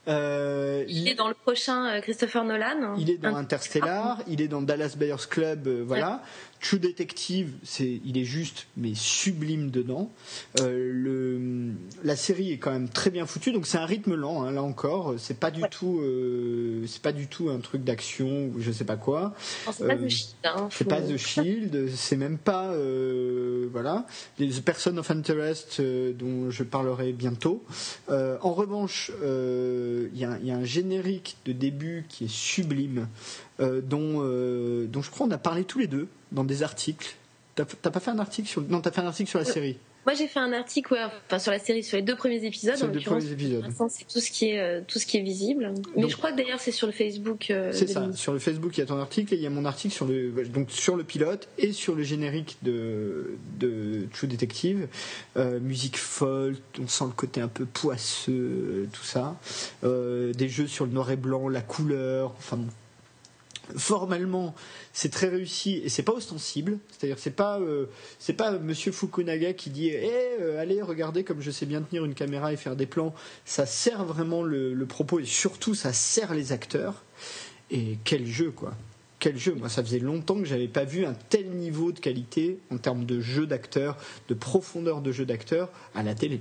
Euh, il, est dans le prochain euh, Christopher Nolan. Il est dans Interstellar, il est dans Dallas Buyers Club, euh, voilà. True Detective, c'est, il est juste mais sublime dedans. Euh, le, la série est quand même très bien foutue, donc c'est un rythme lent hein, là encore. C'est pas du tout, euh, c'est pas du tout un truc d'action ou je sais pas quoi. c'est pas The Shield. Hein, c'est pas The Shield, c'est même pas euh, voilà les Person of Interest dont je parlerai bientôt. en revanche, il y, y, a un générique de début qui est sublime. Euh, dont, euh, dont je crois on a parlé tous les deux dans des articles. T'as pas fait un article sur non t'as fait un article sur la série. Moi j'ai fait un article ouais, enfin, sur la série sur les deux premiers épisodes. Sur les deux premiers épisodes. C'est tout ce qui est euh, tout ce qui est visible. Mais je crois que d'ailleurs c'est sur le Facebook. c'est ça. Sur le Facebook il y a ton article et il y a mon article sur le donc sur le pilote et sur le générique de de True Detective. musique folle, on sent le côté un peu poisseux, tout ça. des jeux sur le noir et blanc, la couleur. Enfin formellement c'est très réussi et c'est pas ostensible. C'est-à-dire c'est pas euh, pas monsieur Fukunaga qui dit eh, euh, allez regardez comme je sais bien tenir une caméra et faire des plans. Ça sert vraiment le, propos et surtout ça sert les acteurs. Et quel jeu quoi. Quel jeu. Moi ça faisait longtemps que j'avais pas vu un tel niveau de qualité en termes de jeu d'acteurs de profondeur de jeu d'acteurs à la télé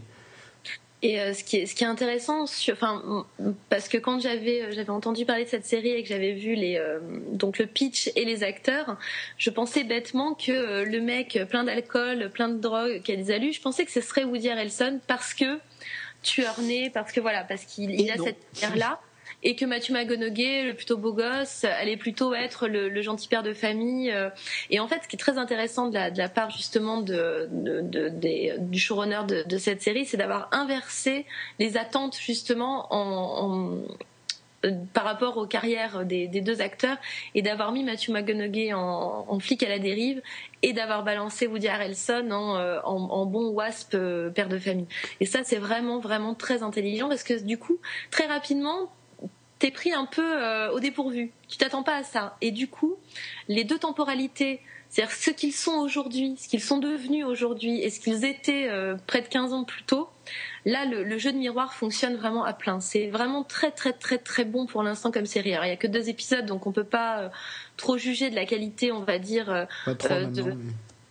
et euh, ce, qui est, ce qui est intéressant, enfin, parce que quand j'avais euh, j'avais entendu parler de cette série et que j'avais vu les euh, donc le pitch et les acteurs, je pensais bêtement que le mec plein d'alcool, plein de drogue, qui a des alus, je pensais que ce serait Woody Harrelson parce que tueur né, parce que voilà, parce qu'il a cette pierre là et que Matthew McConaughey, le plutôt beau gosse, allait plutôt être le, gentil père de famille. Euh. Et en fait, ce qui est très intéressant de la, part justement de, du showrunner de, cette série, c'est d'avoir inversé les attentes justement en, euh, par rapport aux carrières des, deux acteurs et d'avoir mis Matthew McConaughey en, flic à la dérive et d'avoir balancé Woody Harrelson en, euh, bon wasp père de famille. Et ça, c'est vraiment, vraiment très intelligent parce que du coup, très rapidement, t'es pris un peu au dépourvu. Tu t'attends pas à ça. Et du coup, les deux temporalités c'est-à-dire ce qu'ils sont aujourd'hui, ce qu'ils sont devenus aujourd'hui et ce qu'ils étaient euh, près de 15 ans plus tôt, là le, jeu de miroir fonctionne vraiment à plein. C'est vraiment très très très très bon pour l'instant comme série. Alors il y a que deux épisodes donc on peut pas euh, trop juger de la qualité, on va dire euh, de,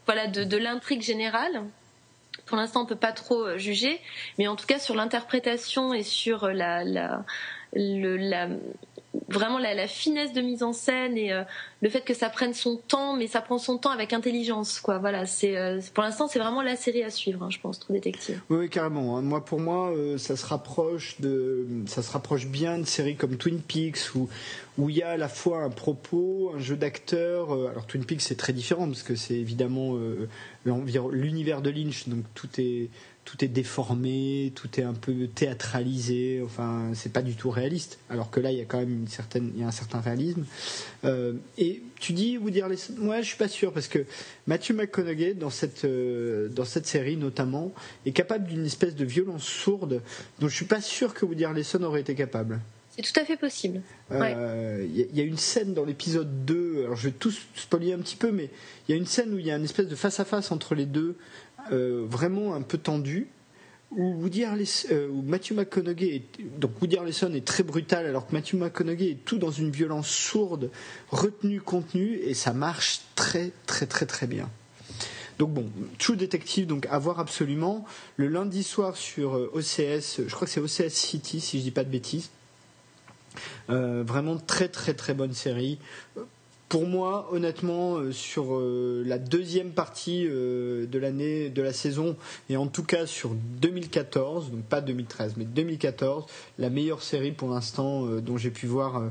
voilà de, l'intrigue générale. Pour l'instant, on peut pas trop juger, mais en tout cas sur l'interprétation et sur la, la, le, la vraiment la, finesse de mise en scène et euh, le fait que ça prenne son temps, mais ça prend son temps avec intelligence, quoi. Voilà, euh, pour l'instant c'est vraiment la série à suivre, hein, je pense, True Détective. Oui, carrément. Hein. Moi, pour moi, euh, ça se rapproche de, ça se rapproche bien de séries comme Twin Peaks où où il y a à la fois un propos, un jeu d'acteur. alors Twin Peaks c'est très différent parce que c'est évidemment l'univers de Lynch, donc tout est tout est déformé, tout est un peu théâtralisé. Enfin, c'est pas du tout réaliste. Alors que là, il y a quand même une certaine, il y a un certain réalisme. Euh, et tu dis Woody Harrelson Moi, je suis pas sûr parce que Matthew McConaughey dans cette euh, dans cette série notamment est capable d'une espèce de violence sourde dont je suis pas sûr que Woody Harrelson aurait été capable. C'est tout à fait possible. Euh, il y, a une scène dans l'épisode 2, alors je vais tout spoiler un petit peu, mais il y a une scène où il y a une espèce de face-à-face entre les deux, vraiment un peu tendu où Woody euh, Matthew McConaughey est, donc Woody Harrelson est très brutal alors que Matthew McConaughey est tout dans une violence sourde, retenue, contenue et ça marche très très très très bien. Donc bon, True Detective, donc à voir absolument. Le lundi soir sur euh, OCS, je crois que c'est OCS City si je dis pas de bêtises. vraiment très très très bonne série pour moi, honnêtement, euh, sur euh, la deuxième partie euh, de l'année, de la saison, et en tout cas sur 2014, donc pas 2013, mais 2014, la meilleure série pour l'instant dont j'ai pu voir,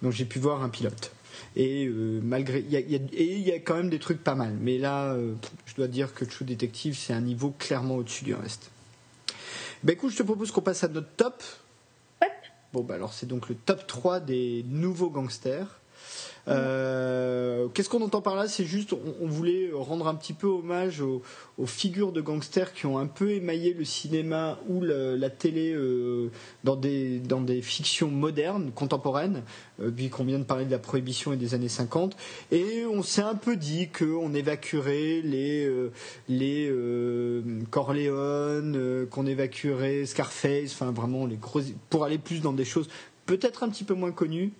dont j'ai pu voir un pilote. Et malgré, il y, a, quand même des trucs pas mal, mais là, je dois dire que True Detective, c'est un niveau clairement au-dessus du reste. Ben écoute, je te propose qu'on passe à notre top. Bon, bah alors c'est donc le top 3 des nouveaux gangsters. Euh, qu'est-ce qu'on entend par là? C'est juste, on, voulait rendre un petit peu hommage aux, figures de gangsters qui ont un peu émaillé le cinéma ou la télé euh, dans, des, dans des fictions modernes, contemporaines, euh, puis qu'on vient de parler de la prohibition et des années 50. Et on s'est un peu dit qu'on évacuerait les, les Corleone, qu'on évacuerait Scarface, enfin vraiment les pour aller plus dans des choses peut-être un petit peu moins connues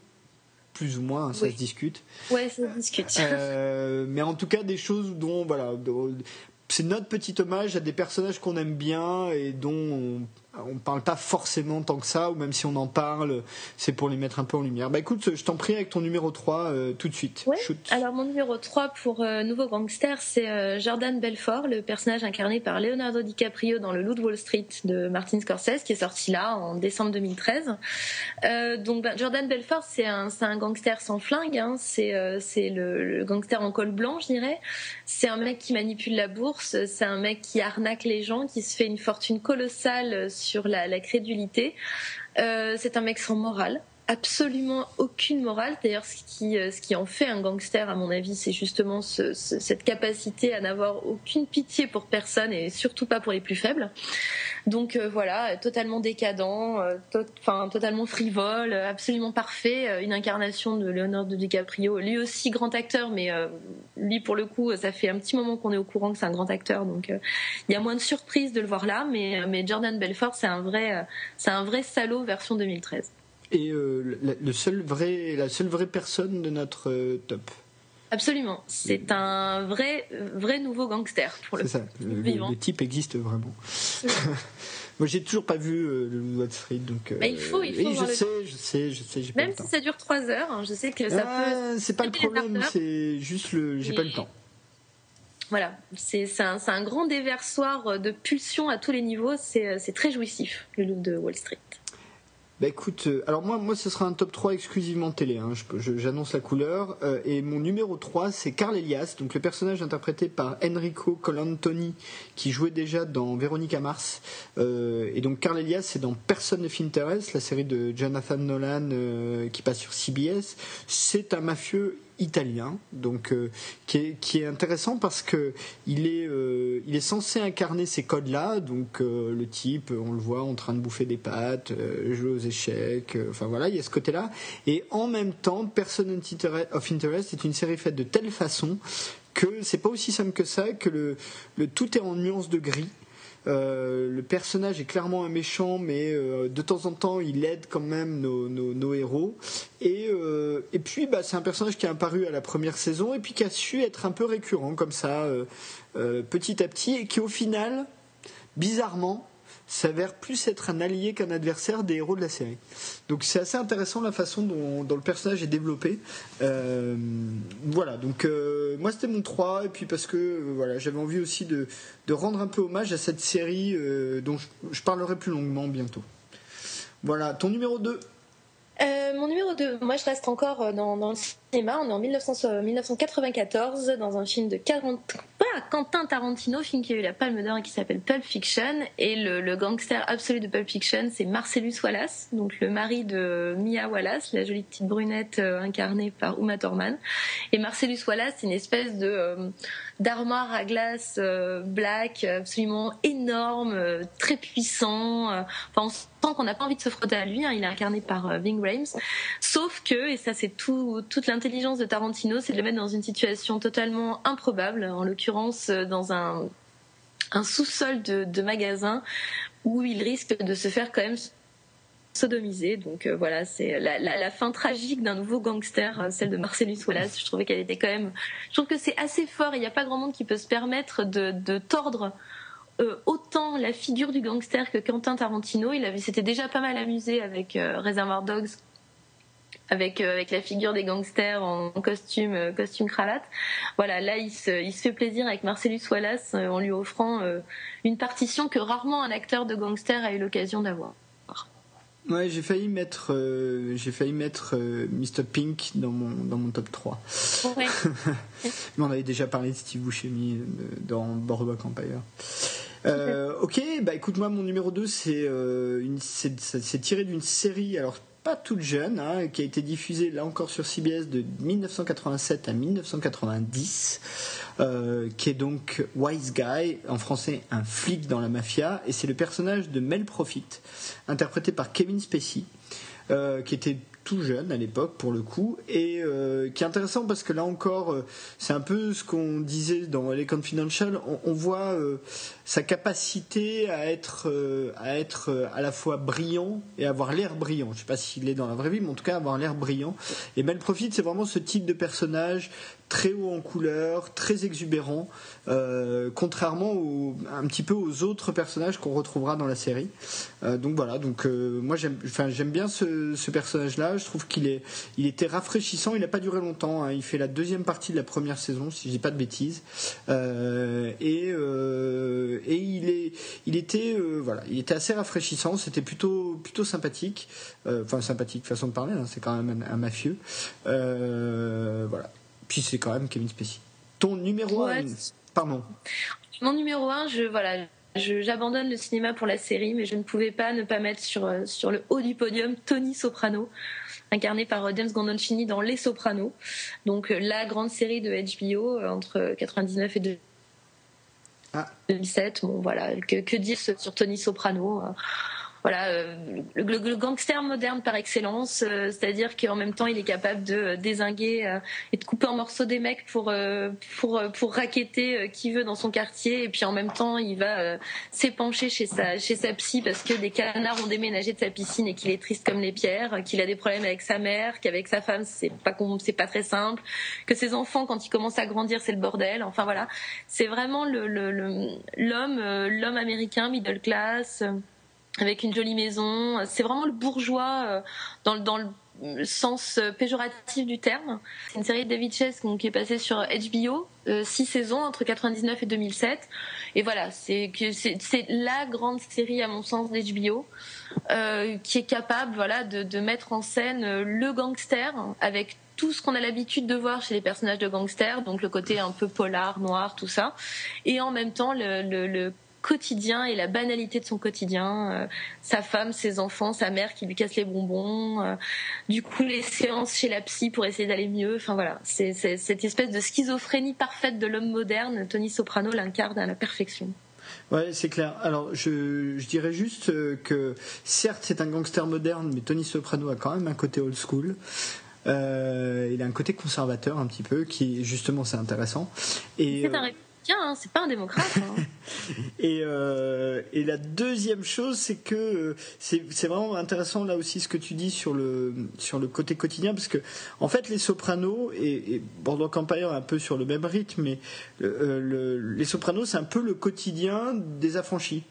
plus ou moins, ça se discute. Ouais, ça se discute. Euh, mais en tout cas, des choses dont, voilà, c'est notre petit hommage à des personnages qu'on aime bien et dont on parle pas forcément tant que ça, ou même si on en parle, c'est pour les mettre un peu en lumière. Bah écoute, je t'en prie avec ton numéro 3 euh, tout de suite. Alors mon numéro 3 pour euh, Nouveau Gangster, c'est euh, Jordan Belfort, le personnage incarné par Leonardo DiCaprio dans Le Loup de Wall Street de Martin Scorsese, qui est sorti là en décembre 2013. donc ben, Jordan Belfort, c'est un, un gangster sans flingue, hein. c'est le, le, gangster en col blanc, je dirais. C'est un mec qui manipule la bourse, c'est un mec qui arnaque les gens, qui se fait une fortune colossale sur la, crédulité. Euh, c'est un mec sans morale, absolument aucune morale. D'ailleurs, ce qui, euh, ce qui en fait un gangster, à mon avis, c'est justement cette capacité à n'avoir aucune pitié pour personne et surtout pas pour les plus faibles. Donc euh, voilà, totalement décadent, enfin totalement frivole, absolument parfait, une incarnation de Leonardo DiCaprio, lui aussi grand acteur, mais lui pour le coup, ça fait un petit moment qu'on est au courant que c'est un grand acteur, donc il y a moins de surprise de le voir là, mais, mais Jordan Belfort, c'est un vrai, c'est un vrai salaud version 2013 et euh, le seul vrai, la seule vraie personne de notre euh, top. Absolument, c'est un vrai, vrai nouveau gangster pour le. C'est ça, le, type existe vraiment. Moi, j'ai toujours pas vu euh, le Wall Street, donc. il faut, il faut. je, sais, je sais, je sais, Même si ça dure 3 heures, hein, je sais que ça ah, peut. C'est pas le problème, c'est juste le. J'ai pas le temps. Voilà, c'est un, un, grand déversoir de pulsions à tous les niveaux. C'est très jouissif, le look de Wall Street. Bah écoute, euh, alors moi, moi ce sera un top 3 exclusivement télé, hein, j'annonce la couleur. Euh, et mon numéro 3, c'est Carl Elias, donc le personnage interprété par Enrico Colantoni, qui jouait déjà dans Véronica Mars. Euh, et donc Carl Elias, c'est dans Person of Interest, la série de Jonathan Nolan qui passe sur CBS. C'est un mafieux italien, donc qui est, qui, est, intéressant parce que il est, il est censé incarner ces codes-là, donc le type, on le voit en train de bouffer des pâtes, jouer aux échecs, enfin voilà, il y a ce côté-là. Et en même temps, Person of Interest est une série faite de telle façon que c'est pas aussi simple que ça, que le, le tout est en nuances de gris. Euh, le personnage est clairement un méchant, mais euh, de temps en temps, il aide quand même nos, héros. Et, euh, puis, bah, c'est un personnage qui est apparu à la première saison et qui a su être un peu récurrent comme ça, petit à petit, et qui au final, bizarrement, s'avère plus être un allié qu'un adversaire des héros de la série. Donc c'est assez intéressant la façon dont, le personnage est développé. Euh, voilà, donc euh, moi c'était mon 3, et puis parce que euh, voilà, j'avais envie aussi de, rendre un peu hommage à cette série dont je, parlerai plus longuement bientôt. Voilà, ton numéro 2 mon numéro 2, moi je reste encore dans, dans le cinéma, on est en 1994 dans un film de 40, Quentin Tarantino, film qui a eu la Palme d'Or et qui s'appelle Pulp Fiction. Et le, gangster absolu de Pulp Fiction, c'est Marcellus Wallace, donc le mari de Mia Wallace, la jolie petite brunette euh, incarnée par Uma Thurman. Et Marcellus Wallace, c'est une espèce de euh, d'armoire à glace euh, black, absolument énorme, très puissant. Enfin, on sent qu'on n'a pas envie de se frotter à lui. Hein. il est incarné par Ving Rhames. Sauf que, et ça c'est tout, toute l'intelligence de Tarantino, c'est de le mettre dans une situation totalement improbable, en l'occurrence dans un sous-sol de, magasin où il risque de se faire quand même sodomiser. Donc euh, voilà, c'est la, fin tragique d'un nouveau gangster, euh, celle de Marcellus Wallace. Je trouvais qu'elle était quand même. Je trouve que c'est assez fort. Il n'y a pas grand monde qui peut se permettre de, tordre. Euh, autant la figure du gangster que Quentin Tarantino, il avait, s'était déjà pas mal amusé avec Reservoir Dogs avec euh, avec la figure des gangsters en costume euh, costume cravate. Voilà, là il se il se fait plaisir avec Marcellus Wallace euh, en lui offrant une partition que rarement un acteur de gangster a eu l'occasion d'avoir. Ouais, j'ai failli mettre j'ai failli mettre Mr Pink dans mon dans mon top 3. Ouais. Mais on avait déjà parlé de Steve Buscemi dans Boardwalk Empire. Euh, ok, bah écoute moi mon numéro 2 c'est c'est tiré d'une série alors pas toute jeune, hein, qui a été diffusée là encore sur CBS de 1987 à 1990, euh, qui est donc Wise Guy, en français un flic dans la mafia, et c'est le personnage de Mel Profit, interprété par Kevin Spacey, euh, qui était tout jeune à l'époque pour le coup et euh, qui est intéressant parce que là encore c'est un peu ce qu'on disait dans les confidential on, voit sa capacité à être, euh, à être euh, à la fois brillant et avoir l'air brillant. Je sais pas s'il est dans la vraie vie, mais en tout cas avoir l'air brillant. Et Mel Profit, c'est vraiment ce type de personnage très haut en couleur, très exubérant, euh, contrairement un petit peu aux autres personnages qu'on retrouvera dans la série. donc voilà, donc moi j'aime, enfin j'aime bien ce, personnage-là. Je trouve qu'il est, il était rafraîchissant. Il n'a pas duré longtemps. Hein. Il fait la deuxième partie de la première saison, si je dis pas de bêtises. et et il est, il était, euh, voilà, il était assez rafraîchissant. C'était plutôt, plutôt sympathique. Euh, enfin, sympathique façon de parler. Hein, c'est quand même un, mafieux. Euh, voilà. Puis c'est quand même Kevin Spacey. Ton numéro 1 Pardon. Mon numéro 1, je voilà. J'abandonne le cinéma pour la série, mais je ne pouvais pas ne pas mettre sur, sur le haut du podium Tony Soprano, incarné par James Gandolfini dans Les Sopranos. Donc la grande série de HBO entre 99 et 2000 ah. 2007. Bon, voilà, que, que dire sur Tony Soprano voilà euh, le, gangster moderne par excellence, euh, c'est-à-dire qu'en même temps il est capable de désinguer euh, et de couper en morceaux des mecs pour pour pour raqueter qui veut dans son quartier et puis en même temps il va s'épancher chez sa chez sa psy parce que des canards ont déménagé de sa piscine et qu'il est triste comme les pierres, qu'il a des problèmes avec sa mère, qu'avec sa femme c'est pas c'est pas très simple, que ses enfants quand ils commencent à grandir c'est le bordel. Enfin voilà, c'est vraiment le l'homme l'homme américain middle class avec une jolie maison. C'est vraiment le bourgeois euh, dans, le sens euh, péjoratif du terme. C'est une série de David Chase qui est passée sur HBO, euh, six saisons entre 99 et 2007. Et voilà, c'est la grande série à mon sens d'HBO qui est capable, voilà, de, mettre en scène le gangster avec tout ce qu'on a l'habitude de voir chez les personnages de gangsters, donc le côté un peu polar, noir, tout ça, et en même temps le quotidien et la banalité de son quotidien. sa femme, ses enfants, sa mère qui lui casse les bonbons. du coup, les séances chez la psy pour essayer d'aller mieux. Enfin voilà, c'est cette espèce de schizophrénie parfaite de l'homme moderne. Tony Soprano l'incarne à la perfection. Ouais, c'est clair. Alors, je, dirais juste que certes, c'est un gangster moderne, mais Tony Soprano a quand même un côté old school. Euh, il a un côté conservateur un petit peu, qui justement c'est intéressant. Et, c'est un Hein, c'est pas un démocrate. Hein. Euh, et, la deuxième chose, c'est que euh, c'est, vraiment intéressant là aussi ce que tu dis sur le, sur le côté quotidien, parce que en fait les Sopranos et, et Boardwalk un peu sur le même rythme, mais euh, les Sopranos c'est un peu le quotidien des affranchis,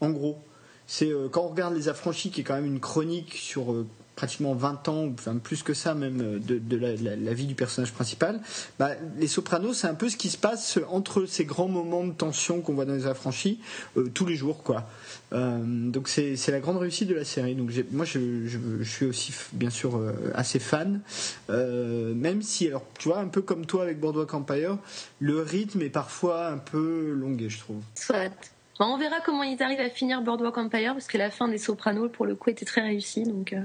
en gros. C'est quand on regarde les affranchis, qui est quand même une chronique sur pratiquement 20 ans, enfin plus que ça même, euh, de, la, vie du personnage principal, bah, les Sopranos, c'est un peu ce qui se passe entre ces grands moments de tension qu'on voit dans les affranchis euh, tous les jours, quoi. Euh, donc c'est la grande réussite de la série. Donc moi, je, suis aussi bien sûr assez fan, même si, alors tu vois, un peu comme toi avec Boardwalk Empire, le rythme est parfois un peu longué, je trouve. Soit on verra comment ils arrivent à finir Boardwalk Empire parce que la fin des Sopranos pour le coup était très réussie. Donc euh,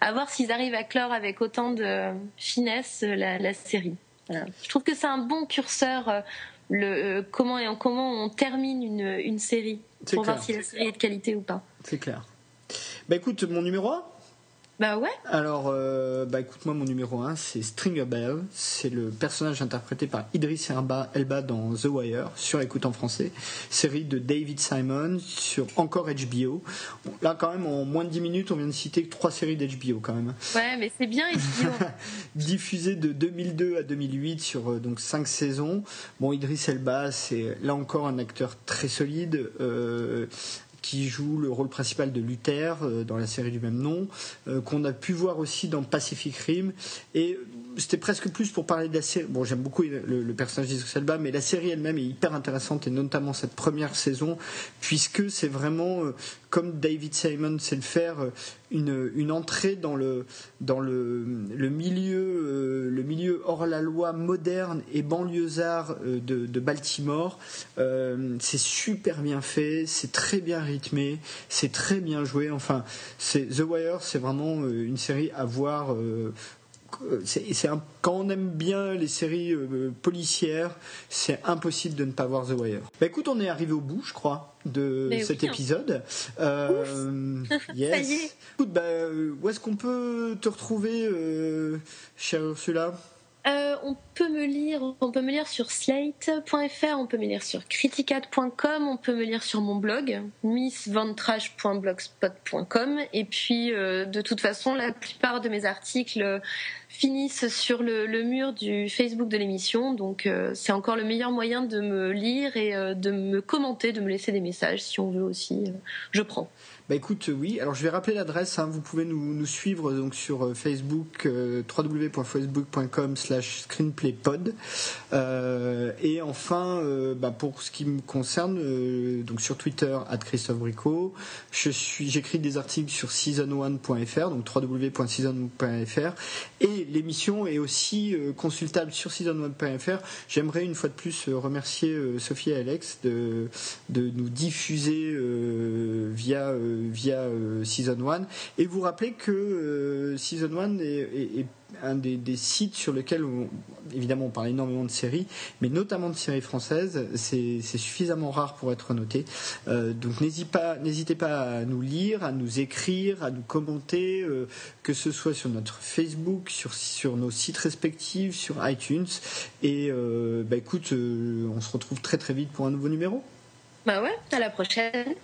à voir s'ils arrivent à clore avec autant de finesse euh, la, série. Je trouve que c'est un bon curseur euh, le comment et en comment on termine une, série pour voir si la série est de qualité ou pas. C'est clair. Bah écoute, mon numéro 1 bah ouais. Alors, euh, bah écoute, moi, mon numéro 1, c'est Stringer Bell. C'est le personnage interprété par Idris Elba, Elba dans The Wire, sur écoute en français. Série de David Simon sur encore HBO. Là, quand même, en moins de 10 minutes, on vient de citer trois séries d'HBO, quand même. Ouais, mais c'est bien HBO. Diffusé de 2002 à 2008 sur euh, donc 5 saisons. Bon, Idris Elba, c'est là encore un acteur très solide. Euh, qui joue le rôle principal de Luther euh, dans la série du même nom, euh, qu'on a pu voir aussi dans Pacific Rim. Et c'était presque plus pour parler de la série. Bon, j'aime beaucoup le, personnage d'Idris Elba, mais la série elle-même est hyper intéressante, et notamment cette première saison, puisque c'est vraiment, euh, comme David Simon sait le faire, une, une entrée dans le, dans le, le milieu, euh, le milieu hors la loi moderne et banlieusard euh, de, de Baltimore. Euh, c'est super bien fait, c'est très bien rythmé, c'est très bien joué. Enfin, c'est The Wire, c'est vraiment une série à voir c'est quand on aime bien les séries euh, policières, c'est impossible de ne pas voir The Wire. Bah écoute, on est arrivé au bout, je crois, de cet hein. épisode. Euh, yes. Écoute, bah, où est-ce qu'on peut te retrouver, euh, cher Ursula? Euh, on peut me lire, on peut me lire sur slate.fr, on peut me lire sur criticat.com, on peut me lire sur mon blog missventrash.blogspot.com et puis euh, de toute façon la plupart de mes articles finissent sur le, mur du Facebook de l'émission, donc euh, c'est encore le meilleur moyen de me lire et de me commenter, de me laisser des messages si on veut aussi, je prends. Bah écoute, oui. Alors je vais rappeler l'adresse. Hein. Vous pouvez nous, suivre donc sur euh, Facebook euh, www.facebook.com/slash screenplaypod. Euh, et enfin, bah, pour ce qui me concerne, donc sur Twitter Christophe Bricot. Je suis, j'écris des articles sur season1.fr, donc www.season1.fr. Et l'émission est aussi consultable sur season1.fr. J'aimerais une fois de plus remercier Sophie et Alex de de nous diffuser via via euh, Season 1. Et vous rappelez que euh, Season 1 est, un des, sites sur lesquels, évidemment, on parle énormément de séries, mais notamment de séries françaises. C'est suffisamment rare pour être noté. Euh, donc n'hésitez pas, à nous lire, à nous écrire, à nous commenter, que ce soit sur notre Facebook, sur, nos sites respectifs, sur iTunes. Et bah écoute, on se retrouve très très vite pour un nouveau numéro. Bah ouais, à la prochaine.